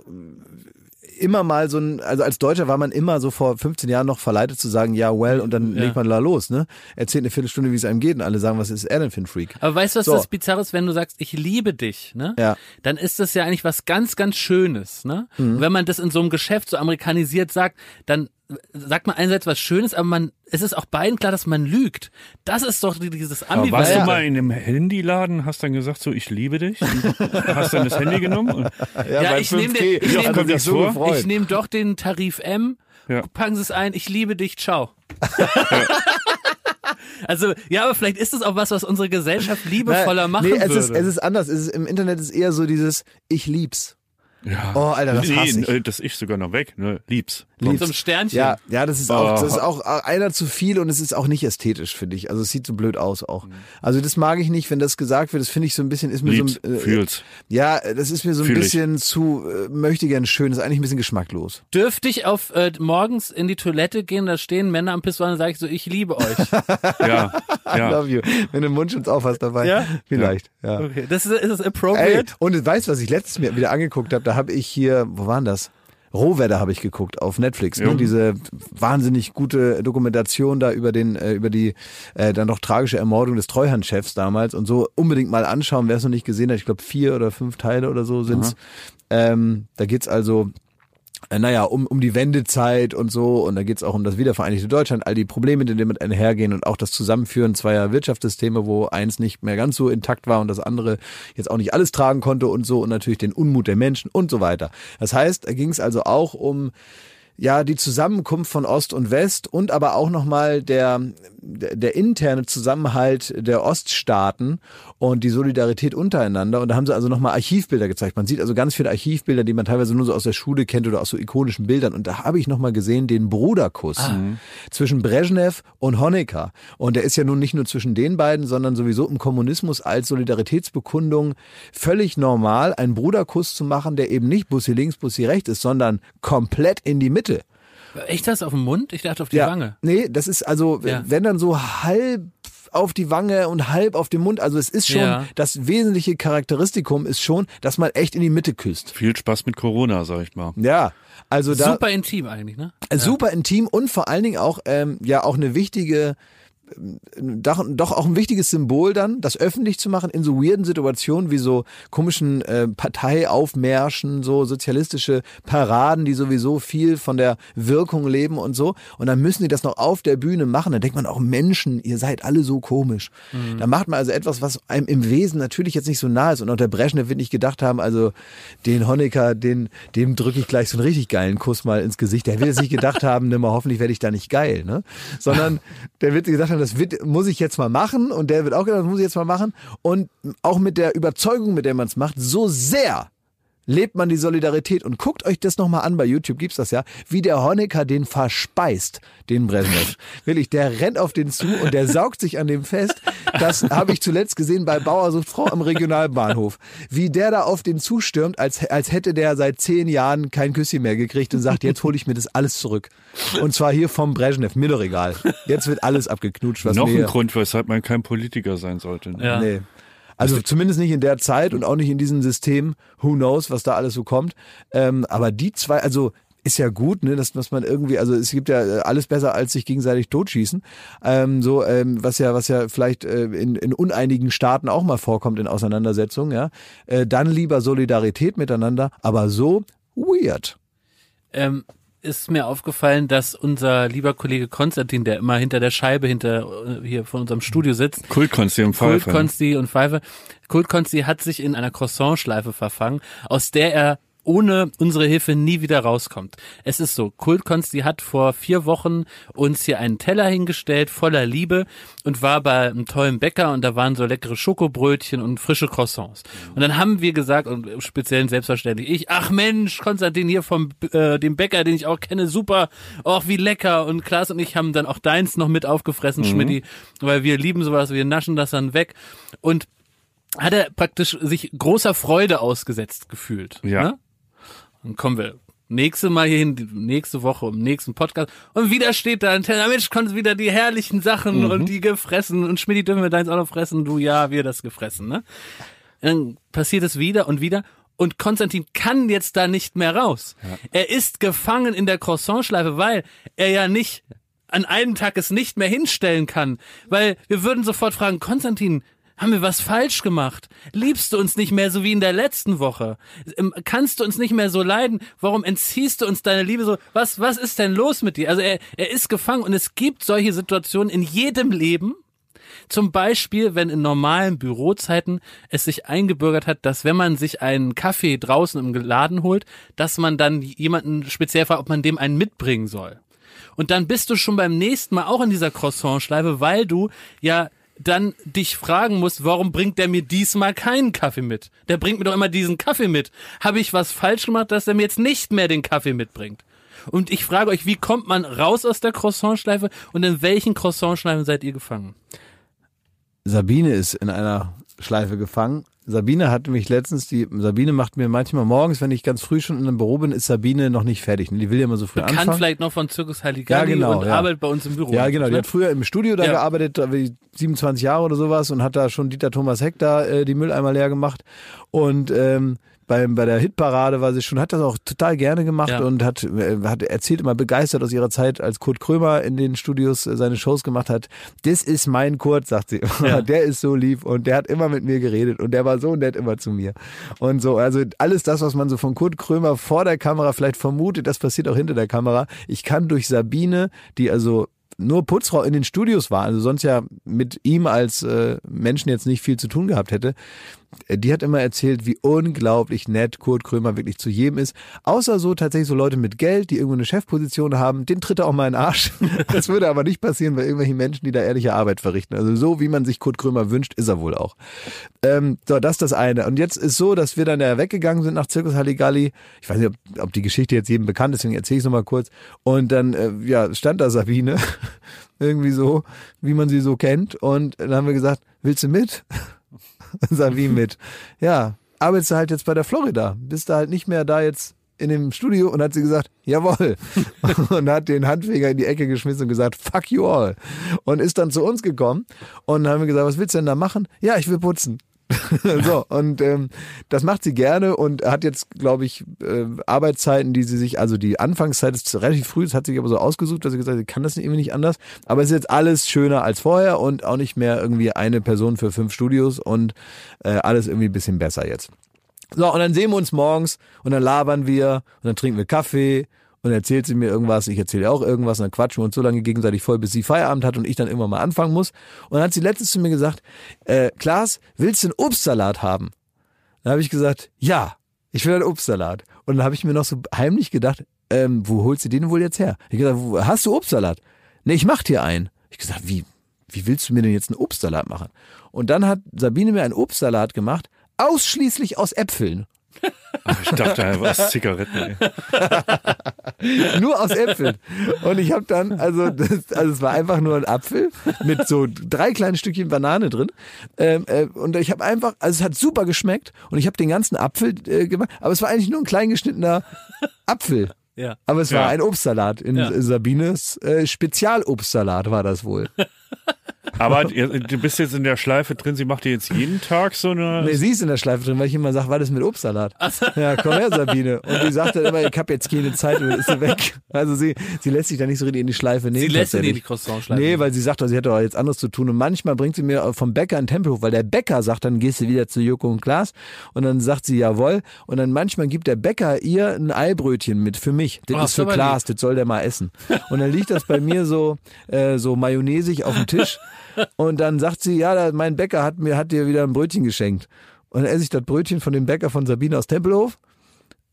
immer mal so ein, also als Deutscher war man immer so vor 15 Jahren noch verleitet zu sagen, ja, well, und dann Ja. legt man da los, ne? Erzählt eine Viertelstunde, wie es einem geht und alle sagen, was ist er denn für ein Freak? Aber weißt du, was So. das Bizarre ist, wenn du sagst, ich liebe dich, ne? Ja. Dann ist das ja eigentlich was ganz, ganz Schönes, ne? Mhm. Wenn man das in so einem Geschäft so amerikanisiert sagt, dann sagt man einerseits was Schönes, aber man, es ist auch beiden klar, dass man lügt. Das ist doch dieses Aber warst Ambivalente. du mal in einem Handyladen, hast dann gesagt, so, ich liebe dich? Und hast dann das Handy genommen? Und, Ja, bei ich nehme 5G, den- ich ja, nehm- so vor? Ich nehme doch den Tarif M, Ja. packen Sie es ein, ich liebe dich, ciao. also, ja, aber vielleicht ist es auch was, was unsere Gesellschaft liebevoller machen nee, es würde. ist, es ist anders. Es ist, Im Internet ist eher so dieses Ich lieb's. Ja. Oh, Alter, das nee, hasse ich. äh, Das ich sogar noch weg, ne? Lieb's. Mit so einem Sternchen. Ja, ja, das ist auch, Oh. das ist auch einer zu viel und es ist auch nicht ästhetisch, finde ich. Also es sieht so blöd aus auch. Also das mag ich nicht, wenn das gesagt wird. Das finde ich so ein bisschen, ist mir Lieb's, so ein, äh, fühl's. ja, das ist mir so ein Fühl ich. bisschen zu äh, möchte gern schön. Das ist eigentlich ein bisschen geschmacklos. Dürfte ich auf äh, morgens in die Toilette gehen, da stehen Männer am Pissoir und sage ich so, ich liebe euch. Ja, I ja. love you. Wenn du den Mundschutz auf hast dabei. Ja? Vielleicht, ja. Okay, das ist, ist das Ey, appropriate? und du weißt, was ich letztens mir wieder angeguckt habe? Da habe ich hier, wo waren das? Rohwetter habe ich geguckt auf Netflix, ne? Diese wahnsinnig gute Dokumentation da über den äh, über die äh, dann doch tragische Ermordung des Treuhandchefs damals und so unbedingt mal anschauen, wer es noch nicht gesehen hat. Ich glaube vier oder fünf Teile oder so sind's. Ähm, da geht's also äh, naja, um, um die Wendezeit und so. Und da geht's auch um das wiedervereinigte Deutschland, all die Probleme, die damit einhergehen und auch das Zusammenführen zweier Wirtschaftssysteme, wo eins nicht mehr ganz so intakt war und das andere jetzt auch nicht alles tragen konnte und so und natürlich den Unmut der Menschen und so weiter. Das heißt, da ging's also auch um ja, die Zusammenkunft von Ost und West und aber auch nochmal der, der, der interne Zusammenhalt der Oststaaten und die Solidarität untereinander. Und da haben sie also nochmal Archivbilder gezeigt. Man sieht also ganz viele Archivbilder, die man teilweise nur so aus der Schule kennt oder aus so ikonischen Bildern. Und da habe ich nochmal gesehen den Bruderkuss zwischen Brezhnev und Honecker. Und der ist ja nun nicht nur zwischen den beiden, sondern sowieso im Kommunismus als Solidaritätsbekundung völlig normal, einen Bruderkuss zu machen, der eben nicht Bussi links, Bussi rechts ist, sondern komplett in die Mitte. Echt das auf dem Mund? Ich dachte auf die Wange. Nee, das ist also, Ja. wenn dann so halb auf die Wange und halb auf den Mund. Also es ist schon, Ja. das wesentliche Charakteristikum ist schon, dass man echt in die Mitte küsst. Viel Spaß mit Corona, sag ich mal. Ja, also da Super intim eigentlich, ne? super intim und vor allen Dingen auch ähm, ja auch eine wichtige doch, doch auch ein wichtiges Symbol dann, das öffentlich zu machen in so weirden Situationen wie so komischen äh, Parteiaufmärschen, so sozialistische Paraden, die sowieso viel von der Wirkung leben und so. Und dann müssen die das noch auf der Bühne machen. Dann denkt man auch, Menschen, ihr seid alle so komisch. Da macht man also etwas, was einem im Wesen natürlich jetzt nicht so nah ist. Und auch der Brezhnev wird nicht gedacht haben, also den Honecker, den, dem drücke ich gleich so einen richtig geilen Kuss mal ins Gesicht. Der will jetzt nicht gedacht haben, nimm mal, hoffentlich werde ich da nicht geil, ne? Sondern der wird gesagt haben, das wird, muss ich jetzt mal machen. Und der wird auch gedacht, das muss ich jetzt mal machen. Und auch mit der Überzeugung, mit der man es macht, so sehr lebt man die Solidarität und guckt euch das nochmal an, bei YouTube gibt's das ja, wie der Honecker den verspeist, den Brezhnev. Wirklich, der rennt auf den zu und der saugt sich an dem fest. Das habe ich zuletzt gesehen bei Bauersucht Frau am Regionalbahnhof. Wie der da auf den zustürmt, als, als hätte der seit zehn Jahren kein Küsschen mehr gekriegt und sagt, jetzt hole ich mir das alles zurück. Und zwar hier vom Brezhnev, mir doch egal. Jetzt wird alles abgeknutscht, was Noch ein Grund, weshalb man kein Politiker sein sollte. ne? Ja. Nee. Also zumindest nicht in der Zeit und auch nicht in diesem System. Who knows, was da alles so kommt. Ähm, aber die zwei, also ist ja gut, ne, dass, dass man irgendwie, also es gibt ja äh, alles besser als sich gegenseitig totschießen. Ähm, so, ähm, was ja, was ja vielleicht äh, in, in uneinigen Staaten auch mal vorkommt in Auseinandersetzungen, ja. Äh, dann lieber Solidarität miteinander, aber so weird. Ähm, ist mir aufgefallen, dass unser lieber Kollege Konstantin, der immer hinter der Scheibe hinter äh, hier von unserem Studio sitzt, Kultkonsti und Pfeife. Konsti und Pfeife. Kult Konsti hat sich in einer Croissant-Schleife verfangen, aus der er ohne unsere Hilfe nie wieder rauskommt. Es ist so, Kult Konsti hat vor vier Wochen uns hier einen Teller hingestellt, voller Liebe und war bei einem tollen Bäcker und da waren so leckere Schokobrötchen und frische Croissants. Und dann haben wir gesagt, und speziell selbstverständlich ich, ach Mensch, Konstantin hier vom äh, dem Bäcker, den ich auch kenne, super, ach wie lecker. Und Klaas und ich haben dann auch deins noch mit aufgefressen, Schmidti, weil wir lieben sowas, wir naschen das dann weg. Und hat er praktisch sich großer Freude ausgesetzt gefühlt. Ja. Ne? Dann kommen wir nächste Mal hierhin, nächste Woche im nächsten Podcast. Und wieder steht da ein Teller, Mensch, kommen wieder die herrlichen Sachen und die gefressen. Und Schmidt, dürfen wir deins auch noch fressen, du, ja, wir das gefressen, ne? Dann passiert es wieder und wieder. Und Konstantin kann jetzt da nicht mehr raus. Er ist gefangen in der Croissantschleife, weil er ja nicht an einem Tag es nicht mehr hinstellen kann, weil wir würden sofort fragen, Konstantin, haben wir was falsch gemacht? Liebst du uns nicht mehr so wie in der letzten Woche? Ähm, Kannst du uns nicht mehr so leiden? Warum entziehst du uns deine Liebe so? Was, was ist denn los mit dir? Also er, er ist gefangen und es gibt solche Situationen in jedem Leben. Zum Beispiel, wenn in normalen Bürozeiten es sich eingebürgert hat, dass wenn man sich einen Kaffee draußen im Laden holt, dass man dann jemanden speziell fragt, ob man dem einen mitbringen soll. Und dann bist du schon beim nächsten Mal auch in dieser Croissant-Schleife, weil du ja dann dich fragen musst, warum bringt der mir diesmal keinen Kaffee mit? Der bringt mir doch immer diesen Kaffee mit. Habe ich was falsch gemacht, dass er mir jetzt nicht mehr den Kaffee mitbringt? Und ich frage euch, wie kommt man raus aus der Croissantschleife und in welchen Croissantschleifen seid ihr gefangen? Sabine ist in einer Schleife gefangen. Sabine hat mich letztens, die Sabine macht mir manchmal morgens, wenn ich ganz früh schon in einem Büro bin, ist Sabine noch nicht fertig. Die will ja immer so früh Bekannt anfangen. vielleicht noch von Zirkus Halligalli Ja, genau, und ja. arbeitet bei uns im Büro. Ja, genau. Die Ne? hat früher im Studio da Ja. gearbeitet, da wie 27 Jahre oder sowas und hat da schon Dieter Thomas Heck da äh, die Mülleimer leer gemacht. Und ähm, beim, bei der Hitparade war sie schon, hat das auch total gerne gemacht Ja. und hat, äh, hat erzählt immer begeistert aus ihrer Zeit, als Kurt Krömer in den Studios äh, seine Shows gemacht hat. Das ist mein Kurt, sagt sie. Ja. Der ist so lieb und der hat immer mit mir geredet und der war so nett immer zu mir. Und so, also alles das, was man so von Kurt Krömer vor der Kamera vielleicht vermutet, das passiert auch hinter der Kamera. Ich kann durch Sabine, die also nur Putzfrau in den Studios war, also sonst ja mit ihm als äh, Menschen jetzt nicht viel zu tun gehabt hätte, die hat immer erzählt, wie unglaublich nett Kurt Krömer wirklich zu jedem ist. Außer so tatsächlich so Leute mit Geld, die irgendwo eine Chefposition haben, den tritt er auch mal in den Arsch. Das würde aber nicht passieren bei irgendwelchen Menschen, die da ehrliche Arbeit verrichten. Also so, wie man sich Kurt Krömer wünscht, ist er wohl auch. Ähm, so, das ist das eine. Und jetzt ist so, dass wir dann ja weggegangen sind nach Zirkus Halligalli. Ich weiß nicht, ob, ob die Geschichte jetzt jedem bekannt ist, deswegen erzähle ich es nochmal kurz. Und dann äh, ja, stand da Sabine, irgendwie so, wie man sie so kennt. Und dann haben wir gesagt, willst du mit? Sabine mit. Ja, arbeitest du halt jetzt bei der Florida. Bist du halt nicht mehr da jetzt in dem Studio und hat sie gesagt, jawohl. und hat den Handfeger in die Ecke geschmissen und gesagt, fuck you all. Und ist dann zu uns gekommen und haben wir gesagt, was willst du denn da machen? Ja, ich will putzen. so, und ähm, das macht sie gerne und hat jetzt, glaube ich, äh, Arbeitszeiten, die sie sich, also die Anfangszeit ist relativ früh, das hat sich aber so ausgesucht, dass sie gesagt hat, sie kann das irgendwie nicht anders. Aber es ist jetzt alles schöner als vorher und auch nicht mehr irgendwie eine Person für fünf Studios und äh, alles irgendwie ein bisschen besser jetzt. So, und dann sehen wir uns morgens und dann labern wir und dann trinken wir Kaffee und erzählt sie mir irgendwas, ich erzähle auch irgendwas und dann quatschen wir uns so lange gegenseitig voll, bis sie Feierabend hat und ich dann irgendwann mal anfangen muss. Und dann hat sie letztens zu mir gesagt, äh, Klaas, willst du einen Obstsalat haben? Dann habe ich gesagt, ja, ich will einen Obstsalat. Und dann habe ich mir noch so heimlich gedacht, ähm, wo holst du den wohl jetzt her? Ich gesagt, hast du Obstsalat? Nee, ich mach dir einen. Ich gesagt, wie, wie willst du mir denn jetzt einen Obstsalat machen? Und dann hat Sabine mir einen Obstsalat gemacht, ausschließlich aus Äpfeln. Ich dachte, was Zigaretten. Ey. Nur aus Äpfeln. Und ich habe dann, also, das, also es war einfach nur ein Apfel mit so drei kleinen Stückchen Banane drin. Ähm, äh, und ich habe einfach, also es hat super geschmeckt und ich habe den ganzen Apfel äh, gemacht, aber es war eigentlich nur ein klein geschnittener Apfel. Ja. Aber es war Ja. ein Obstsalat. In Ja. Sabines äh, Spezialobstsalat war das wohl. Aber du bist jetzt in der Schleife drin, sie macht dir jetzt jeden Tag so eine. Nee, sie ist in der Schleife drin, weil ich immer sage, was ist mit Obstsalat? Ja, komm her, Sabine. Und die sagt dann immer, ich habe jetzt keine Zeit und ist sie weg. Also sie, sie lässt sich da nicht so richtig in die Schleife nehmen. Sie lässt dir tatsächlich. die Croissant-Schleife. Nee, weil sie sagt, sie hat doch jetzt anderes zu tun. Und manchmal bringt sie mir vom Bäcker einen Tempelhof, weil der Bäcker sagt, dann gehst du wieder zu Joko und Klaas. Und dann sagt sie, jawohl. Und dann manchmal gibt der Bäcker ihr ein Eibrötchen mit für mich. Das Oh, ist für Klaas, das soll der mal essen. Und dann liegt das bei mir so, äh, so mayonnaisig auf dem Tisch. Und dann sagt sie, ja, mein Bäcker hat mir, hat dir wieder ein Brötchen geschenkt. Und dann esse ich das Brötchen von dem Bäcker von Sabine aus Tempelhof.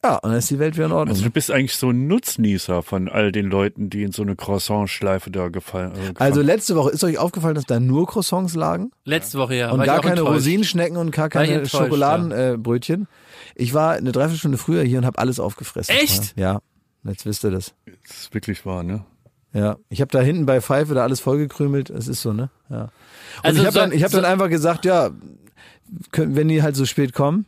Ja, und dann ist die Welt wieder in Ordnung. Also du bist eigentlich so ein Nutznießer von all den Leuten, die in so eine Croissant-Schleife da gefallen. Äh, Also gefangen- letzte Woche ist euch aufgefallen, dass da nur Croissants lagen? Letzte Woche ja. Und gar keine enttäuscht. Rosinenschnecken und gar keine Schokoladenbrötchen. Äh, Brötchen. ich war eine Dreiviertelstunde früher hier und habe alles aufgefressen. Echt? Ja, jetzt wisst ihr das. das ist wirklich wahr, ne? Ja, ich habe da hinten bei Pfeife da alles vollgekrümelt. Es ist so, ne? Ja. Und Also ich habe so- dann, ich hab dann so- einfach gesagt, ja, können, wenn die halt so spät kommen.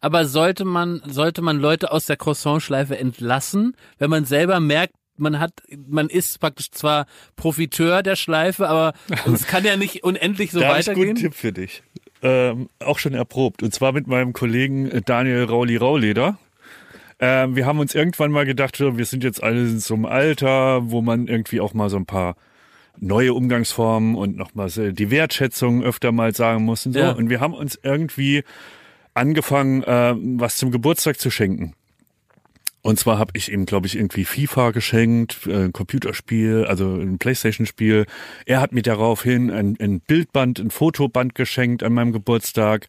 Aber sollte man, sollte man Leute aus der Croissant-Schleife entlassen, wenn man selber merkt, man hat, man ist praktisch zwar Profiteur der Schleife, aber es kann ja nicht unendlich so da habe ich einen weitergehen. guten Tipp für dich. Ähm, auch schon erprobt. Und zwar mit meinem Kollegen äh, Daniel Rauli Rauleder. Ähm, wir haben uns irgendwann mal gedacht, wir sind jetzt alle in so einem Alter, wo man irgendwie auch mal so ein paar neue Umgangsformen und nochmal die Wertschätzung öfter mal sagen muss und so. Ja. Und wir haben uns irgendwie angefangen, äh, was zum Geburtstag zu schenken. Und zwar habe ich ihm, glaube ich, irgendwie FIFA geschenkt, äh, ein Computerspiel, also ein Playstation-Spiel. Er hat mir daraufhin ein, ein Bildband, ein Fotoband geschenkt an meinem Geburtstag.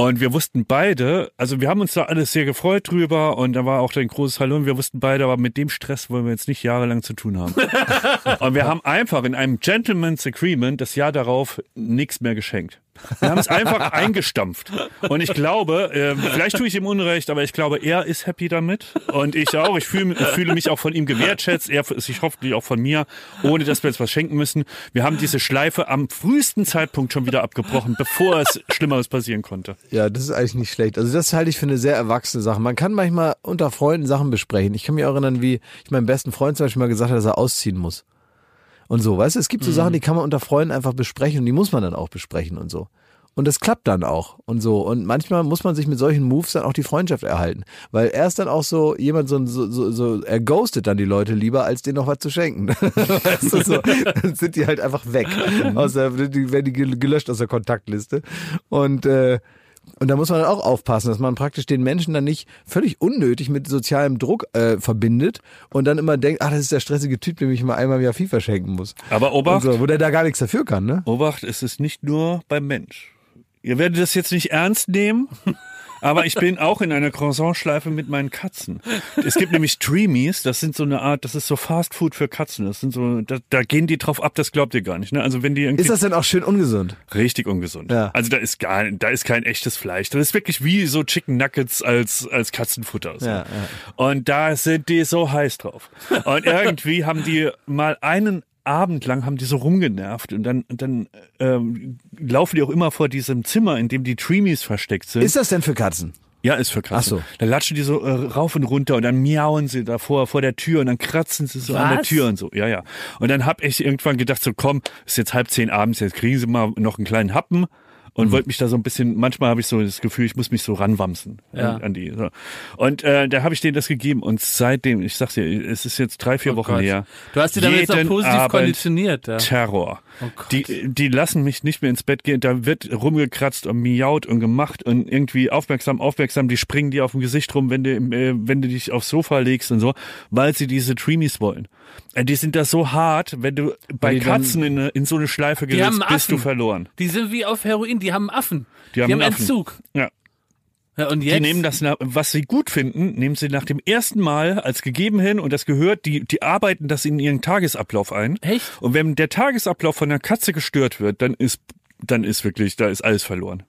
Und wir wussten beide, also wir haben uns da alles sehr gefreut drüber und da war auch ein großes Hallo und wir wussten beide, aber mit dem Stress wollen wir jetzt nicht jahrelang zu tun haben. und wir haben einfach in einem Gentleman's Agreement das Jahr darauf nichts mehr geschenkt. Wir haben es einfach eingestampft. Und ich glaube, äh, vielleicht tue ich ihm Unrecht, aber ich glaube, er ist happy damit. Und ich auch. Ich fühle, fühle mich auch von ihm gewertschätzt. Er sich hoffentlich auch von mir, ohne dass wir jetzt was schenken müssen. Wir haben diese Schleife am frühesten Zeitpunkt schon wieder abgebrochen, bevor es Schlimmeres passieren konnte. Ja, das ist eigentlich nicht schlecht. Also das halte ich für eine sehr erwachsene Sache. Man kann manchmal unter Freunden Sachen besprechen. Ich kann mich erinnern, wie ich meinem besten Freund zum Beispiel mal gesagt habe, dass er ausziehen muss und so. Weißt du, es gibt so mhm. Sachen, die kann man unter Freunden einfach besprechen und die muss man dann auch besprechen und so. Und das klappt dann auch und so. Und manchmal muss man sich mit solchen Moves dann auch die Freundschaft erhalten. Weil er ist dann auch so jemand, so, so, so, so er ghostet dann die Leute lieber, als denen noch was zu schenken. weißt du, so, dann sind die halt einfach weg. Mhm. Aus der, die werden die gelöscht aus der Kontaktliste. Und äh, und da muss man dann auch aufpassen, dass man praktisch den Menschen dann nicht völlig unnötig mit sozialem Druck äh, verbindet und dann immer denkt, ach, das ist der stressige Typ, dem ich mal einmal im Jahr FIFA schenken muss. Aber Obacht. So, wo der da gar nichts dafür kann, ne? Obacht, es ist nicht nur beim Mensch. Ihr werdet das jetzt nicht ernst nehmen. Aber ich bin auch in einer Croissant-Schleife mit meinen Katzen. Es gibt nämlich Dreamies, das sind so eine Art, das ist so Fast Food für Katzen. Das sind so, da, da gehen die drauf ab, das glaubt ihr gar nicht. Ne? Also wenn die irgendwie ist das denn auch schön ungesund? Richtig ungesund. Ja. Also da ist gar, da ist kein echtes Fleisch. Das ist wirklich wie so Chicken Nuggets als als Katzenfutter. So. Ja, ja. Und da sind die so heiß drauf. Und irgendwie haben die mal einen Abend lang haben die so rumgenervt und dann, dann ähm, laufen die auch immer vor diesem Zimmer, in dem die Treemies versteckt sind. Ist das denn für Katzen? Ja, ist für Katzen. Ach so. Dann latschen die so äh, rauf und runter und dann miauen sie davor vor der Tür und dann kratzen sie so Was? an der Tür und so. Ja, ja. Und dann hab ich irgendwann gedacht so, komm, ist jetzt halb zehn abends, jetzt kriegen sie mal noch einen kleinen Happen und mhm. wollte mich da so ein bisschen, manchmal habe ich so das Gefühl, ich muss mich so ranwamsen ja. an, an die. So. Und äh, da habe ich denen das gegeben und seitdem, ich sag's dir, es ist jetzt drei, vier oh Wochen Gott. her. Du hast die damit jetzt auch positiv Abend konditioniert. Ja. Terror. Oh die, die lassen mich nicht mehr ins Bett gehen, da wird rumgekratzt und miaut und gemacht und irgendwie aufmerksam, aufmerksam, die springen dir auf dem Gesicht rum, wenn du, äh, wenn du dich aufs Sofa legst und so, weil sie diese Dreamies wollen. Äh, die sind da so hart, wenn du bei Katzen in, in, so eine Schleife gesetzt bist du verloren. Die sind wie auf Heroin, die haben Affen. Die haben, die haben Entzug. Ja. Ja, und jetzt? Die nehmen das, was sie gut finden, nehmen sie nach dem ersten Mal als gegeben hin und das gehört, die, die arbeiten das in ihren Tagesablauf ein. Echt? Und wenn der Tagesablauf von der Katze gestört wird, dann ist, dann ist wirklich, da ist alles verloren.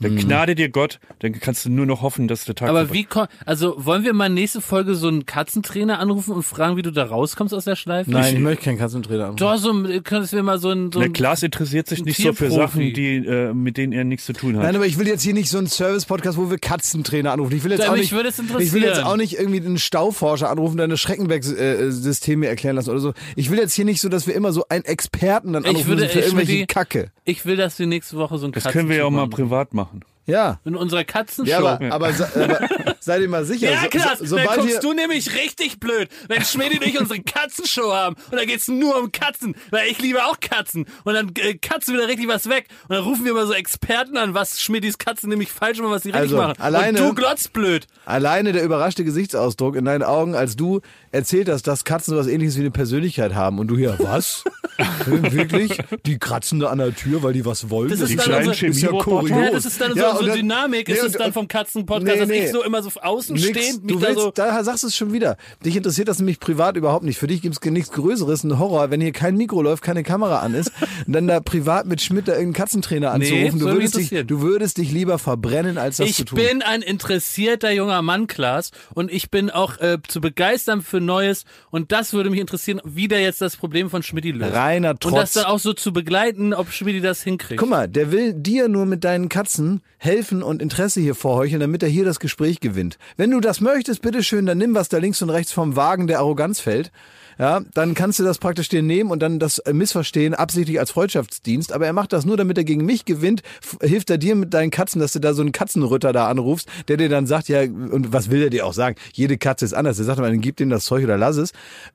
Dann hm. gnade dir Gott, dann kannst du nur noch hoffen, dass der Tag Aber wie also wollen wir mal nächste Folge so einen Katzentrainer anrufen und fragen, wie du da rauskommst aus der Schleife? Nein, ich, ich möchte keinen Katzentrainer anrufen. Doch, so könntest wir mal so ein so ein, Klaas interessiert sich nicht so für Sachen, die äh, mit denen er nichts zu tun hat. Nein, aber ich will jetzt hier nicht so einen Service Podcast, wo wir Katzentrainer anrufen. Ich will jetzt auch nicht würde es interessieren. Ich will jetzt auch nicht irgendwie einen Stauforscher anrufen, der eine Schreckenberg-Systeme erklären lassen oder so. Ich will jetzt hier nicht so, dass wir immer so einen Experten dann anrufen ich würde, für irgendwelche die, Kacke. Ich will, dass wir nächste Woche so ein Das können wir ja auch mal privat machen. Ja. In unserer Katzenshow. Ja, aber, aber, aber seid ihr mal sicher. Ja, klar. So, so, dann guckst du nämlich richtig blöd, wenn Schmidi und ich unsere Katzenshow haben. Und da geht's nur um Katzen, weil ich liebe auch Katzen. Und dann äh, katzen wieder richtig was weg. Und dann rufen wir mal so Experten an, was Schmidis Katzen nämlich falsch machen, was sie richtig also, machen. Alleine, und du glotzt blöd. Alleine der überraschte Gesichtsausdruck in deinen Augen, als du erzählt hast, dass Katzen sowas ähnliches wie eine Persönlichkeit haben. Und du hier, was? Wirklich? Die kratzen da an der Tür, weil die was wollen? Das ist, die dann unsere, ist ja kurios. Ja, das ist dann ja, so, so dann, Dynamik, nee, ist es dann vom Katzenpodcast, nee, nee, dass ich so immer so außen stehend mich du willst, da so... Da sagst du es schon wieder. Dich interessiert das nämlich privat überhaupt nicht. Für dich gibt es nichts Größeres, ein Horror, wenn hier kein Mikro läuft, keine Kamera an ist, und dann da privat mit Schmidt da irgendeinen Katzentrainer anzurufen. du, würdest dich, du würdest dich lieber verbrennen, als das ich zu tun. Ich bin ein interessierter junger Mann, Klaas, und ich bin auch äh, zu begeistern für Neues und das würde mich interessieren, wie der jetzt das Problem von Schmidt löst. Reiner Trotz. Und das dann auch so zu begleiten, ob Schmidt das hinkriegt. Guck mal, der will dir nur mit deinen Katzen helfen und Interesse hier vorheucheln, damit er hier das Gespräch gewinnt. Wenn du das möchtest, bitteschön, dann nimm was da links und rechts vom Wagen der Arroganz fällt ja, dann kannst du das praktisch dir nehmen und dann das missverstehen, absichtlich als Freundschaftsdienst. Aber er macht das nur, damit er gegen mich gewinnt. Hilft er dir mit deinen Katzen, dass du da so einen Katzenrütter da anrufst, der dir dann sagt, ja, und was will er dir auch sagen? Jede Katze ist anders. Er sagt mal, gib ihm das Zeug oder lass es.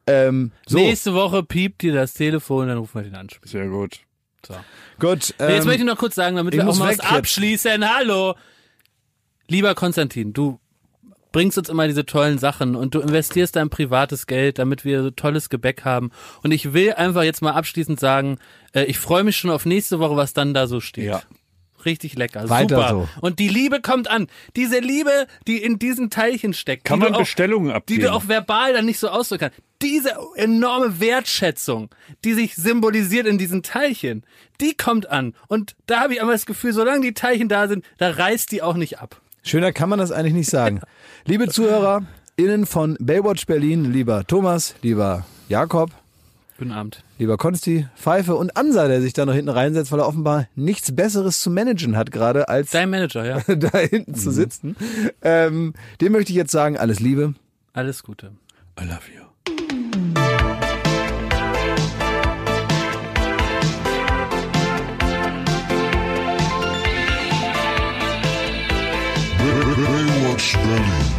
Ähm, so. Nächste Woche piept dir das Telefon, dann rufen wir den an. Sehr gut. So. Gut. Ähm, Jetzt möchte ich noch kurz sagen, damit wir auch mal was abschließen. Hallo. Lieber Konstantin, du bringst uns immer diese tollen Sachen und du investierst dein privates Geld, damit wir so tolles Gebäck haben. Und ich will einfach jetzt mal abschließend sagen, äh, ich freue mich schon auf nächste Woche, was dann da so steht. Ja. Richtig lecker. Weiter Super. so. Und die Liebe kommt an. Diese Liebe, die in diesen Teilchen steckt. Kann die man du auch, Bestellungen abgeben? Die du auch verbal dann nicht so ausdrücken kannst. Diese enorme Wertschätzung, die sich symbolisiert in diesen Teilchen, die kommt an. Und da habe ich einfach das Gefühl, solange die Teilchen da sind, da reißt die auch nicht ab. Schöner kann man das eigentlich nicht sagen. Liebe Zuhörer, innen von Baywatch Berlin, lieber Thomas, lieber Jakob, Guten Abend. lieber Konsti, Pfeife und Ansa, der sich da noch hinten reinsetzt, weil er offenbar nichts Besseres zu managen hat gerade, als Dein Manager, ja. da hinten zu sitzen. Ähm, dem möchte ich jetzt sagen, alles Liebe. Alles Gute. I love you. Baywatch Berlin.